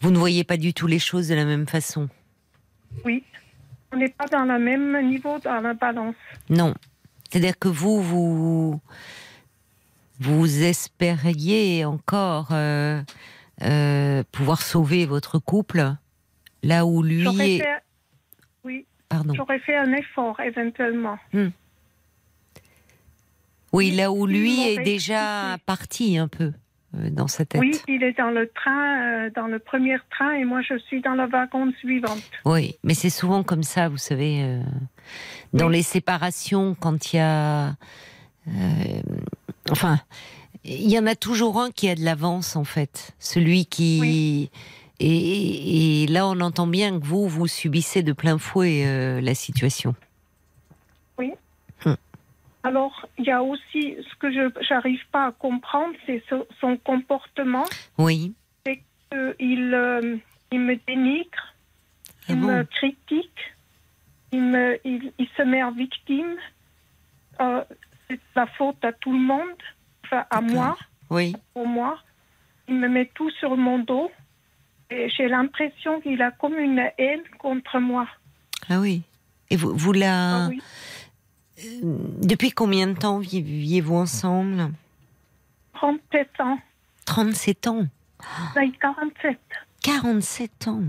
Vous ne voyez pas du tout les choses de la même façon. Oui. On n'est pas dans le même niveau dans la balance. Non. C'est-à-dire que vous, vous, vous espériez encore euh, euh, pouvoir sauver votre couple, là où lui est. Pardon. j'aurais fait un effort éventuellement. Oui, là où lui est déjà parti un peu euh, dans sa tête. Oui, il est dans le train, euh, dans le premier train, et moi je suis dans la wagon suivante. Oui, mais c'est souvent comme ça, vous savez, euh, dans Oui. les séparations, quand il y a, enfin, il y en a toujours un qui a de l'avance en fait, celui qui. Oui. Et, et là, on entend bien que vous, vous subissez de plein fouet euh, la situation. Alors, il y a aussi ce que je n'arrive pas à comprendre, c'est so- son comportement. Oui. Euh, il, euh, il me dénigre, Ah il bon? me critique, il, me, il, il se met en victime. Euh, c'est la faute à tout le monde, enfin à moi, Oui. pour moi. Il me met tout sur mon dos. J'ai l'impression qu'il a comme une haine contre moi. Ah oui. Et vous, vous la. Ah oui. Euh, Depuis combien de temps viviez-vous ensemble? 37 ans. 37 ans? Non, 47. 47 ans.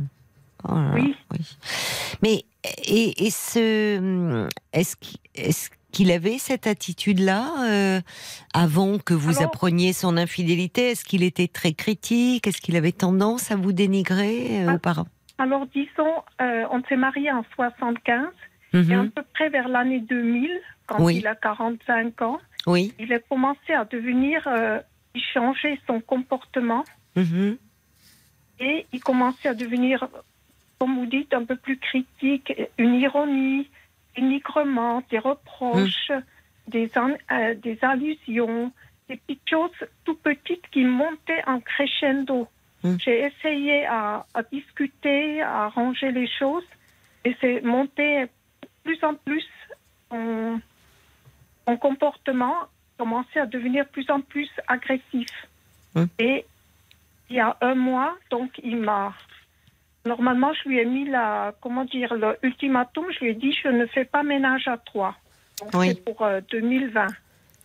Oh là là, Oui. Mais et, et ce est-ce qu'il est-ce qu'il avait cette attitude-là euh, avant que vous Alors- appreniez son infidélité? Est-ce qu'il était très critique? Est-ce qu'il avait tendance à vous dénigrer euh, Ah. auparavant? Alors, disons, euh, on s'est mariés en 75. Et à Mhm. peu près vers l'année 2000, quand Oui. il a 45 ans, Oui. il a commencé à devenir, il changeait son comportement Mhm. et il commençait à devenir, comme vous dites, un peu plus critique, une ironie, dénigrement, des reproches, des, an- euh, des allusions, des petites choses tout petites qui montaient en crescendo. Mm. J'ai essayé à, à discuter, à arranger les choses et c'est monté plus en plus son, son comportement commençait à devenir de plus en plus agressif. Mm. Et il y a un mois, donc il m'a. Normalement, je lui ai mis la, comment dire, le ultimatum. Je lui ai dit, je ne fais pas ménage à toi. Donc Oui. c'est pour euh, 2020.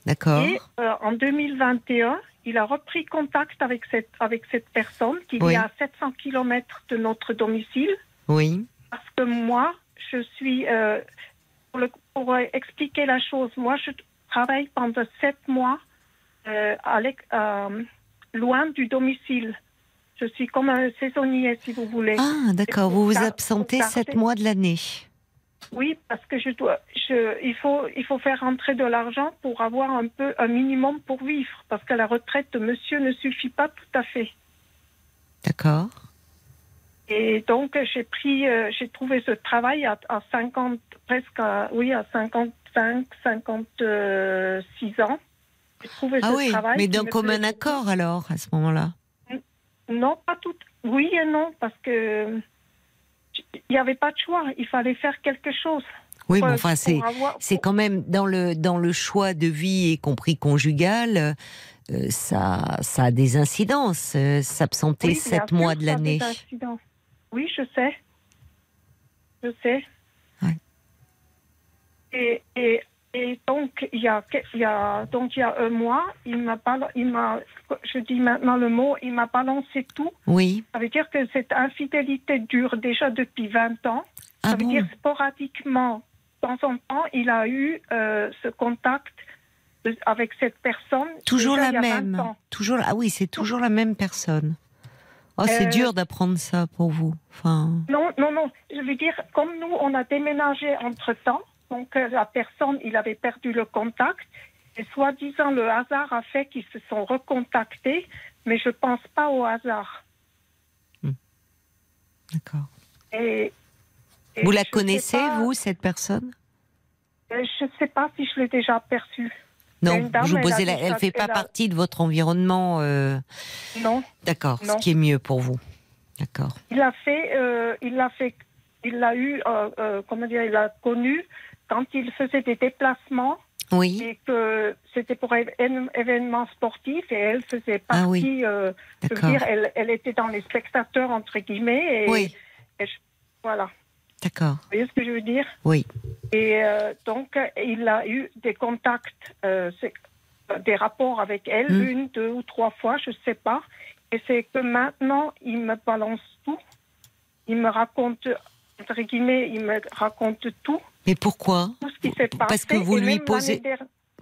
D'accord. Et euh, en 2021, il a repris contact avec cette, avec cette personne qui Oui. vit à 700 km de notre domicile. Oui. Parce que moi, je suis. euh, pour, le- pour, euh, expliquer la chose, moi, je travaille pendant sept mois euh, euh, loin du domicile. Je suis comme un saisonnier, si vous voulez. Ah, d'accord. Vous vous absentez sept mois de l'année. Oui, parce que je dois, je, il faut, il faut faire rentrer de l'argent pour avoir un peu, un minimum pour vivre, parce que la retraite de monsieur ne suffit pas tout à fait. D'accord. Et donc, j'ai pris, euh, j'ai trouvé ce travail à, à 50, presque, à, oui, à 55, 56 ans. J'ai trouvé Ah ce oui, travail. mais d'un commun accord alors, à ce moment-là. Non, pas tout. Oui et non, parce que il n'y avait pas de choix. Il fallait faire quelque chose. Oui, mais enfin, c'est. avoir- C'est quand même dans le dans le choix de vie, y compris conjugal, euh, ça ça a des incidences. euh, S'absenter sept mois de l'année. Oui, je sais. Je sais. Ouais. Et, et, et donc, il y, a, il y a, donc, il y a un mois, il m'a il m'a, je dis maintenant le mot, il m'a balancé tout. Oui. Ça veut dire que cette infidélité dure déjà depuis 20 ans. Ah Ça veut dire sporadiquement, de temps en temps, il a eu euh, ce contact avec cette personne. Toujours la il y a 20 même. Toujours. Ah oui, c'est toujours la même personne. Oh, c'est Euh, dur d'apprendre ça pour vous. Enfin. Non, non, non. Je veux dire, comme nous, on a déménagé entre-temps, donc euh, la personne, il avait perdu le contact, et soi-disant, le hasard a fait qu'ils se sont recontactés, mais je pense pas au hasard. D'accord. Et, et Vous la connaissez, pas- vous, cette personne? Euh, Je ne sais pas si je l'ai déjà aperçue. Non, dame, je vous elle a posais la- elle fait pas a- partie de votre environnement. euh, Non. D'accord, ce qui est mieux pour vous. D'accord. Il a fait, euh, il l'a fait, il l'a eu, euh, euh, comment dire, il l'a connu quand il faisait des déplacements Oui, et que c'était pour un événement sportif et elle faisait partie, Ah oui. euh, je veux dire, elle, elle était dans les spectateurs entre guillemets et, Oui, et je- voilà, d'accord. vous voyez ce que je veux dire? Oui. Et euh, donc il a eu des contacts, euh, des rapports avec elle, Mm. une, deux ou trois fois, je sais pas. Et c'est que maintenant il me balance tout, il me raconte entre guillemets, il me raconte tout, Mais pourquoi. Parce que vous lui posez-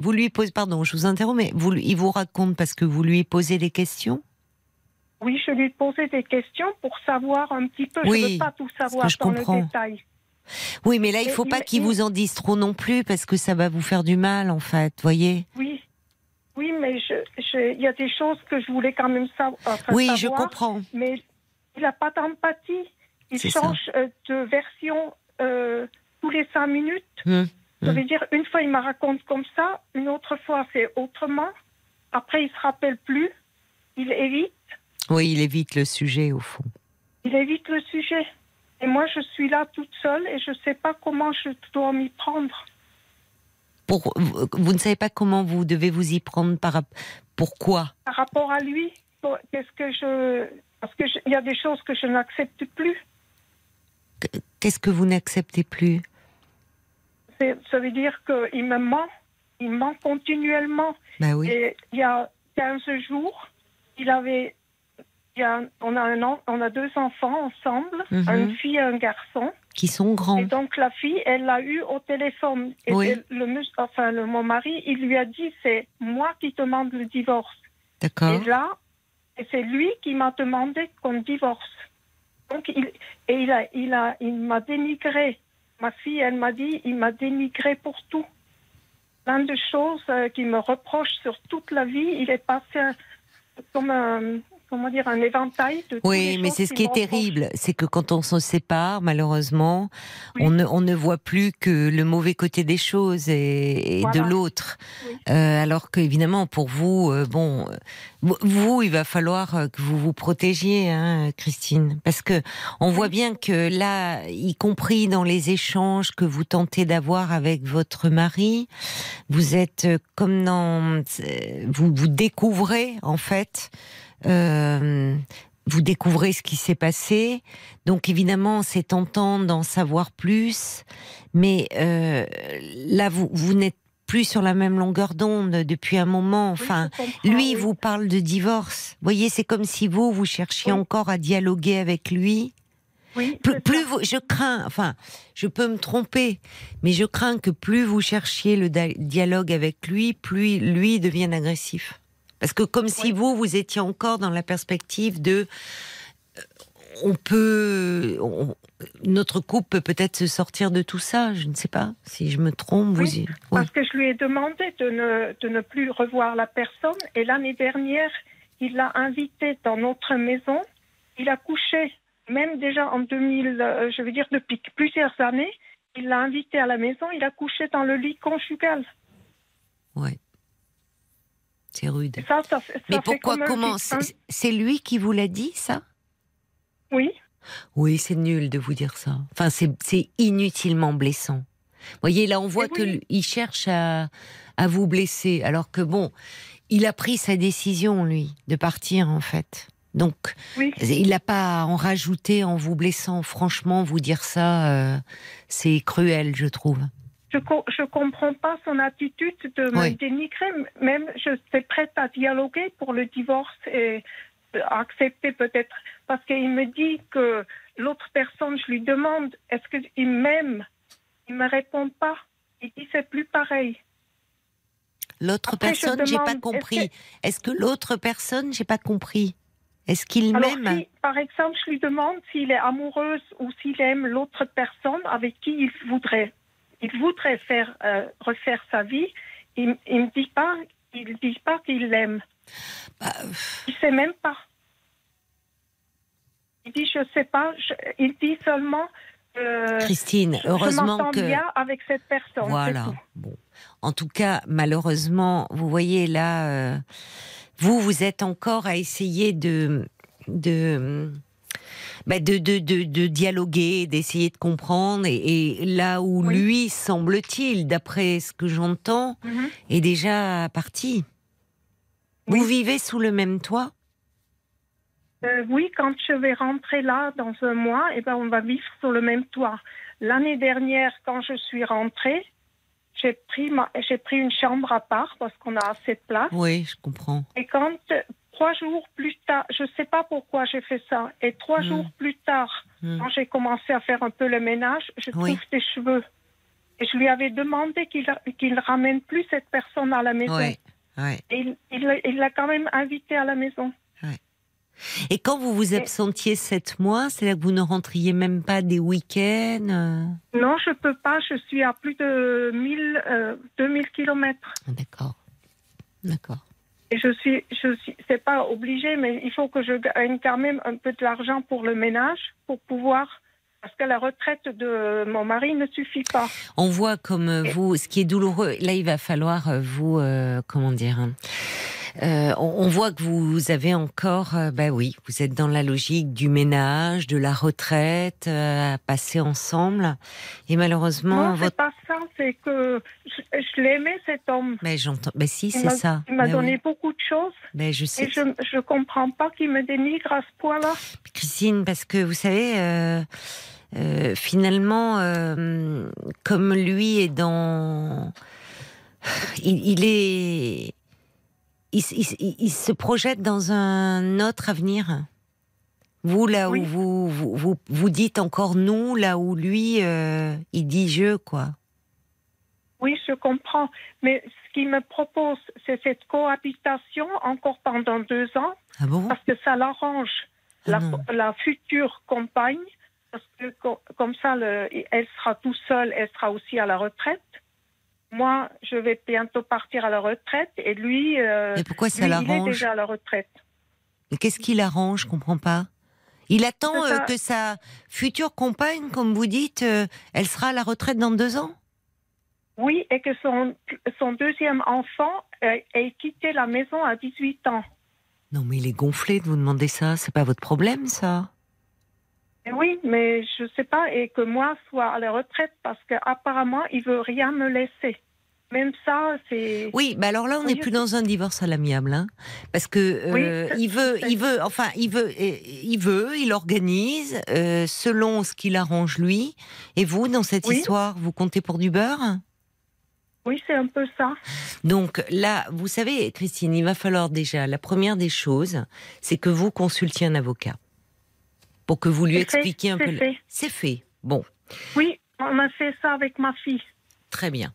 Vous lui posez, pardon, je vous interromps, mais vous, il vous raconte parce que vous lui posez des questions Oui, je lui posais des questions pour savoir un petit peu. Oui, je ne veux pas tout savoir je dans comprends. le détail. Oui, mais là, il Et faut il pas qu'il il- vous en dise trop non plus parce que ça va vous faire du mal, en fait, voyez Oui, oui, mais je- je- il y a des choses que je voulais quand même sa- enfin, Oui, savoir. je comprends. Mais il n'a pas d'empathie. Il ça. change euh, de version euh, tous les cinq minutes. Hum, Ça hum. veut dire, une fois, il me raconte comme ça, une autre fois, c'est autrement. Après, il se rappelle plus. Il évite. Oui, il évite le sujet, au fond. Il évite le sujet. Et moi, je suis là toute seule et je ne sais pas comment je dois m'y prendre. Pour, vous, ne savez pas comment vous devez vous y prendre par Pourquoi? Par rapport à lui, qu'est-ce que je. Parce qu'il y a des choses que je n'accepte plus. Qu'est-ce que vous n'acceptez plus? Ça veut dire qu'il me ment. Il ment continuellement. Bah oui. Et il y a 15 jours, il avait. il y a- on, a un an- on a deux enfants ensemble, Mhm. une fille et un garçon. Qui sont grands. Et donc la fille, elle l'a eu au téléphone. Et Oui. le, enfin, le, mon mari, il lui a dit c'est moi qui demande le divorce. D'accord. Et là, c'est lui qui m'a demandé qu'on divorce. Donc, il, et il a, il a, il m'a dénigré. Ma fille, elle m'a dit, il m'a dénigré pour tout. Plein de choses euh, qu'il me reproche sur toute la vie. Il est passé comme un, comment dire, un éventail de Oui, mais c'est ce qui est terrible, c'est que quand on se sépare, malheureusement, Oui. on, ne, on ne voit plus que le mauvais côté des choses et, et de l'autre. Oui. Euh, alors qu'évidemment, pour vous, euh, bon, vous, il va falloir euh, que vous vous protégiez, hein, Christine, parce que on voit bien que là, y compris dans les échanges que vous tentez d'avoir avec votre mari, vous êtes euh, comme dans, vous vous découvrez en fait. Euh, vous découvrez ce qui s'est passé. Donc évidemment, c'est tentant d'en savoir plus, mais euh, là, vous, vous n'êtes plus sur la même longueur d'onde depuis un moment. Enfin, lui, il oui. vous parle de divorce. Vous voyez, c'est comme si vous, vous cherchiez Oui. encore à dialoguer avec lui. Plus, vous, je crains, enfin, je peux me tromper, mais je crains que plus vous cherchiez le dialogue avec lui, plus lui devienne agressif. Parce que comme si vous, vous étiez encore dans la perspective de euh, on peut, on- notre couple peut peut-être se sortir de tout ça. Je ne sais pas si je me trompe. Vous, Oui, y- Parce que je lui ai demandé de ne, de ne plus revoir la personne. Et l'année dernière, il l'a invité dans notre maison. Il a couché, même déjà en 2000, euh, je veux dire depuis plusieurs années, il l'a invité à la maison. Il a couché dans le lit conjugal. ouais, c'est rude. Et ça, ça, fait- ça Mais pourquoi Comment. C'est lui qui vous l'a dit ça? Oui. Oui, c'est nul de vous dire ça. Enfin, c'est inutilement blessant. Vous voyez, là, on voit que oui. lui, il cherche à, à vous blesser, alors que bon, il a pris sa décision, lui, de partir, en fait. Donc, Oui. il n'a pas à en rajouter en vous blessant. Franchement, vous dire ça, euh, c'est cruel, je trouve. Je co- je comprends pas son attitude de me dénigrer. Même je suis prête à dialoguer pour le divorce et euh, accepter peut-être parce qu'il me dit que l'autre personne, je lui demande est-ce qu'il m'aime, il me répond pas. Il dit c'est plus pareil. L'autre personne, j'ai pas est-ce compris. que- Est-ce que l'autre personne, j'ai pas compris? Est-ce qu'il m'aime? si, par exemple, je lui demande s'il est amoureuse ou s'il aime l'autre personne avec qui il voudrait, il voudrait faire euh, refaire sa vie, il, il me dit pas, il dit pas qu'il l'aime. Bah, Il sait même pas. Il dit je sais pas. je- il dit seulement. euh, Christine, je heureusement m'entends que. bien avec cette personne. Voilà. Bon. En tout cas, malheureusement, vous voyez là, euh, vous, vous êtes encore à essayer de, de, bah, de, de, de, de dialoguer, d'essayer de comprendre. Et, et là où Oui. lui, semble-t-il, d'après ce que j'entends, Mhm. est déjà parti. Oui. Vous vivez sous le même toit? Euh, oui, quand je vais rentrer là dans un mois, eh ben, on va vivre sur le même toit. L'année dernière, quand je suis rentrée, j'ai pris, ma- pris une chambre à part parce qu'on a assez de place. Oui, je comprends. Et quand trois jours plus tard, je ne sais pas pourquoi j'ai fait ça, et trois Hmm. jours plus tard, Hmm. quand j'ai commencé à faire un peu le ménage, je Oui. trouve des cheveux. Et je lui avais demandé qu'il qu'il ramène plus cette personne à la maison. Ouais. Et il- l'a quand même invité à la maison. Et quand vous vous absentiez sept mois, c'est là que vous ne rentriez même pas des week-ends euh Non, je peux pas. Je suis à plus de 1000, euh, 2000 kilomètres. Ah, D'accord. D'accord. Et je suis, je suis, c'est pas obligé, mais il faut que je gagne quand même un peu de l'argent pour le ménage, pour pouvoir, parce que la retraite de mon mari ne suffit pas. On voit comme euh, vous, ce qui est douloureux. Là, il va falloir euh, vous, euh, comment dire. Euh, on, on voit que vous avez encore, euh, bah oui, vous êtes dans la logique du ménage, de la retraite, euh, à passer ensemble. Et malheureusement, non, c'est votre. pas ça. C'est que je, je l'aimais cet homme. Mais j'entends. Mais si, Il c'est ça. Il m'a Mais donné oui. beaucoup de choses Mais je sais. et je, je comprends pas qu'il me dénigre à ce point-là. Christine, parce que vous savez, euh, euh, finalement, euh, comme lui est dans, il, il est, il, s- il s- il- il se projette dans un autre avenir? Vous là Oui. où vous, vous vous vous dites encore nous, là où lui euh, il dit je quoi? Oui, je comprends. Mais ce qu'il me propose, c'est cette cohabitation encore pendant deux ans. Ah bon? Parce que ça l'arrange, Ah la, future compagne, parce que co- comme ça, le- elle sera tout seule, elle sera aussi à la retraite. Moi, je vais bientôt partir à la retraite et lui, euh, Mais pourquoi ça lui, il est déjà à la retraite. Mais qu'est-ce qui l'arrange Je comprends pas. Il attend euh, que sa future compagne, comme vous dites, euh, elle sera à la retraite dans deux ans? Oui, et que son, son deuxième enfant euh, ait quitté la maison à 18 ans. Non, mais il est gonflé de vous demander ça. C'est pas votre problème, ça? Et oui, mais je sais pas, et que moi soit à la retraite parce qu'apparemment, il veut rien me laisser. Même ça, c'est. Oui, bah alors là, on n'est plus dans un divorce à l'amiable, hein, parce que euh, Oui, il veut, il veut, enfin, il veut, il veut, il organise euh, selon ce qu'il arrange lui. Et vous, dans cette Oui. histoire, vous comptez pour du beurre? Oui, c'est un peu ça. Donc là, vous savez, Christine, il va falloir déjà, la première des choses, c'est que vous consultiez un avocat pour que vous lui fait, expliquiez un peu. le- fait. C'est fait. Bon, Oui, on a fait ça avec ma fille. très bien.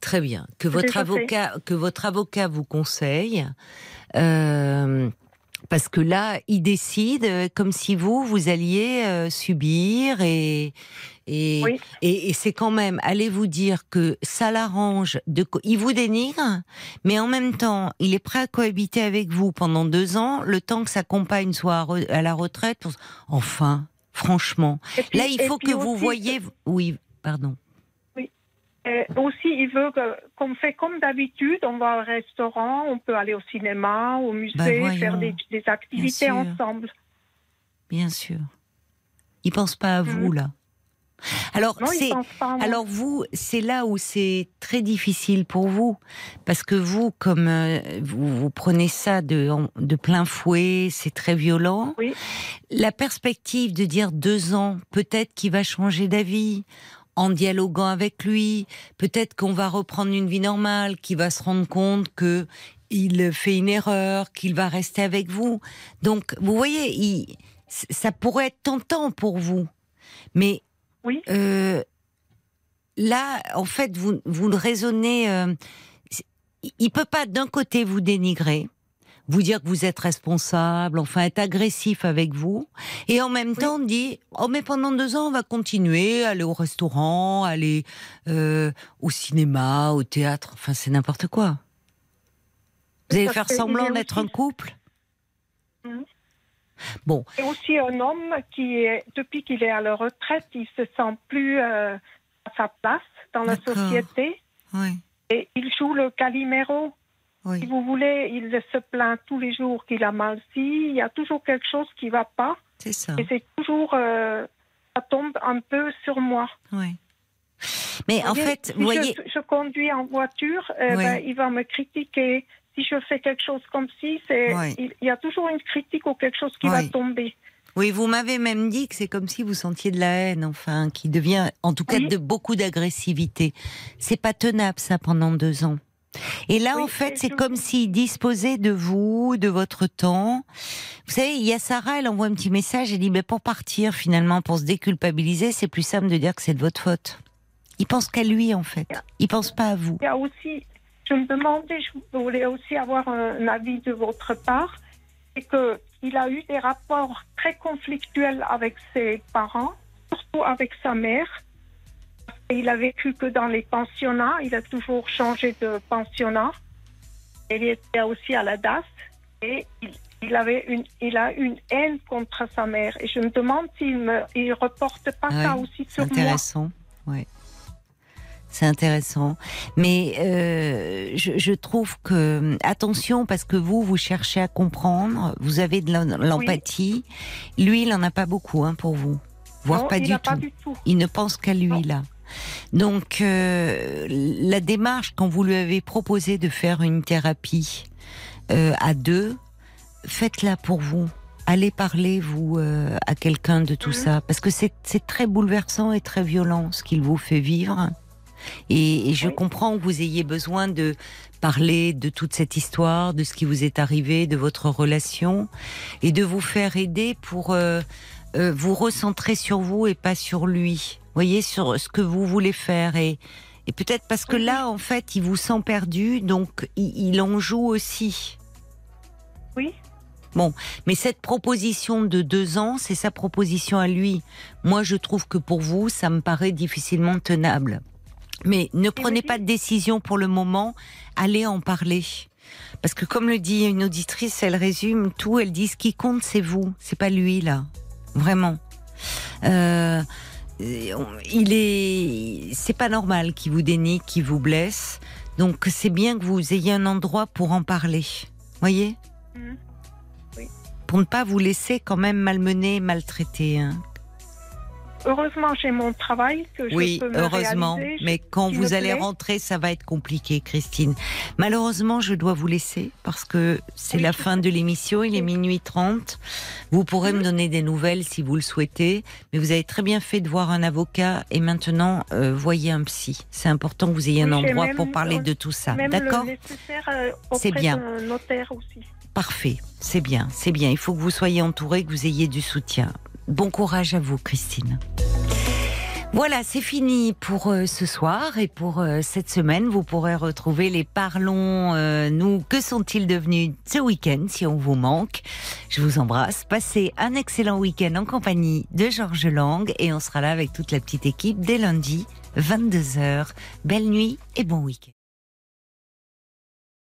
Très bien. Que votre fait. avocat, que votre avocat vous conseille. euh, parce que là, il décide euh, comme si vous, vous alliez euh, subir et et, Oui. et, et c'est quand même, allez vous dire que ça l'arrange. De, il vous dénigre, mais en même temps, il est prêt à cohabiter avec vous pendant deux ans, le temps que sa compagne soit à, la retraite. pour- Enfin, franchement, puis- là, il faut que vous aussi, voyez. Oui, pardon. Euh, aussi, il veut qu'on fait comme d'habitude, on va au restaurant, on peut aller au cinéma, au musée, Bah, voyons. faire des, des activités ensemble. Bien sûr. Il pense pas à vous là. Alors Non, c'est alors vous c'est là où c'est très difficile pour vous parce que vous comme euh, vous, vous prenez ça de de plein fouet, c'est très violent. Oui. La perspective de dire deux ans, peut-être qu'il va changer d'avis en dialoguant avec lui, peut-être qu'on va reprendre une vie normale, qu'il va se rendre compte que il fait une erreur, qu'il va rester avec vous. Donc, vous voyez, il- ça pourrait être tentant pour vous. Mais Oui. euh, là, en fait, vous, vous le raisonnez. euh, il peut pas d'un côté vous dénigrer, vous dire que vous êtes responsable, enfin être agressif avec vous, et en même temps dire oh mais pendant deux ans on va continuer, aller au restaurant, aller euh, au cinéma, au théâtre, enfin c'est n'importe quoi. Vous allez Parce faire semblant d'être un couple? Mhm. Bon, Et aussi un homme qui, est, depuis qu'il est à la retraite, il se sent plus euh, à sa place dans la société oui, et il joue le calimero. Si oui, vous voulez, il se plaint tous les jours qu'il a mal si. Il y a toujours quelque chose qui va pas c'est ça. et c'est toujours euh, ça tombe un peu sur moi. Oui. Mais en voyez, fait, si vous voyez, je, je conduis en voiture, euh, Oui. ben, il va me critiquer. Si je fais quelque chose comme si, c'est Oui. il, il y a toujours une critique ou quelque chose qui va tomber. Oui, vous m'avez même dit que c'est comme si vous sentiez de la haine, enfin, qui devient, en tout cas, Oui. de beaucoup d'agressivité. C'est pas tenable, ça, pendant deux ans. Et là, Oui, en fait, c'est comme s'il disposait de vous, de votre temps. Vous savez, il y a Sarah, elle envoie un petit message, elle dit, mais pour partir, finalement, pour se déculpabiliser, c'est plus simple de dire que c'est de votre faute. Il pense qu'à lui, en fait. Il pense pas à vous. Il y a aussi, je me demandais, je voulais aussi avoir un avis de votre part, c'est que il a eu des rapports très conflictuels avec ses parents, surtout avec sa mère. Il a vécu que dans les pensionnats, il a toujours changé de pensionnat. Il était aussi à la DAS et il, il avait une, il a une haine contre sa mère. Et je me demande s'il ne reporte pas Ah ça oui, aussi sur moi. intéressant. Ouais. C'est intéressant. Mais euh, je, je trouve que attention parce que vous vous cherchez à comprendre, vous avez de l'em- l'empathie. Lui, il en a pas beaucoup hein, pour vous, voire Non, pas du tout. pas du tout. Il ne pense qu'à lui Non. là. Donc euh, la démarche quand vous lui avez proposé de faire une thérapie euh, à deux, faites-la pour vous. Allez parler vous euh, à quelqu'un de tout Mhm. ça parce que c'est très bouleversant et très violent ce qu'il vous fait vivre. Et, et je Oui. comprends que vous ayez besoin de parler de toute cette histoire, de ce qui vous est arrivé, de votre relation, et de vous faire aider pour euh, euh, vous recentrer sur vous et pas sur lui. Voyez sur ce que vous voulez faire et et peut-être parce que là en fait il vous sent perdu, donc il, il en joue aussi. Oui. Mais cette proposition de deux ans, c'est sa proposition à lui. Moi, je trouve que pour vous, ça me paraît difficilement tenable. Mais ne prenez pas de décision pour le moment, allez en parler. Parce que comme le dit une auditrice, elle résume tout, elle dit ce qui compte, c'est vous, c'est pas lui là. Vraiment. Euh, il est, c'est pas normal qu'il vous dénie, qu'il vous blesse. Donc c'est bien que vous ayez un endroit pour en parler. Voyez? Mhm. Pour ne pas vous laisser quand même malmener, maltraiter. hein. Heureusement, j'ai mon travail que je Oui, peux me heureusement. réaliser. Mais quand vous allez rentrer, ça va être compliqué, Christine. Malheureusement, je dois vous laisser parce que c'est Oui, la fin de l'émission. Il est minuit 30. Vous pourrez me donner des nouvelles si vous le souhaitez. Mais vous avez très bien fait de voir un avocat et maintenant, euh, voyez un psy. C'est important que vous ayez un endroit pour parler de tout ça. D'accord? euh, C'est bien. notaire aussi. Parfait. C'est bien, c'est bien. Il faut que vous soyez entouré, que vous ayez du soutien. Bon courage à vous, Christine. Voilà, c'est fini pour euh, ce soir et pour euh, cette semaine. Vous pourrez retrouver les Parlons, euh, nous, que sont-ils devenus ce week-end si on vous manque? Je vous embrasse. Passez un excellent week-end en compagnie de Georges Lang et on sera là avec toute la petite équipe dès lundi, 22h. Belle nuit et bon week-end.